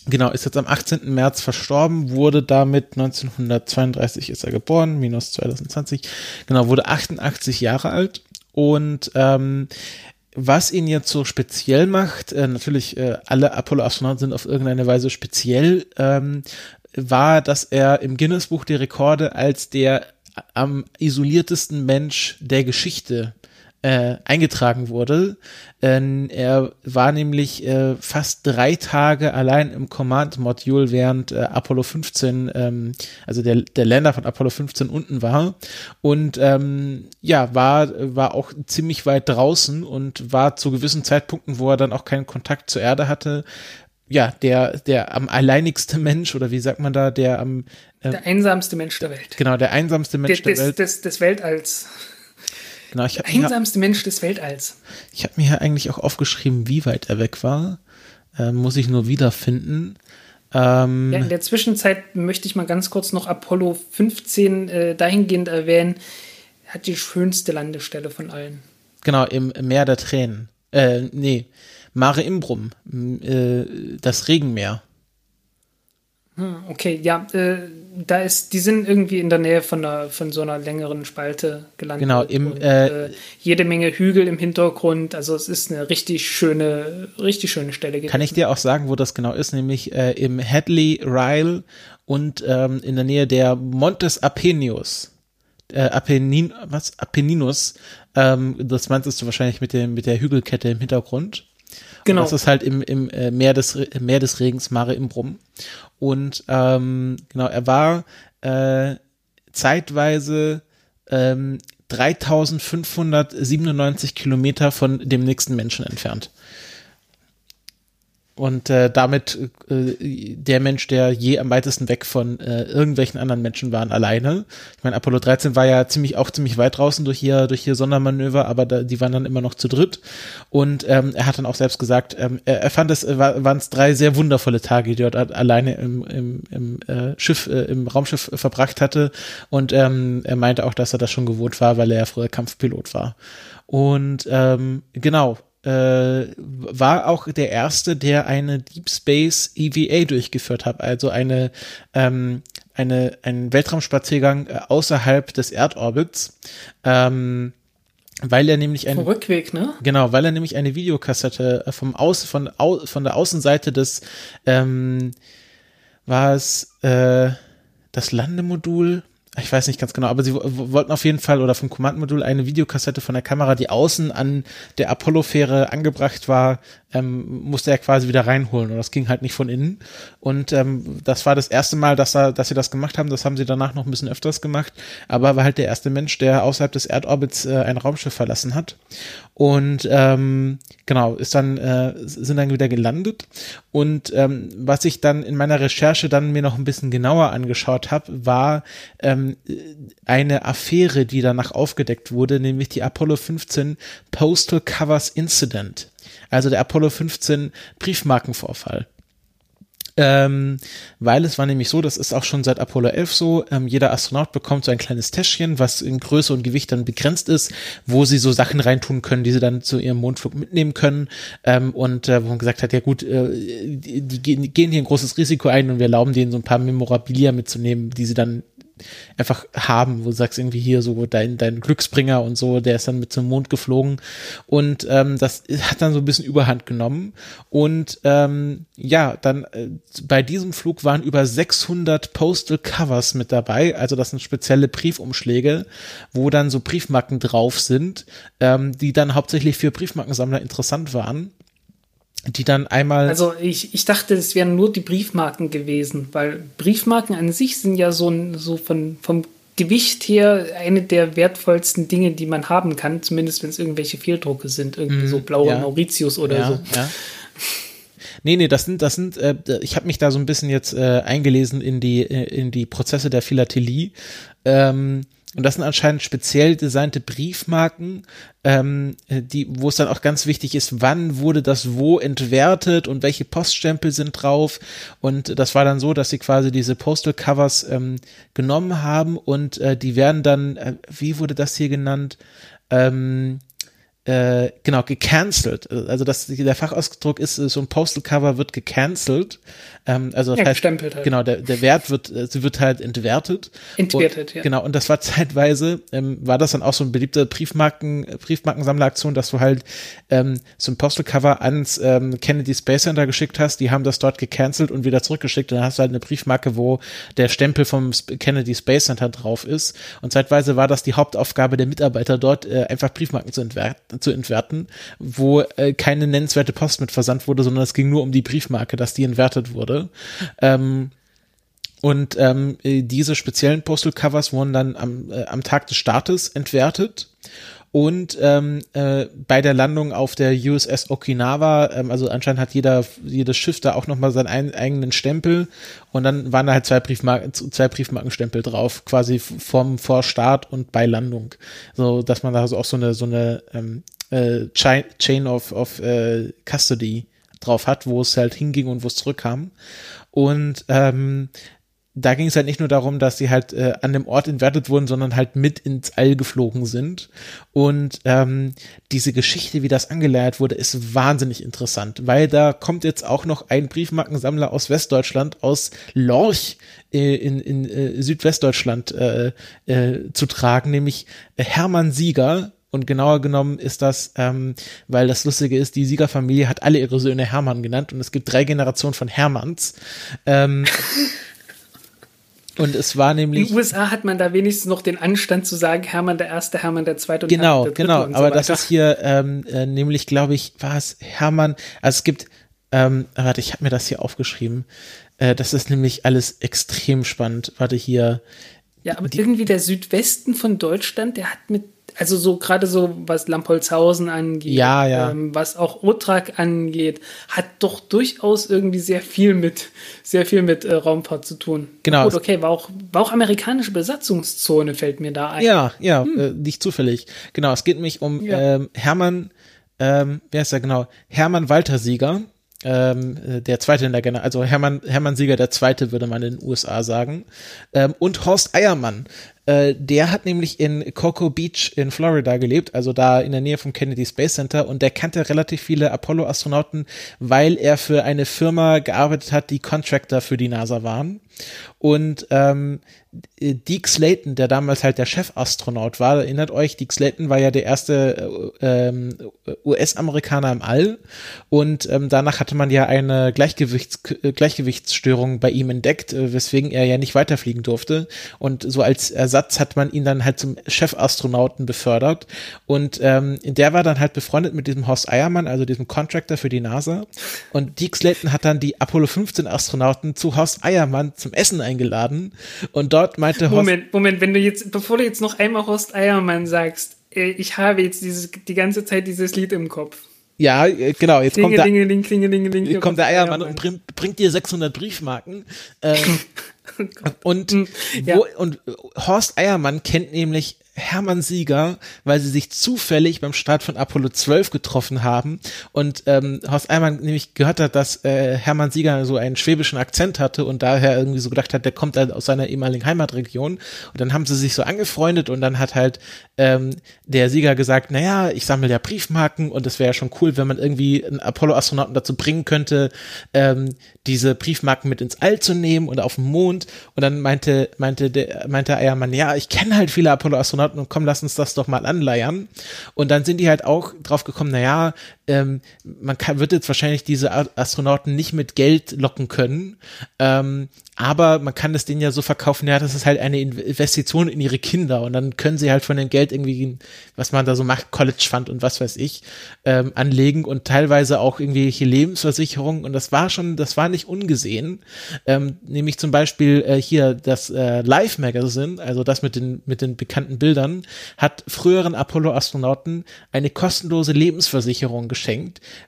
Genau, ist jetzt am 18. März verstorben, wurde damit 1932 ist er geboren, minus 2020, genau, wurde 88 Jahre alt und ähm, was ihn jetzt so speziell macht, äh, natürlich äh, alle Apollo-Astronauten sind auf irgendeine Weise speziell, ähm, war, dass er im Guinness-Buch der Rekorde als der am isoliertesten Mensch der Geschichte äh, eingetragen wurde. Ähm, er war nämlich äh, fast drei Tage allein im Command-Modul, während äh, Apollo 15, ähm, also der, der Lander von Apollo 15 unten war. Und ähm, ja, war, war auch ziemlich weit draußen und war zu gewissen Zeitpunkten, wo er dann auch keinen Kontakt zur Erde hatte, ja, der, der am alleinigste Mensch, oder wie sagt man da, der am äh, Der einsamste Mensch der Welt. Genau, der einsamste Mensch des, der Welt. Des, des Weltalls. Genau, ich Einsamste mir, Mensch des Weltalls. Ich habe mir hier eigentlich auch aufgeschrieben, wie weit er weg war. Äh, muss ich nur wiederfinden. Ähm, ja, in der Zwischenzeit möchte ich mal ganz kurz noch Apollo 15 äh, dahingehend erwähnen. Hat die schönste Landestelle von allen. Genau, im Meer der Tränen. Äh, nee, Mare Imbrum, äh, das Regenmeer. Hm, okay, ja, äh, da ist, die sind irgendwie in der Nähe von, einer, von so einer längeren Spalte gelandet. Genau, im und, äh, äh, jede Menge Hügel im Hintergrund. Also es ist eine richtig schöne, richtig schöne Stelle gewesen. Kann ich dir auch sagen, wo das genau ist, nämlich äh, im Hadley Ryle und ähm, in der Nähe der Montes Apenius. Äh, Apennin, was? Apenninus. Ähm, das meintest du wahrscheinlich mit, dem, mit der Hügelkette im Hintergrund. Genau. Und das ist halt im, im äh, Meer, des, Meer des Regens, Mare Imbrum. Und ähm, genau, er war äh, zeitweise ähm, 3597 Kilometer von dem nächsten Menschen entfernt. Und äh, damit äh, der Mensch, der je am weitesten weg von äh, irgendwelchen anderen Menschen waren, alleine. Ich meine, Apollo 13 war ja ziemlich auch ziemlich weit draußen durch hier durch hier Sondermanöver, aber da, die waren dann immer noch zu dritt. Und ähm, er hat dann auch selbst gesagt, ähm, er, er fand es äh, waren es drei sehr wundervolle Tage, die er dort alleine im, im, im äh, Schiff, äh, im Raumschiff verbracht hatte. Und ähm, er meinte auch, dass er das schon gewohnt war, weil er ja früher Kampfpilot war. Und ähm, genau, äh, war auch der erste, der eine Deep Space EVA durchgeführt hat, also eine, ähm, eine, einen Weltraumspaziergang äh, außerhalb des Erdorbits. Ähm, weil er nämlich ein Rückweg, ne? Genau, weil er nämlich eine Videokassette äh, vom Aus von au, von der Außenseite des ähm, war es äh, das Landemodul ich weiß nicht ganz genau, aber sie wollten auf jeden Fall oder vom Kommandmodul eine Videokassette von der Kamera, die außen an der Apollo-Fähre angebracht war, ähm, musste er quasi wieder reinholen und das ging halt nicht von innen. Und ähm, das war das erste Mal, dass, er, dass sie das gemacht haben. Das haben sie danach noch ein bisschen öfters gemacht, aber er war halt der erste Mensch, der außerhalb des Erdorbits äh, ein Raumschiff verlassen hat. Und ähm, genau, ist dann, äh, sind dann wieder gelandet. Und ähm, was ich dann in meiner Recherche dann mir noch ein bisschen genauer angeschaut habe, war ähm, eine Affäre, die danach aufgedeckt wurde, nämlich die Apollo 15 Postal Covers Incident also der Apollo 15 Briefmarkenvorfall. Ähm, weil es war nämlich so, das ist auch schon seit Apollo 11 so, ähm, jeder Astronaut bekommt so ein kleines Täschchen, was in Größe und Gewicht dann begrenzt ist, wo sie so Sachen reintun können, die sie dann zu ihrem Mondflug mitnehmen können ähm, und äh, wo man gesagt hat, ja gut, äh, die, die, gehen hier ein großes Risiko ein und wir erlauben denen so ein paar Memorabilia mitzunehmen, die sie dann einfach haben, wo du sagst irgendwie hier so dein, dein Glücksbringer und so, der ist dann mit zum Mond geflogen. Und ähm, das hat dann so ein bisschen Überhand genommen. Und ähm, ja, dann äh, bei diesem Flug waren über 600 Postal Covers mit dabei, also das sind spezielle Briefumschläge, wo dann so Briefmarken drauf sind, ähm, die dann hauptsächlich für Briefmarkensammler interessant waren die dann einmal. Also ich, ich dachte, es wären nur die Briefmarken gewesen, weil Briefmarken an sich sind ja so, so von, vom Gewicht her eine der wertvollsten Dinge, die man haben kann, zumindest wenn es irgendwelche Fehldrucke sind, irgendwie mm, so blaue ja. Mauritius oder ja, so. Ja. Nee, nee, das sind, das sind, äh, ich habe mich da so ein bisschen jetzt äh, eingelesen in die, äh, in die Prozesse der Philatelie. Ähm, und das sind anscheinend speziell designte Briefmarken, ähm, die, wo es dann auch ganz wichtig ist, wann wurde das wo entwertet und welche Poststempel sind drauf. Und das war dann so, dass sie quasi diese Postal Covers ähm, genommen haben und äh, die werden dann, äh, wie wurde das hier genannt? Ähm, äh, genau, gecancelt. Also das, der Fachausdruck ist, so ein Postal Cover wird gecancelt. Ähm, also das ja, heißt, halt. genau, der, der Wert wird, äh, sie wird halt entwertet. Entwertet, und, ja. Genau, und das war zeitweise, ähm, war das dann auch so eine beliebte Briefmarken, Briefmarkensammleraktion, dass du halt ähm, so ein Postal Cover ans ähm, Kennedy Space Center geschickt hast, die haben das dort gecancelt und wieder zurückgeschickt und dann hast du halt eine Briefmarke, wo der Stempel vom Kennedy Space Center drauf ist. Und zeitweise war das die Hauptaufgabe der Mitarbeiter dort, äh, einfach Briefmarken zu entwerten, zu entwerten wo äh, keine nennenswerte Post mit versandt wurde, sondern es ging nur um die Briefmarke, dass die entwertet wurde. Ähm, und ähm, diese speziellen Postal Covers wurden dann am, äh, am Tag des Startes entwertet. Und ähm, äh, bei der Landung auf der USS Okinawa, ähm, also anscheinend hat jeder, jedes Schiff da auch nochmal seinen ein, eigenen Stempel und dann waren da halt zwei, Briefmarken, zwei Briefmarkenstempel drauf, quasi vom vor Start und bei Landung. So dass man da so auch so eine, so eine ähm, äh, Chain of, of äh, Custody drauf hat, wo es halt hinging und wo es zurückkam. Und ähm, da ging es halt nicht nur darum, dass sie halt äh, an dem Ort entwertet wurden, sondern halt mit ins All geflogen sind. Und ähm, diese Geschichte, wie das angeleiert wurde, ist wahnsinnig interessant, weil da kommt jetzt auch noch ein Briefmarkensammler aus Westdeutschland, aus Lorch äh, in, in äh, Südwestdeutschland äh, äh, zu tragen, nämlich Hermann Sieger, und genauer genommen ist das, ähm, weil das Lustige ist, die Siegerfamilie hat alle ihre Söhne Hermann genannt und es gibt drei Generationen von Hermanns. Ähm, und es war nämlich. In den USA hat man da wenigstens noch den Anstand zu sagen, Hermann der Erste, Hermann der Zweite und genau, Hermann der Dritte. Genau, genau. Aber so das ist hier ähm, äh, nämlich, glaube ich, war es Hermann. Also es gibt, ähm, warte, ich habe mir das hier aufgeschrieben. Äh, das ist nämlich alles extrem spannend. Warte hier. Ja, aber irgendwie der Südwesten von Deutschland, der hat mit also so gerade so, was Lampolzhausen angeht, ja, ja. Ähm, was auch Otrak angeht, hat doch durchaus irgendwie sehr viel mit, sehr viel mit äh, Raumfahrt zu tun. Genau. Gut, okay, war auch, war auch amerikanische Besatzungszone, fällt mir da ein. Ja, ja, hm. äh, nicht zufällig. Genau, es geht nämlich um ja. ähm, Hermann, ähm, wer ist er genau? Hermann Walter Sieger ähm, äh, der zweite in der Generation, also Hermann, Hermann Sieger der zweite, würde man in den USA sagen. Ähm, und Horst Eiermann, äh, der hat nämlich in Cocoa Beach in Florida gelebt, also da in der Nähe vom Kennedy Space Center und der kannte relativ viele Apollo-Astronauten, weil er für eine Firma gearbeitet hat, die Contractor für die NASA waren. Und ähm, Deke Slayton, der damals halt der Chefastronaut war, erinnert euch, Deke Slayton war ja der erste äh, ähm, US-Amerikaner im All. Und ähm, danach hatte man ja eine Gleichgewichts äh, Gleichgewichtsstörung bei ihm entdeckt, äh, weswegen er ja nicht weiterfliegen durfte. Und so als Ersatz hat man ihn dann halt zum Chefastronauten befördert. Und ähm, der war dann halt befreundet mit diesem Horst Eiermann, also diesem Contractor für die NASA. Und Deke Slayton hat dann die Apollo 15 Astronauten zu Horst Eiermann zum Essen eingeladen und dort meinte Horst. Moment, Moment, wenn du jetzt, bevor du jetzt noch einmal Horst Eiermann sagst, äh, ich habe jetzt dieses, die ganze Zeit dieses Lied im Kopf. Ja, äh, genau, jetzt kommt der, Klingeling, Klingeling, kommt der Eiermann, und bringt, bringt dir 600 Briefmarken. Ähm, und, ja. wo, und Horst Eiermann kennt nämlich Hermann Sieger, weil sie sich zufällig beim Start von Apollo 12 getroffen haben und ähm, Horst Eiermann nämlich gehört hat, dass äh, Hermann Sieger so einen schwäbischen Akzent hatte und daher irgendwie so gedacht hat, der kommt halt aus seiner ehemaligen Heimatregion. Und dann haben sie sich so angefreundet und dann hat halt ähm, der Sieger gesagt, naja, ich sammle ja Briefmarken und es wäre ja schon cool, wenn man irgendwie einen Apollo-Astronauten dazu bringen könnte, ähm, diese Briefmarken mit ins All zu nehmen oder auf den Mond. Und dann meinte, meinte der, meinte Eiermann, ja, ich kenne halt viele Apollo-Astronauten Und komm, lass uns das doch mal anleiern. Und dann sind die halt auch drauf gekommen, naja, ähm, man kann, wird jetzt wahrscheinlich diese Astronauten nicht mit Geld locken können, ähm, aber man kann es denen ja so verkaufen, ja, das ist halt eine Investition in ihre Kinder. Und dann können sie halt von dem Geld irgendwie, was man da so macht, College Fund und was weiß ich, ähm, anlegen und teilweise auch irgendwelche Lebensversicherungen und das war schon, das war nicht ungesehen, ähm, nämlich zum Beispiel äh, hier das äh, Life Magazine, also das mit den, mit den bekannten Bildern, hat früheren Apollo-Astronauten eine kostenlose Lebensversicherung geschenkt,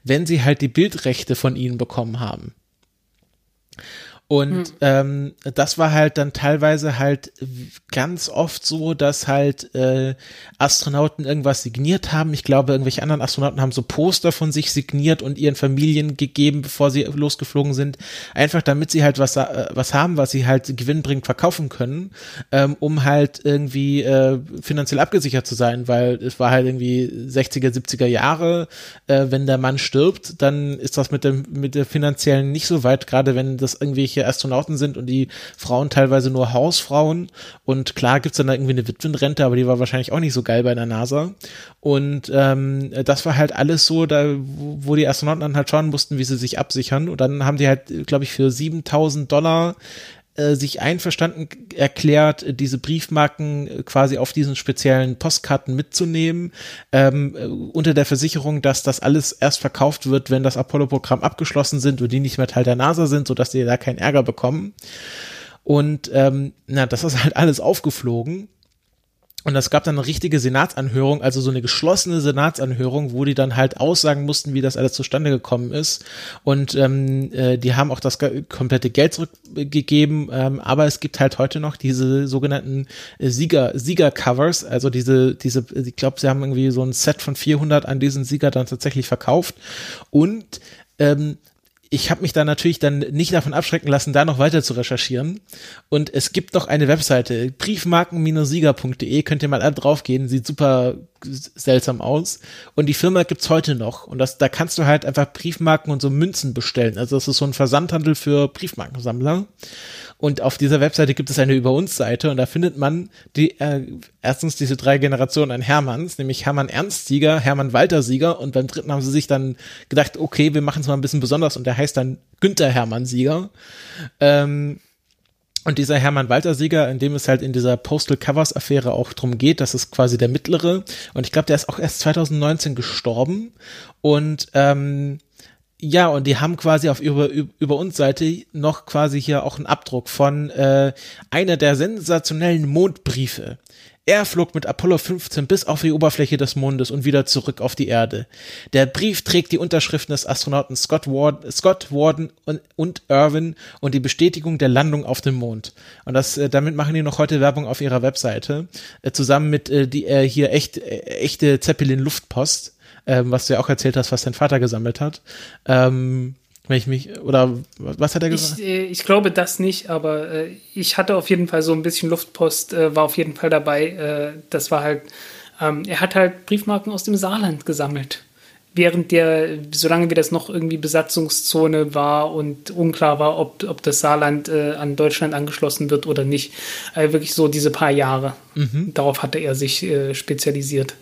wenn sie halt die Bildrechte von ihnen bekommen haben. Und hm. ähm, das war halt dann teilweise halt ganz oft so, dass halt äh, Astronauten irgendwas signiert haben. Ich glaube, irgendwelche anderen Astronauten haben so Poster von sich signiert und ihren Familien gegeben, bevor sie losgeflogen sind. Einfach damit sie halt was, äh, was haben, was sie halt gewinnbringend verkaufen können, ähm, um halt irgendwie äh, finanziell abgesichert zu sein, weil es war halt irgendwie 60er, 70er Jahre. Äh, wenn der Mann stirbt, dann ist das mit dem, mit der finanziellen nicht so weit, gerade wenn das irgendwie irgendwelche Astronauten sind und die Frauen teilweise nur Hausfrauen. Und klar gibt's dann da irgendwie eine Witwenrente, aber die war wahrscheinlich auch nicht so geil bei der NASA. Und ähm, das war halt alles so, da wo die Astronauten dann halt schauen mussten, wie sie sich absichern. Und dann haben die halt, glaube ich, für 7000 Dollar sich einverstanden erklärt, diese Briefmarken äh, quasi auf diesen speziellen Postkarten mitzunehmen, ähm, äh, unter der Versicherung, dass das alles erst verkauft wird, wenn das Apollo-Programm abgeschlossen sind und die nicht mehr Teil der NASA sind, sodass die da keinen Ärger bekommen. Und ähm, na, das ist halt alles aufgeflogen. Und es gab dann eine richtige Senatsanhörung, also so eine geschlossene Senatsanhörung, wo die dann halt aussagen mussten, wie das alles zustande gekommen ist. Und ähm, äh, die haben auch das komplette Geld zurückgegeben, ähm, aber es gibt halt heute noch diese sogenannten äh, Sieger, Sieger-Covers, also diese, diese, ich glaube, sie haben irgendwie so ein Set von 400 an diesen Sieger dann tatsächlich verkauft. Und ähm, ich habe mich da natürlich dann nicht davon abschrecken lassen, da noch weiter zu recherchieren. Und es gibt noch eine Webseite, briefmarken-sieger.de, könnt ihr mal draufgehen, sieht super seltsam aus. Und die Firma gibt's heute noch. Und das, da kannst du halt einfach Briefmarken und so Münzen bestellen. Also das ist so ein Versandhandel für Briefmarkensammler. Und auf dieser Webseite gibt es eine Über uns Seite und da findet man die äh, erstens diese drei Generationen an Hermanns, nämlich Hermann Ernst Sieger, Hermann Walter Sieger und beim dritten haben sie sich dann gedacht, okay, wir machen es mal ein bisschen besonders und der heißt dann Günther Hermann Sieger. Ähm, und dieser Hermann Walter Sieger, in dem es halt in dieser Postal Covers Affäre auch drum geht, das ist quasi der mittlere. Und ich glaube, der ist auch erst 2019 gestorben. Und ähm, ja, und die haben quasi auf über, über uns Seite noch quasi hier auch einen Abdruck von äh, einer der sensationellen Mondbriefe. Er flog mit Apollo 15 bis auf die Oberfläche des Mondes und wieder zurück auf die Erde. Der Brief trägt die Unterschriften des Astronauten Scott Warden, Scott Warden und, und Irwin und die Bestätigung der Landung auf dem Mond. Und das, äh, damit machen die noch heute Werbung auf ihrer Webseite, äh, zusammen mit äh, die hier echt, echte Zeppelin-Luftpost, äh, was du ja auch erzählt hast, was dein Vater gesammelt hat. Ähm, wenn ich mich, oder was hat er gesagt? Ich, äh, ich glaube das nicht, aber äh, ich hatte auf jeden Fall so ein bisschen Luftpost, äh, war auf jeden Fall dabei. Äh, das war halt, ähm, er hat halt Briefmarken aus dem Saarland gesammelt. Während der, solange wie das noch irgendwie Besatzungszone war und unklar war, ob, ob das Saarland äh, an Deutschland angeschlossen wird oder nicht. Äh, wirklich so diese paar Jahre. Mhm. Darauf hatte er sich spezialisiert.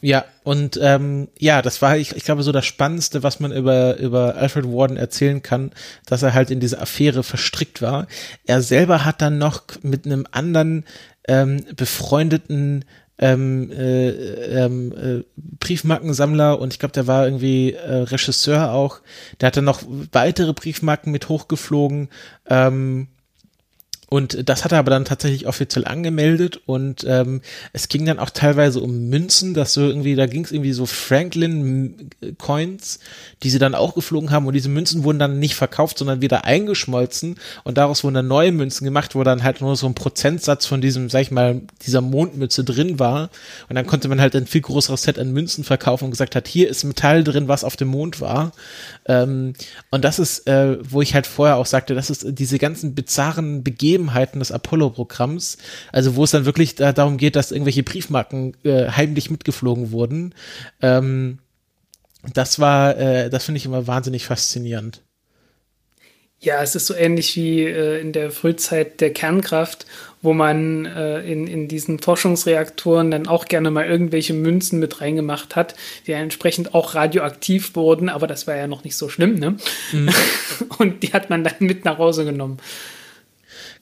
Ja, und ähm, ja, das war, ich, ich glaube, so das Spannendste, was man über, über Alfred Warden erzählen kann, dass er halt in diese Affäre verstrickt war. Er selber hat dann noch mit einem anderen ähm, befreundeten ähm, äh, ähm, äh, Briefmarkensammler und ich glaube, der war irgendwie äh, Regisseur auch. Der hat dann noch weitere Briefmarken mit hochgeflogen. Ähm, und das hat er aber dann tatsächlich offiziell angemeldet und ähm, es ging dann auch teilweise um Münzen, dass so irgendwie, da ging es irgendwie so Franklin-Coins, die sie dann auch geflogen haben und diese Münzen wurden dann nicht verkauft, sondern wieder eingeschmolzen und daraus wurden dann neue Münzen gemacht, wo dann halt nur so ein Prozentsatz von diesem, sag ich mal, dieser Mondmütze drin war und dann konnte man halt ein viel größeres Set an Münzen verkaufen und gesagt hat, hier ist Metall drin, was auf dem Mond war. Ähm, und das ist, äh, wo ich halt vorher auch sagte, das ist diese ganzen bizarren Begebenheiten Gegebenheiten des Apollo-Programms, also wo es dann wirklich da, darum geht, dass irgendwelche Briefmarken äh, heimlich mitgeflogen wurden. Ähm, das war, äh, das finde ich immer wahnsinnig faszinierend. Ja, es ist so ähnlich wie äh, in der Frühzeit der Kernkraft, wo man äh, in, in diesen Forschungsreaktoren dann auch gerne mal irgendwelche Münzen mit reingemacht hat, die ja entsprechend auch radioaktiv wurden, aber das war ja noch nicht so schlimm, ne? Mhm. Und die hat man dann mit nach Hause genommen.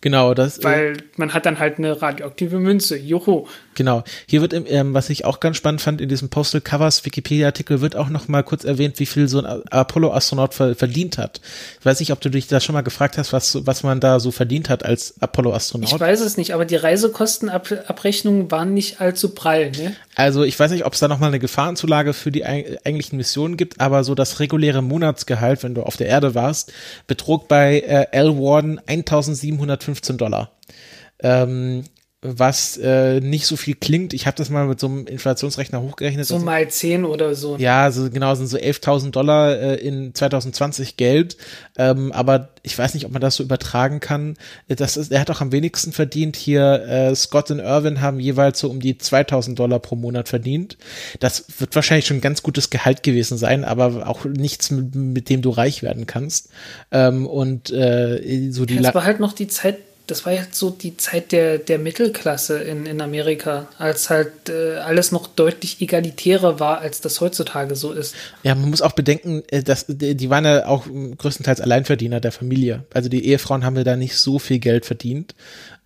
Genau, das. Äh, Weil man hat dann halt eine radioaktive Münze. Juhu. Genau. Hier wird, ähm, was ich auch ganz spannend fand, in diesem Postal Covers Wikipedia-Artikel wird auch noch mal kurz erwähnt, wie viel so ein Apollo-Astronaut verdient hat. Ich weiß nicht, ob du dich da schon mal gefragt hast, was, was man da so verdient hat als Apollo-Astronaut. Ich weiß es nicht, aber die Reisekostenabrechnungen waren nicht allzu prall, ne? Also ich weiß nicht, ob es da noch mal eine Gefahrenzulage für die eigentlichen Missionen gibt, aber so das reguläre Monatsgehalt, wenn du auf der Erde warst, betrug bei äh, L. Warden 1715 Dollar. Ähm, was äh, nicht so viel klingt. Ich habe das mal mit so einem Inflationsrechner hochgerechnet. So mal 10 oder so. Ja, so genau, sind so 11.000 Dollar äh, in 2020 Geld. Ähm, aber ich weiß nicht, ob man das so übertragen kann. Das ist, er hat auch am wenigsten verdient. Hier äh, Scott und Irwin haben jeweils so um die 2.000 Dollar pro Monat verdient. Das wird wahrscheinlich schon ein ganz gutes Gehalt gewesen sein, aber auch nichts, mit, mit dem du reich werden kannst. Ähm, und äh, so die. Das war halt noch die Zeit das war jetzt so die Zeit der, der Mittelklasse in, in Amerika, als halt äh, alles noch deutlich egalitärer war, als das heutzutage so ist. Ja, man muss auch bedenken, äh, dass die waren ja auch größtenteils Alleinverdiener der Familie. Also die Ehefrauen haben ja da nicht so viel Geld verdient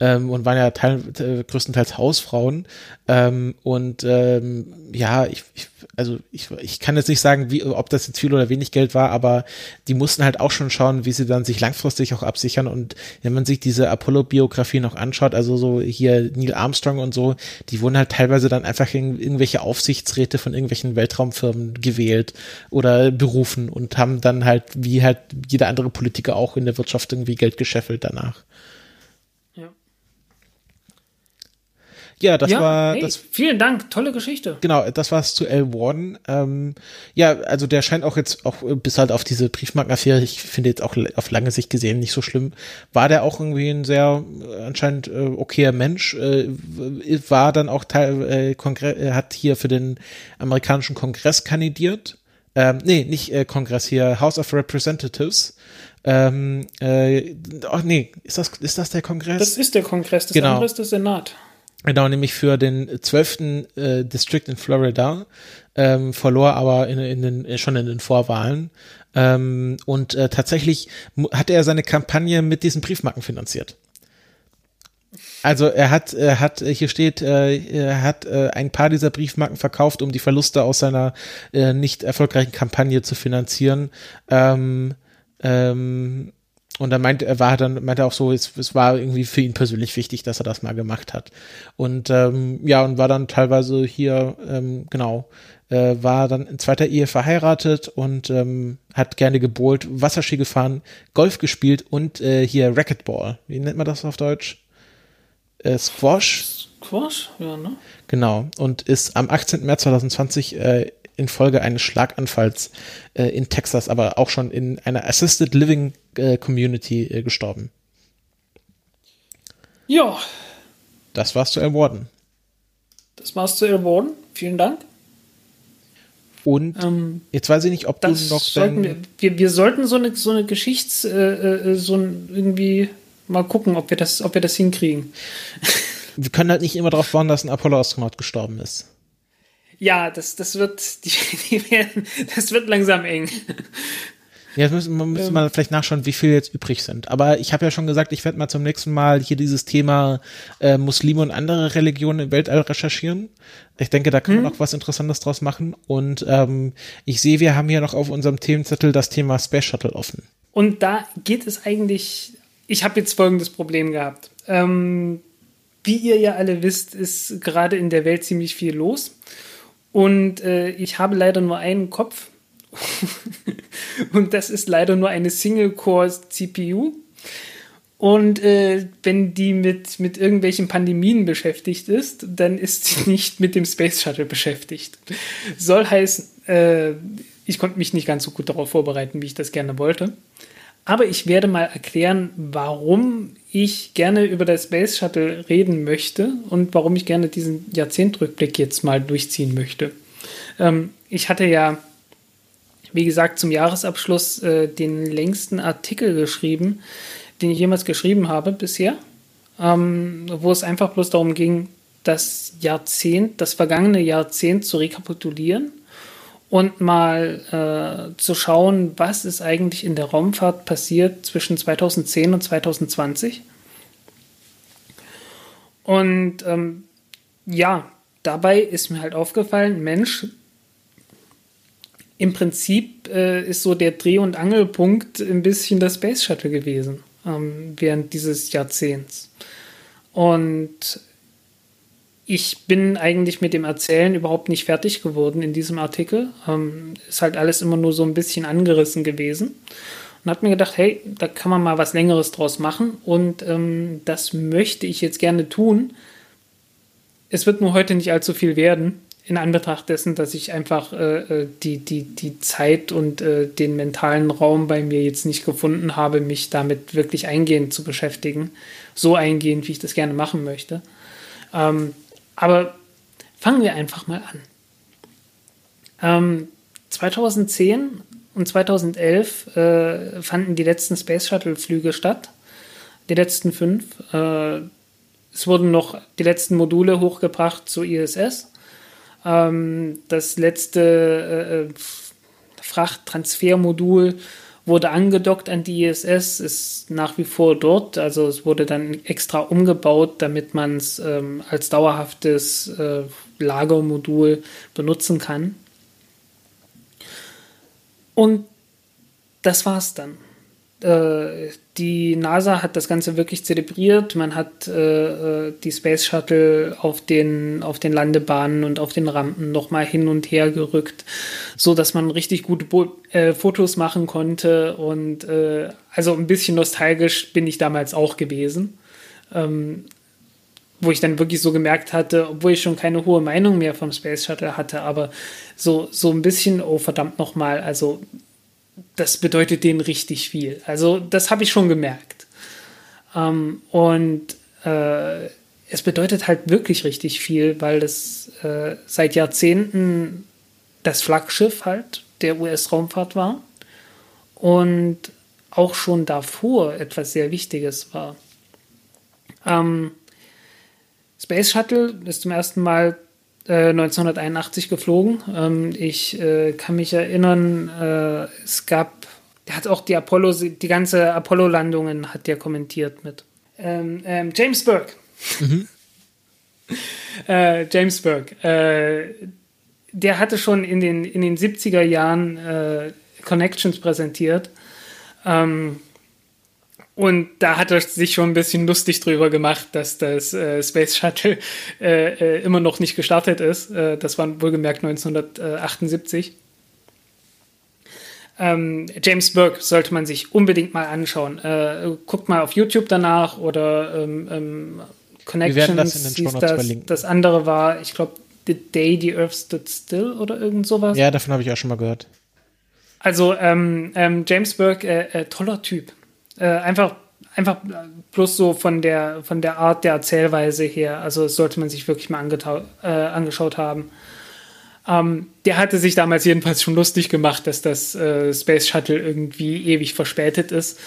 ähm, und waren ja teil, äh, größtenteils Hausfrauen. Ähm, und ähm, ja, ich, ich, also ich, ich kann jetzt nicht sagen, wie, ob das jetzt viel oder wenig Geld war, aber die mussten halt auch schon schauen, wie sie dann sich langfristig auch absichern. Und wenn man sich diese Apollo-Biografie noch anschaut, also so hier Neil Armstrong und so, die wurden halt teilweise dann einfach in irgendwelche Aufsichtsräte von irgendwelchen Weltraumfirmen gewählt oder berufen und haben dann halt, wie halt jeder andere Politiker auch in der Wirtschaft irgendwie Geld gescheffelt danach. Ja, das ja, war hey, das. Vielen Dank, tolle Geschichte. Genau, das war es zu L. Warden. Ähm, ja, also der scheint auch jetzt auch bis halt auf diese Briefmarkenaffäre, ich finde jetzt auch auf lange Sicht gesehen nicht so schlimm, war der auch irgendwie ein sehr äh, anscheinend äh, okayer Mensch, äh, war dann auch Teil, äh, Kongress, äh, hat hier für den amerikanischen Kongress kandidiert. Ähm, nee, nicht äh, Kongress hier, House of Representatives. Ähm, äh, ach nee, ist das, ist das der Kongress? Das ist der Kongress, das genau. andere ist der Senat. Genau, nämlich für den zwölften äh, District in Florida, ähm, verlor aber in, in den, äh, schon in den Vorwahlen. Ähm, und äh, tatsächlich hat er seine Kampagne mit diesen Briefmarken finanziert. Also er hat, er hat, hier steht, äh, er hat äh, ein paar dieser Briefmarken verkauft, um die Verluste aus seiner äh, nicht erfolgreichen Kampagne zu finanzieren. Ähm, ähm, und dann meinte er war dann meinte er auch so, es, es war irgendwie für ihn persönlich wichtig, dass er das mal gemacht hat. Und ähm, ja und war dann teilweise hier ähm, genau äh, war dann in zweiter Ehe verheiratet und ähm, hat gerne gebohlt, Wasserski gefahren, Golf gespielt und äh, hier Racquetball. Wie nennt man das auf Deutsch? Äh, Squash? Squash, ja, ne? Genau. Und ist am 18. März 2020 äh, infolge eines Schlaganfalls äh, in Texas, aber auch schon in einer Assisted Living äh, Community äh, gestorben. Ja. Das war's zu Warden. Das war's zu Warden. Vielen Dank. Und ähm, jetzt weiß ich nicht, ob du noch. Sollten wir, wir, wir, sollten so eine, so eine Geschichts-, äh, äh, so ein, irgendwie mal gucken, ob wir das, ob wir das hinkriegen. Wir können halt nicht immer darauf bauen, dass ein Apollo-Astronaut gestorben ist. Ja, das, das wird, die, die werden, das wird langsam eng. Ja, jetzt müssen, man müsste ähm, mal vielleicht nachschauen, wie viel jetzt übrig sind. Aber ich habe ja schon gesagt, ich werde mal zum nächsten Mal hier dieses Thema äh, Muslime und andere Religionen im Weltall recherchieren. Ich denke, da kann man hm? auch was Interessantes draus machen. Und ähm, ich sehe, wir haben hier noch auf unserem Themenzettel das Thema Space Shuttle offen. Und da geht es eigentlich, ich habe jetzt folgendes Problem gehabt. Ähm, wie ihr ja alle wisst, ist gerade in der Welt ziemlich viel los. Und äh, ich habe leider nur einen Kopf und das ist leider nur eine Single-Core-CPU. Und äh, wenn die mit, mit irgendwelchen Pandemien beschäftigt ist, dann ist sie nicht mit dem Space Shuttle beschäftigt. Soll heißen, äh, ich konnte mich nicht ganz so gut darauf vorbereiten, wie ich das gerne wollte. Aber ich werde mal erklären, warum ich gerne über das Space Shuttle reden möchte und warum ich gerne diesen Jahrzehntrückblick jetzt mal durchziehen möchte. Ähm, ich hatte ja wie gesagt, zum Jahresabschluss äh, den längsten Artikel geschrieben, den ich jemals geschrieben habe bisher, ähm, wo es einfach bloß darum ging, das Jahrzehnt, das vergangene Jahrzehnt zu rekapitulieren und mal äh, zu schauen, was ist eigentlich in der Raumfahrt passiert zwischen 2010 und 2020. Und ähm, ja, dabei ist mir halt aufgefallen, Mensch, im Prinzip äh, ist so der Dreh- und Angelpunkt ein bisschen das Space Shuttle gewesen ähm, während dieses Jahrzehnts. Und ich bin eigentlich mit dem Erzählen überhaupt nicht fertig geworden in diesem Artikel. Ähm, ist halt alles immer nur so ein bisschen angerissen gewesen. Und hat mir gedacht, hey, da kann man mal was Längeres draus machen. Und ähm, das möchte ich jetzt gerne tun. Es wird nur heute nicht allzu viel werden in Anbetracht dessen, dass ich einfach äh, äh, die, die, die Zeit und äh, den mentalen Raum bei mir jetzt nicht gefunden habe, mich damit wirklich eingehend zu beschäftigen. So eingehend, wie ich das gerne machen möchte. Ähm, aber fangen wir einfach mal an. Ähm, 2010 und 2011 äh, fanden die letzten Space Shuttle-Flüge statt. Die letzten fünf. Äh, es wurden noch die letzten Module hochgebracht zur ISS. Ähm, das letzte äh, äh, Frachttransfermodul wurde angedockt an die ISS, ist nach wie vor dort. Also es wurde dann extra umgebaut, damit man es ähm, als dauerhaftes äh, Lagermodul benutzen kann. Und das war's dann. Die NASA hat das Ganze wirklich zelebriert. Man hat äh, äh, die Space Shuttle auf den, auf den Landebahnen und auf den Rampen nochmal hin und her gerückt, so dass man richtig gute Bo äh, Fotos machen konnte. Und äh, also ein bisschen nostalgisch bin ich damals auch gewesen. Ähm, wo ich dann wirklich so gemerkt hatte, obwohl ich schon keine hohe Meinung mehr vom Space Shuttle hatte, aber so, so ein bisschen, oh verdammt nochmal, also das bedeutet denen richtig viel. Also das habe ich schon gemerkt. Ähm, und äh, es bedeutet halt wirklich richtig viel, weil das äh, seit Jahrzehnten das Flaggschiff halt der US-Raumfahrt war und auch schon davor etwas sehr Wichtiges war. Ähm, Space Shuttle ist zum ersten Mal 1981 äh, geflogen. Ähm, ich äh, kann mich erinnern, äh, es gab, der hat auch die Apollo, die ganze Apollo-Landungen hat der kommentiert mit. Ähm, ähm, James Burke. Mhm. äh, James Burke. Äh, der hatte schon in den, in den 70er Jahren Connections präsentiert. Ähm, Und da hat er sich schon ein bisschen lustig drüber gemacht, dass das äh, Space Shuttle äh, äh, immer noch nicht gestartet ist. Äh, das war wohlgemerkt 1978. Ähm, James Burke sollte man sich unbedingt mal anschauen. Äh, guckt mal auf YouTube danach oder ähm, ähm, Connections. das, in den das, das andere war, ich glaube, The Day the Earth Stood Still oder irgend sowas. Ja, davon habe ich auch schon mal gehört. Also ähm, ähm, James Burke, äh, äh, toller Typ. Äh, einfach, einfach bloß so von der, von der Art der Erzählweise her. Also das sollte man sich wirklich mal äh, angeschaut haben. Ähm, der hatte sich damals jedenfalls schon lustig gemacht, dass das äh, Space Shuttle irgendwie ewig verspätet ist.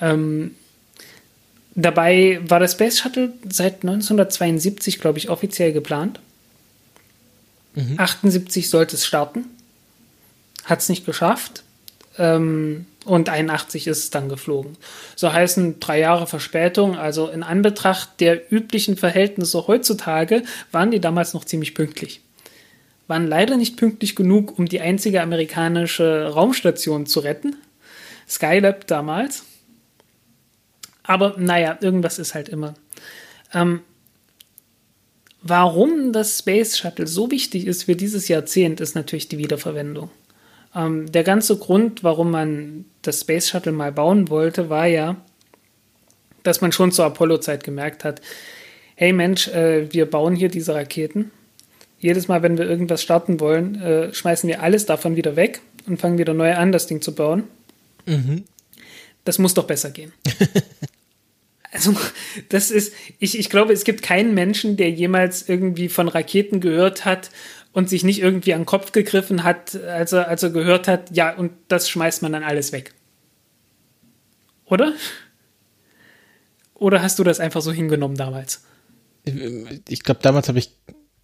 Ähm, dabei war das Space Shuttle seit 1972, glaube ich, offiziell geplant. Mhm. 78 sollte es starten. Hat es nicht geschafft. Ähm, und 81 ist es dann geflogen. So heißen drei Jahre Verspätung. Also in Anbetracht der üblichen Verhältnisse heutzutage waren die damals noch ziemlich pünktlich waren leider nicht pünktlich genug, um die einzige amerikanische Raumstation zu retten. Skylab damals. Aber naja, irgendwas ist halt immer. Ähm, warum das Space Shuttle so wichtig ist für dieses Jahrzehnt, ist natürlich die Wiederverwendung. Ähm, der ganze Grund, warum man das Space Shuttle mal bauen wollte, war ja, dass man schon zur Apollo-Zeit gemerkt hat, hey Mensch, äh, wir bauen hier diese Raketen jedes Mal, wenn wir irgendwas starten wollen, äh, schmeißen wir alles davon wieder weg und fangen wieder neu an, das Ding zu bauen. Mhm. Das muss doch besser gehen. also, das ist, ich, ich glaube, es gibt keinen Menschen, der jemals irgendwie von Raketen gehört hat und sich nicht irgendwie an den Kopf gegriffen hat, als er, als er gehört hat, ja, und das schmeißt man dann alles weg. Oder? Oder hast du das einfach so hingenommen damals? Ich glaube, damals habe ich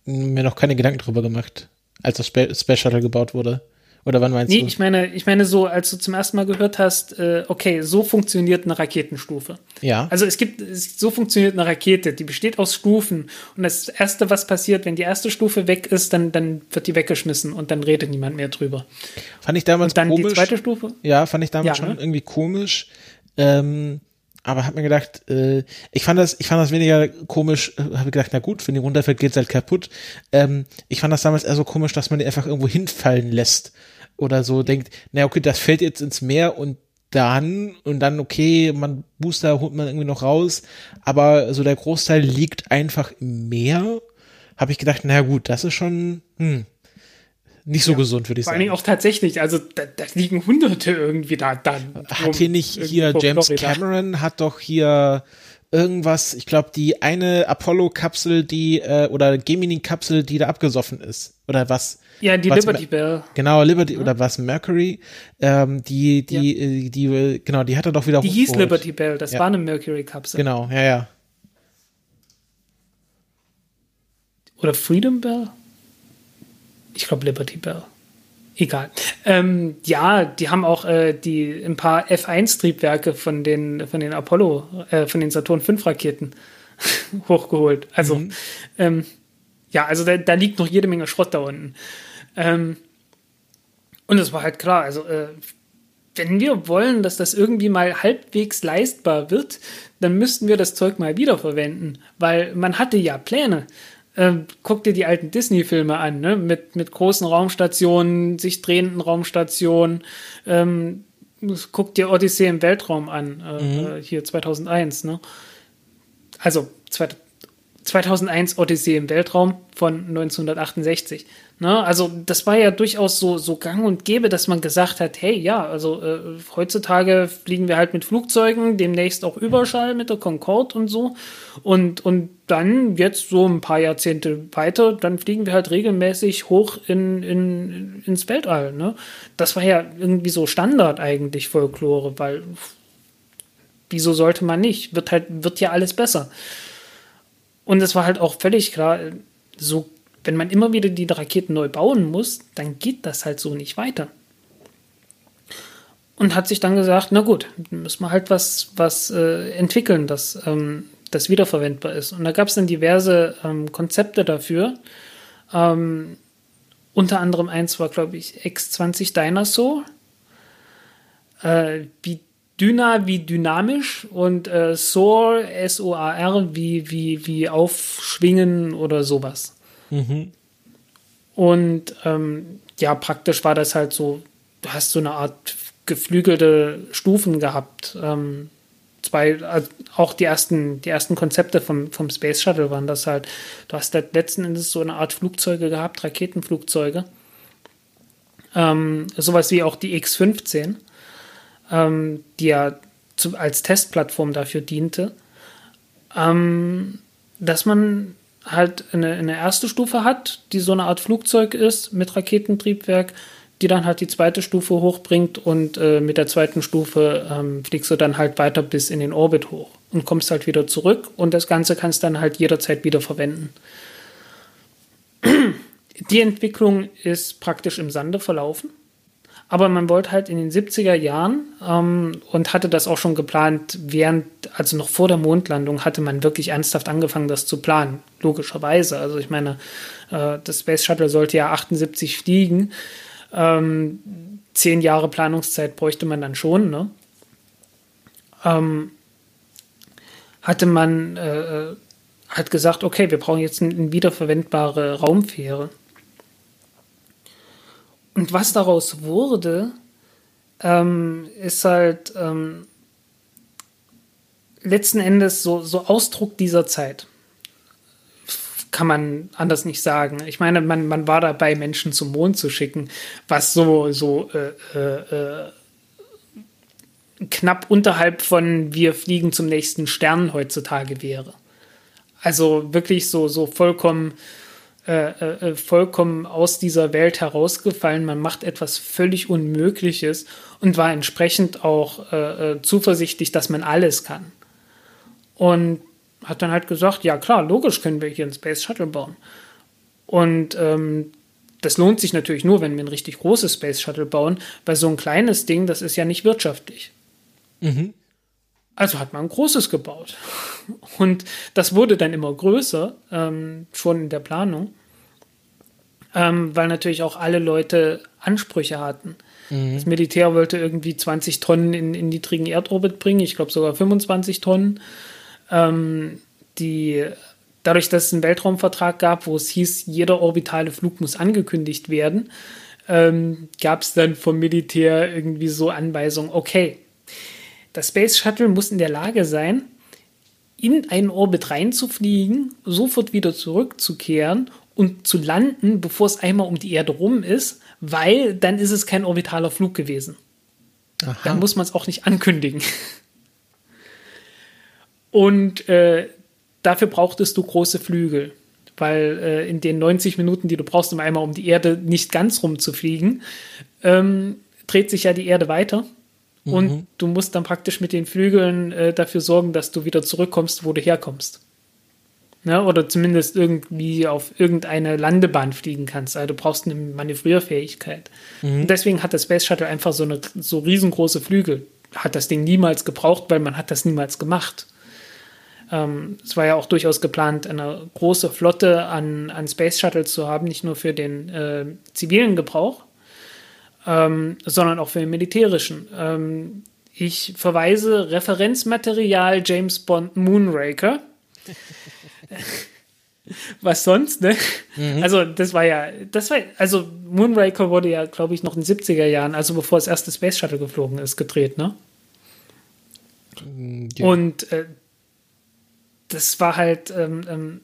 mir noch keine Gedanken drüber gemacht, als das Space Shuttle gebaut wurde. Oder wann meinst nee, du? Nee, ich meine, ich meine so, als du zum ersten Mal gehört hast, äh, okay, so funktioniert eine Raketenstufe. Ja. Also es gibt, so funktioniert eine Rakete, die besteht aus Stufen. Und das Erste, was passiert, wenn die erste Stufe weg ist, dann, dann wird die weggeschmissen und dann redet niemand mehr drüber. Fand ich damals und dann komisch. die zweite Stufe? Ja, fand ich damals ja, schon ne? irgendwie komisch. Ähm, aber hab mir gedacht, äh, ich fand das, ich fand das weniger komisch, äh, habe gedacht, na gut, wenn die runterfällt, geht's halt kaputt. Ähm, ich fand das damals eher so komisch, dass man die einfach irgendwo hinfallen lässt oder so denkt, na okay, das fällt jetzt ins Meer und dann und dann okay, man Booster holt man irgendwie noch raus, aber so der Großteil liegt einfach im Meer. Habe ich gedacht, na gut, das ist schon, hm, nicht so ja. gesund, würde ich Vor sagen. Vor allem auch tatsächlich, also da, da, liegen Hunderte irgendwie da dann. Hat hier nicht hier James Florida. Cameron hat doch hier irgendwas, ich glaube, die eine Apollo-Kapsel, die, äh, oder Gemini-Kapsel, die da abgesoffen ist. Oder was? Ja, die was Liberty Bell. Genau, Liberty, ja. oder was, Mercury, ähm, die, die, ja. die, die, genau, die hat er doch wieder Die hieß Liberty Bell, das ja. war eine Mercury-Kapsel. Genau, ja, ja. Oder Freedom Bell? Ich glaube Liberty Bell. Egal. Ähm, ja, die haben auch äh, die ein paar F1-Triebwerke von den von den Apollo, äh, von den Saturn V Raketen hochgeholt. Also mhm. ähm, ja, also da, da, liegt noch jede Menge Schrott da unten. Ähm, und es war halt klar, also äh, wenn wir wollen, dass das irgendwie mal halbwegs leistbar wird, dann müssten wir das Zeug mal wiederverwenden, weil man hatte ja Pläne. Ähm, guck dir die alten Disney-Filme an, ne? mit, mit großen Raumstationen, sich drehenden Raumstationen. Ähm, guck dir Odyssee im Weltraum an, äh, mhm. Äh, hier 2001. Ne? Also 2001 Odyssee im Weltraum von 1968. Ne? Also das war ja durchaus so, so gang und gäbe, dass man gesagt hat, hey, ja, also äh, heutzutage fliegen wir halt mit Flugzeugen, demnächst auch Überschall mit der Concorde und so. Und, und dann jetzt so ein paar Jahrzehnte weiter, dann fliegen wir halt regelmäßig hoch in, in, ins Weltall. Ne? Das war ja irgendwie so Standard eigentlich Folklore, weil wieso sollte man nicht? Wird halt, wird ja alles besser. Und es war halt auch völlig klar, so wenn man immer wieder die Raketen neu bauen muss, dann geht das halt so nicht weiter. Und hat sich dann gesagt, na gut, müssen wir halt was, was äh, entwickeln, das, ähm, das wiederverwendbar ist. Und da gab es dann diverse ähm, Konzepte dafür. Ähm, unter anderem eins war, glaube ich, X20 Dinosaur. Äh, wie Dyna wie dynamisch und äh, Soar, S-O-A-R, wie, wie, wie aufschwingen oder sowas. Mhm. Und ähm, ja, praktisch war das halt so, du hast so eine Art geflügelte Stufen gehabt. Ähm, zwei, äh, auch die ersten, die ersten Konzepte vom, vom Space Shuttle waren das halt. Du hast halt letzten Endes so eine Art Flugzeuge gehabt, Raketenflugzeuge. Ähm, sowas wie auch die X-15, ähm, die ja zu, als Testplattform dafür diente. Ähm, dass man halt eine, eine erste Stufe hat, die so eine Art Flugzeug ist mit Raketentriebwerk, die dann halt die zweite Stufe hochbringt und äh, mit der zweiten Stufe ähm, fliegst du dann halt weiter bis in den Orbit hoch und kommst halt wieder zurück und das Ganze kannst dann halt jederzeit wieder verwenden. Die Entwicklung ist praktisch im Sande verlaufen. Aber man wollte halt in den 70er Jahren ähm, und hatte das auch schon geplant, während, also noch vor der Mondlandung, hatte man wirklich ernsthaft angefangen, das zu planen. Logischerweise. Also ich meine, äh, das Space Shuttle sollte ja 78 fliegen. Ähm, zehn Jahre Planungszeit bräuchte man dann schon, ne? Ähm, hatte man äh, äh hat gesagt, okay, wir brauchen jetzt eine, eine wiederverwendbare Raumfähre. Und was daraus wurde, ähm, ist halt ähm, letzten Endes so, so Ausdruck dieser Zeit. Kann man anders nicht sagen. Ich meine, man, man war dabei, Menschen zum Mond zu schicken, was so, so äh, äh, äh, knapp unterhalb von wir fliegen zum nächsten Stern heutzutage wäre. Also wirklich so, so vollkommen äh, äh, äh, vollkommen aus dieser Welt herausgefallen. Man macht etwas völlig Unmögliches und war entsprechend auch äh, zuversichtlich, dass man alles kann. Und hat dann halt gesagt, ja klar, logisch können wir hier einen Space Shuttle bauen. Und ähm, das lohnt sich natürlich nur, wenn wir ein richtig großes Space Shuttle bauen, weil so ein kleines Ding, das ist ja nicht wirtschaftlich. Mhm. Also hat man ein großes gebaut. Und das wurde dann immer größer, ähm, schon in der Planung, ähm, weil natürlich auch alle Leute Ansprüche hatten. Mhm. Das Militär wollte irgendwie 20 Tonnen in, in niedrigen Erdorbit bringen, ich glaube sogar 25 Tonnen. Ähm, die, dadurch, dass es einen Weltraumvertrag gab, wo es hieß, jeder orbitale Flug muss angekündigt werden, ähm, gab es dann vom Militär irgendwie so Anweisungen, okay, das Space Shuttle muss in der Lage sein, in einen Orbit reinzufliegen, sofort wieder zurückzukehren und zu landen, bevor es einmal um die Erde rum ist, weil dann ist es kein orbitaler Flug gewesen. Aha. Dann muss man es auch nicht ankündigen. Und äh, dafür brauchtest du große Flügel, weil äh, in den 90 Minuten, die du brauchst, um einmal um die Erde nicht ganz rumzufliegen, ähm, dreht sich ja die Erde weiter und mhm. du musst dann praktisch mit den Flügeln äh, dafür sorgen, dass du wieder zurückkommst, wo du herkommst. Ja, ne? oder zumindest irgendwie auf irgendeine Landebahn fliegen kannst. Also du brauchst eine Manövrierfähigkeit. Mhm. Und deswegen hat das Space Shuttle einfach so eine so riesengroße Flügel. Hat das Ding niemals gebraucht, weil man hat das niemals gemacht. Ähm, es war ja auch durchaus geplant, eine große Flotte an, an Space Shuttles zu haben, nicht nur für den äh, zivilen Gebrauch, ähm, sondern auch für den militärischen. Ähm, ich verweise Referenzmaterial James Bond Moonraker. Was sonst, ne? Mhm. Also, das war ja, das war, also Moonraker wurde ja, glaube ich, noch in den 70er Jahren, also bevor das erste Space Shuttle geflogen ist, gedreht, ne? Mm, ja. Und äh, das war halt ähm, ähm,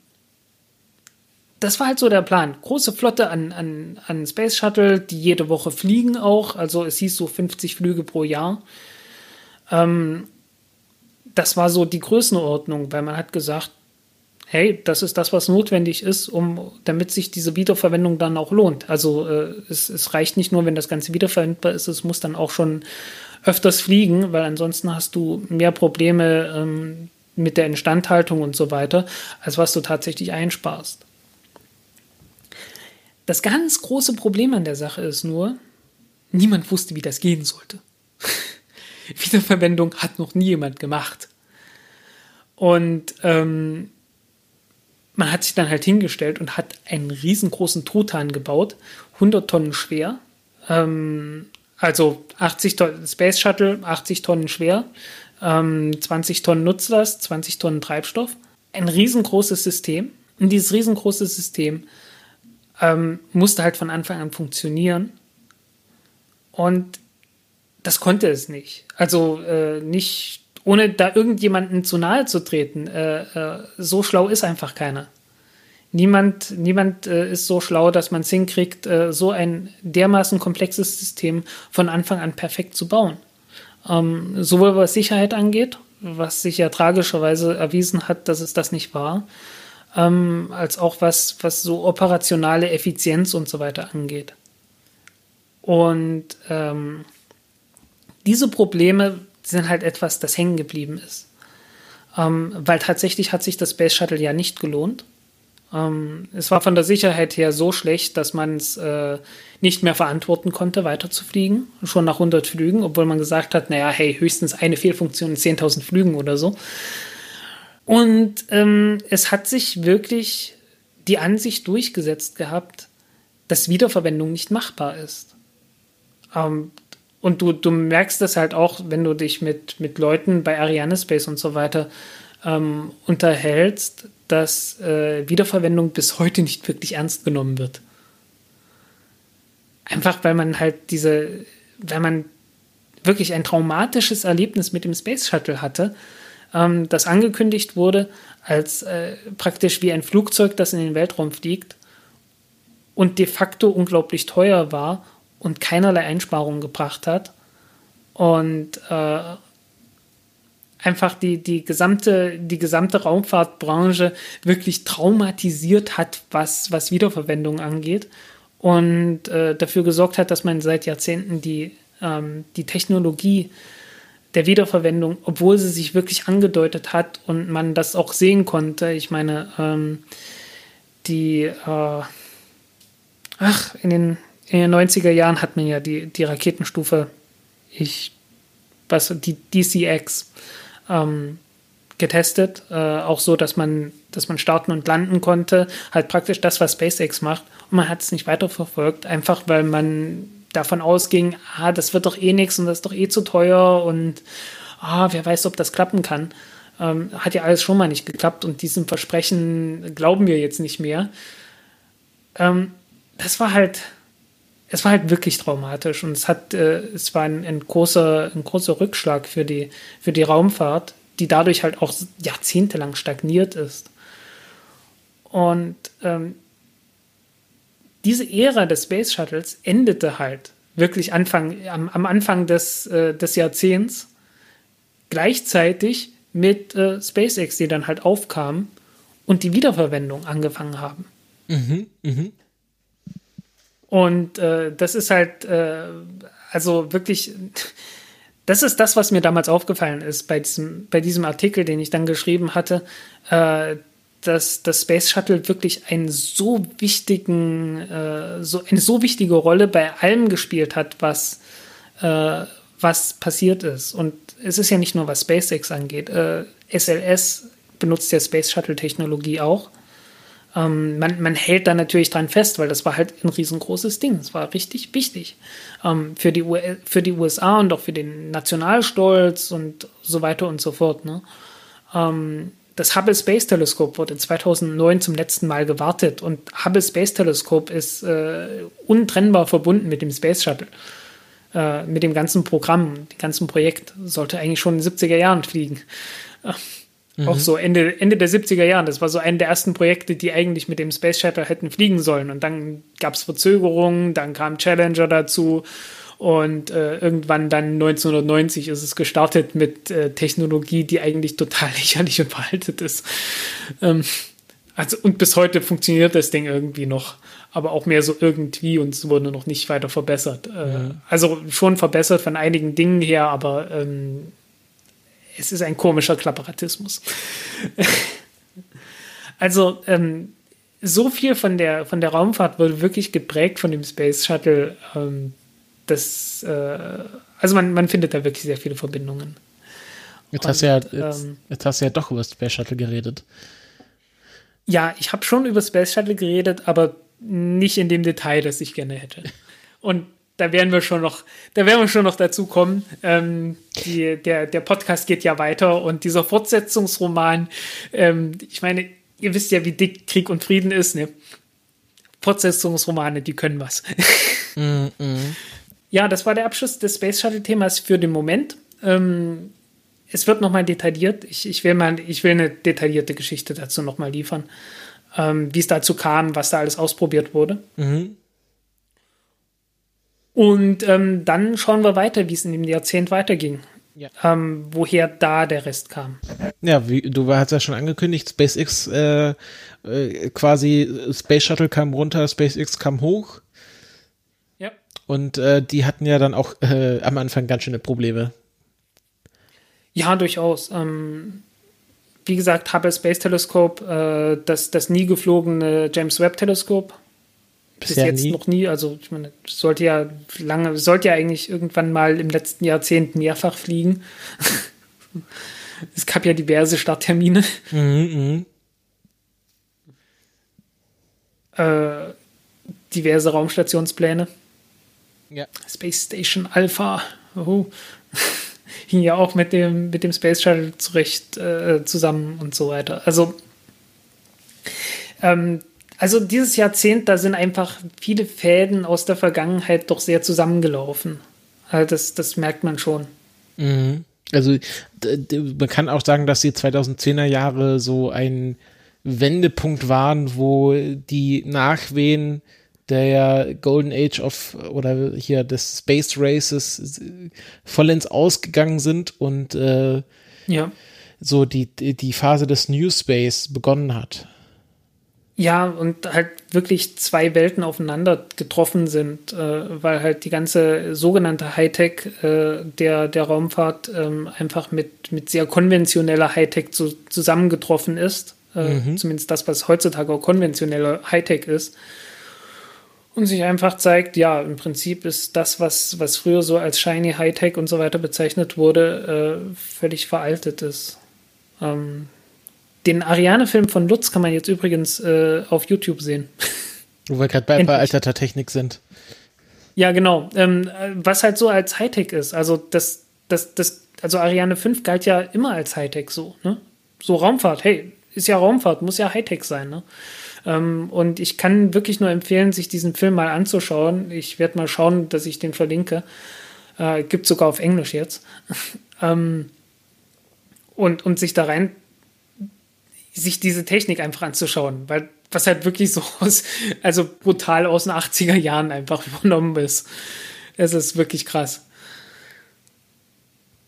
das war halt so der Plan. Große Flotte an, an, an Space Shuttle, die jede Woche fliegen auch. Also es hieß so 50 Flüge pro Jahr. Ähm, das war so die Größenordnung, weil man hat gesagt, hey, das ist das, was notwendig ist, um, damit sich diese Wiederverwendung dann auch lohnt. Also äh, es, es reicht nicht nur, wenn das Ganze wiederverwendbar ist, es muss dann auch schon öfters fliegen, weil ansonsten hast du mehr Probleme ähm, mit der Instandhaltung und so weiter, als was du tatsächlich einsparst. Das ganz große Problem an der Sache ist nur, niemand wusste, wie das gehen sollte. Wiederverwendung hat noch nie jemand gemacht. Und ähm, man hat sich dann halt hingestellt und hat einen riesengroßen Truthahn gebaut, 100 Tonnen schwer, ähm, Also 80 Tonnen Space Shuttle, 80 Tonnen schwer, ähm, 20 Tonnen Nutzlast, 20 Tonnen Treibstoff. Ein riesengroßes System. Und dieses riesengroße System ähm, musste halt von Anfang an funktionieren. Und das konnte es nicht. Also äh, nicht, ohne da irgendjemanden zu nahe zu treten. Äh, äh, so schlau ist einfach keiner. Niemand, niemand äh, ist so schlau, dass man es hinkriegt, äh, so ein dermaßen komplexes System von Anfang an perfekt zu bauen. Ähm, sowohl was Sicherheit angeht, was sich ja tragischerweise erwiesen hat, dass es das nicht war, ähm, als auch was, was so operationale Effizienz und so weiter angeht. Und ähm, diese Probleme sind halt etwas, das hängen geblieben ist. Ähm, weil tatsächlich hat sich das Space Shuttle ja nicht gelohnt. Ähm, es war von der Sicherheit her so schlecht, dass man es äh, nicht mehr verantworten konnte, weiterzufliegen, schon nach 100 Flügen, obwohl man gesagt hat, naja, hey, höchstens eine Fehlfunktion in 10.000 Flügen oder so. Und ähm, es hat sich wirklich die Ansicht durchgesetzt gehabt, dass Wiederverwendung nicht machbar ist. Ähm, und du, du merkst das halt auch, wenn du dich mit, mit Leuten bei Ariane Space und so weiter ähm, unterhältst, dass äh, Wiederverwendung bis heute nicht wirklich ernst genommen wird. Einfach weil man halt diese, weil man wirklich ein traumatisches Erlebnis mit dem Space Shuttle hatte, ähm, das angekündigt wurde als äh, praktisch wie ein Flugzeug, das in den Weltraum fliegt und de facto unglaublich teuer war und keinerlei Einsparungen gebracht hat. Und äh, einfach die, die, gesamte, die gesamte Raumfahrtbranche wirklich traumatisiert hat, was, was Wiederverwendung angeht. Und äh, dafür gesorgt hat, dass man seit Jahrzehnten die, ähm, die Technologie der Wiederverwendung, obwohl sie sich wirklich angedeutet hat und man das auch sehen konnte. Ich meine, ähm, die, äh, ach, in den, in den 90er Jahren hat man ja die, die Raketenstufe, ich, was, die DCX, ähm, getestet, äh, auch so, dass man, dass man starten und landen konnte, halt praktisch das, was SpaceX macht. Und man hat es nicht weiterverfolgt, einfach weil man davon ausging, ah, das wird doch eh nichts und das ist doch eh zu teuer und ah, wer weiß, ob das klappen kann. Ähm, hat ja alles schon mal nicht geklappt und diesem Versprechen glauben wir jetzt nicht mehr. Ähm, das war halt, es war halt wirklich traumatisch und es hat, äh, es war ein, ein, großer, ein großer Rückschlag für die, für die Raumfahrt, die dadurch halt auch jahrzehntelang stagniert ist. Und ähm, diese Ära des Space Shuttles endete halt wirklich Anfang, am, am Anfang des, äh, des Jahrzehnts, gleichzeitig mit äh, SpaceX, die dann halt aufkamen und die Wiederverwendung angefangen haben. Mhm, mh. Und äh, das ist halt, äh, also wirklich, das ist das, was mir damals aufgefallen ist bei diesem, bei diesem Artikel, den ich dann geschrieben hatte, äh, dass das Space Shuttle wirklich einen so wichtigen, äh, so, eine so wichtige Rolle bei allem gespielt hat, was, äh, was passiert ist. Und es ist ja nicht nur, was SpaceX angeht. Äh, SLS benutzt ja Space Shuttle-Technologie auch. Ähm, man, man hält da natürlich dran fest, weil das war halt ein riesengroßes Ding. Es war richtig wichtig ähm, für, die für die USA und auch für den Nationalstolz und so weiter und so fort. Ne? Ähm, das Hubble Space Teleskop wurde 2009 zum letzten Mal gewartet und Hubble Space Teleskop ist äh, untrennbar verbunden mit dem Space Shuttle. Äh, mit dem ganzen Programm, dem ganzen Projekt. Sollte eigentlich schon in den 70er Jahren fliegen. Äh, Mhm. Auch so Ende, Ende der 70er Jahre. Das war so ein der ersten Projekte, die eigentlich mit dem Space Shuttle hätten fliegen sollen. Und dann gab es Verzögerungen, dann kam Challenger dazu. Und äh, irgendwann dann 1990 ist es gestartet mit äh, Technologie, die eigentlich total lächerlich und veraltet ist. Ähm, also, und bis heute funktioniert das Ding irgendwie noch, aber auch mehr so irgendwie und es wurde noch nicht weiter verbessert. Äh, ja. Also schon verbessert von einigen Dingen her, aber ähm, es ist ein komischer Klapperatismus. also, ähm, so viel von der, von der Raumfahrt wurde wirklich geprägt von dem Space Shuttle. Ähm, das, äh, also man, man findet da wirklich sehr viele Verbindungen. Jetzt, Und, hast, du ja, jetzt, ähm, jetzt hast du ja doch über Space Shuttle geredet. Ja, ich habe schon über Space Shuttle geredet, aber nicht in dem Detail, das ich gerne hätte. Und da werden wir schon noch, da werden wir schon noch dazu kommen. Ähm, die, der, der Podcast geht ja weiter und dieser Fortsetzungsroman, ähm, ich meine, ihr wisst ja, wie dick Krieg und Frieden ist, ne? Fortsetzungsromane, die können was. Mm -mm. Ja, das war der Abschluss des Space Shuttle-Themas für den Moment. Ähm, es wird nochmal detailliert. Ich, ich, will mal, ich will eine detaillierte Geschichte dazu nochmal liefern. Ähm, wie es dazu kam, was da alles ausprobiert wurde. Mhm. Und ähm, dann schauen wir weiter, wie es in dem Jahrzehnt weiterging. Ja. Ähm, woher da der Rest kam. Ja, wie, du hast ja schon angekündigt, SpaceX äh, äh, quasi Space Shuttle kam runter, SpaceX kam hoch. Und äh, die hatten ja dann auch äh, am Anfang ganz schöne Probleme. Ja, durchaus. Ähm, wie gesagt, Hubble Space Telescope, äh, das, das nie geflogene James Webb Teleskop bis jetzt nie. noch nie. Also ich meine, sollte ja lange, sollte ja eigentlich irgendwann mal im letzten Jahrzehnt mehrfach fliegen. es gab ja diverse Starttermine. Mhm, mh. äh, diverse Raumstationspläne. Ja. Space Station Alpha. Oh. Hing ja auch mit dem, mit dem Space Shuttle zurecht äh, zusammen und so weiter. Also ähm, also dieses Jahrzehnt, da sind einfach viele Fäden aus der Vergangenheit doch sehr zusammengelaufen. Also das, das merkt man schon. Mhm. Also man kann auch sagen, dass die 2010er Jahre so ein Wendepunkt waren, wo die Nachwehen der Golden Age of oder hier des Space Races vollends ausgegangen sind und äh, ja. so die, die Phase des New Space begonnen hat. Ja, und halt wirklich zwei Welten aufeinander getroffen sind, äh, weil halt die ganze sogenannte Hightech äh, der, der Raumfahrt ähm, einfach mit, mit sehr konventioneller Hightech zu, zusammengetroffen ist. Äh, mhm. Zumindest das, was heutzutage auch konventionelle Hightech ist. Und sich einfach zeigt, ja, im Prinzip ist das, was, was früher so als Shiny Hightech und so weiter bezeichnet wurde, äh, völlig veraltet ist. Ähm, den Ariane-Film von Lutz kann man jetzt übrigens äh, auf YouTube sehen. Wo wir gerade bei veralteter Technik sind. Ja, genau. Ähm, was halt so als Hightech ist. Also das, das, das, also Ariane 5 galt ja immer als Hightech so, ne? So Raumfahrt, hey, ist ja Raumfahrt, muss ja Hightech sein, ne? Ähm, und ich kann wirklich nur empfehlen, sich diesen Film mal anzuschauen. Ich werde mal schauen, dass ich den verlinke. Äh, gibt sogar auf Englisch jetzt. ähm, und, und sich da rein sich diese Technik einfach anzuschauen, weil was halt wirklich so aus, also brutal aus den 80er Jahren einfach übernommen ist. Es ist wirklich krass.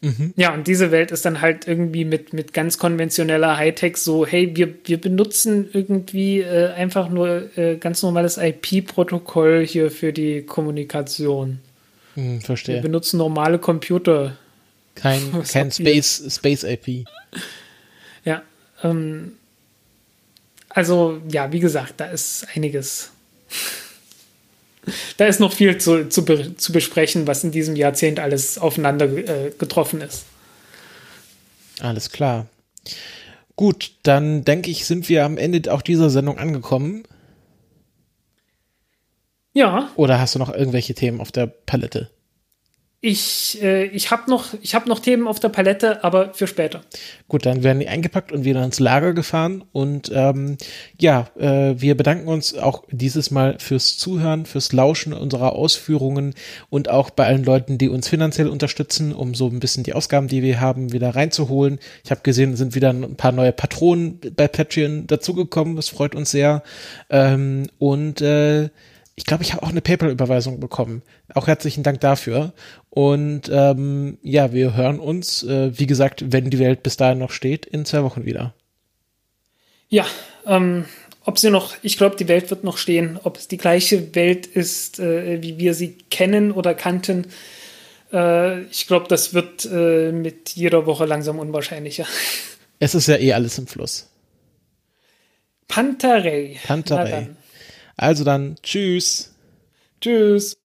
Mhm. Ja, und diese Welt ist dann halt irgendwie mit, mit ganz konventioneller Hightech so, hey, wir, wir benutzen irgendwie äh, einfach nur äh, ganz normales IP-Protokoll hier für die Kommunikation. Hm, verstehe. Wir benutzen normale Computer. Kein, kein Space, Space IP. Ja. Ähm, also, ja, wie gesagt, da ist einiges. Da ist noch viel zu, zu, zu besprechen, was in diesem Jahrzehnt alles aufeinander äh, getroffen ist. Alles klar. Gut, dann denke ich, sind wir am Ende auch dieser Sendung angekommen. Ja. Oder hast du noch irgendwelche Themen auf der Palette? Ich, äh, ich habe noch, hab noch Themen auf der Palette, aber für später. Gut, dann werden die eingepackt und wieder ins Lager gefahren. Und ähm, ja, äh, wir bedanken uns auch dieses Mal fürs Zuhören, fürs Lauschen unserer Ausführungen und auch bei allen Leuten, die uns finanziell unterstützen, um so ein bisschen die Ausgaben, die wir haben, wieder reinzuholen. Ich habe gesehen, sind wieder ein paar neue Patronen bei Patreon dazugekommen. Das freut uns sehr. Ähm, und äh, ich glaube, ich habe auch eine PayPal-Überweisung bekommen. Auch herzlichen Dank dafür. Und ähm, ja, wir hören uns, äh, wie gesagt, wenn die Welt bis dahin noch steht, in zwei Wochen wieder. Ja, ähm, ob sie noch, ich glaube, die Welt wird noch stehen. Ob es die gleiche Welt ist, äh, wie wir sie kennen oder kannten, äh, ich glaube, das wird äh, mit jeder Woche langsam unwahrscheinlicher. Es ist ja eh alles im Fluss. Pantarei. Pantarei. Also dann, tschüss. Tschüss.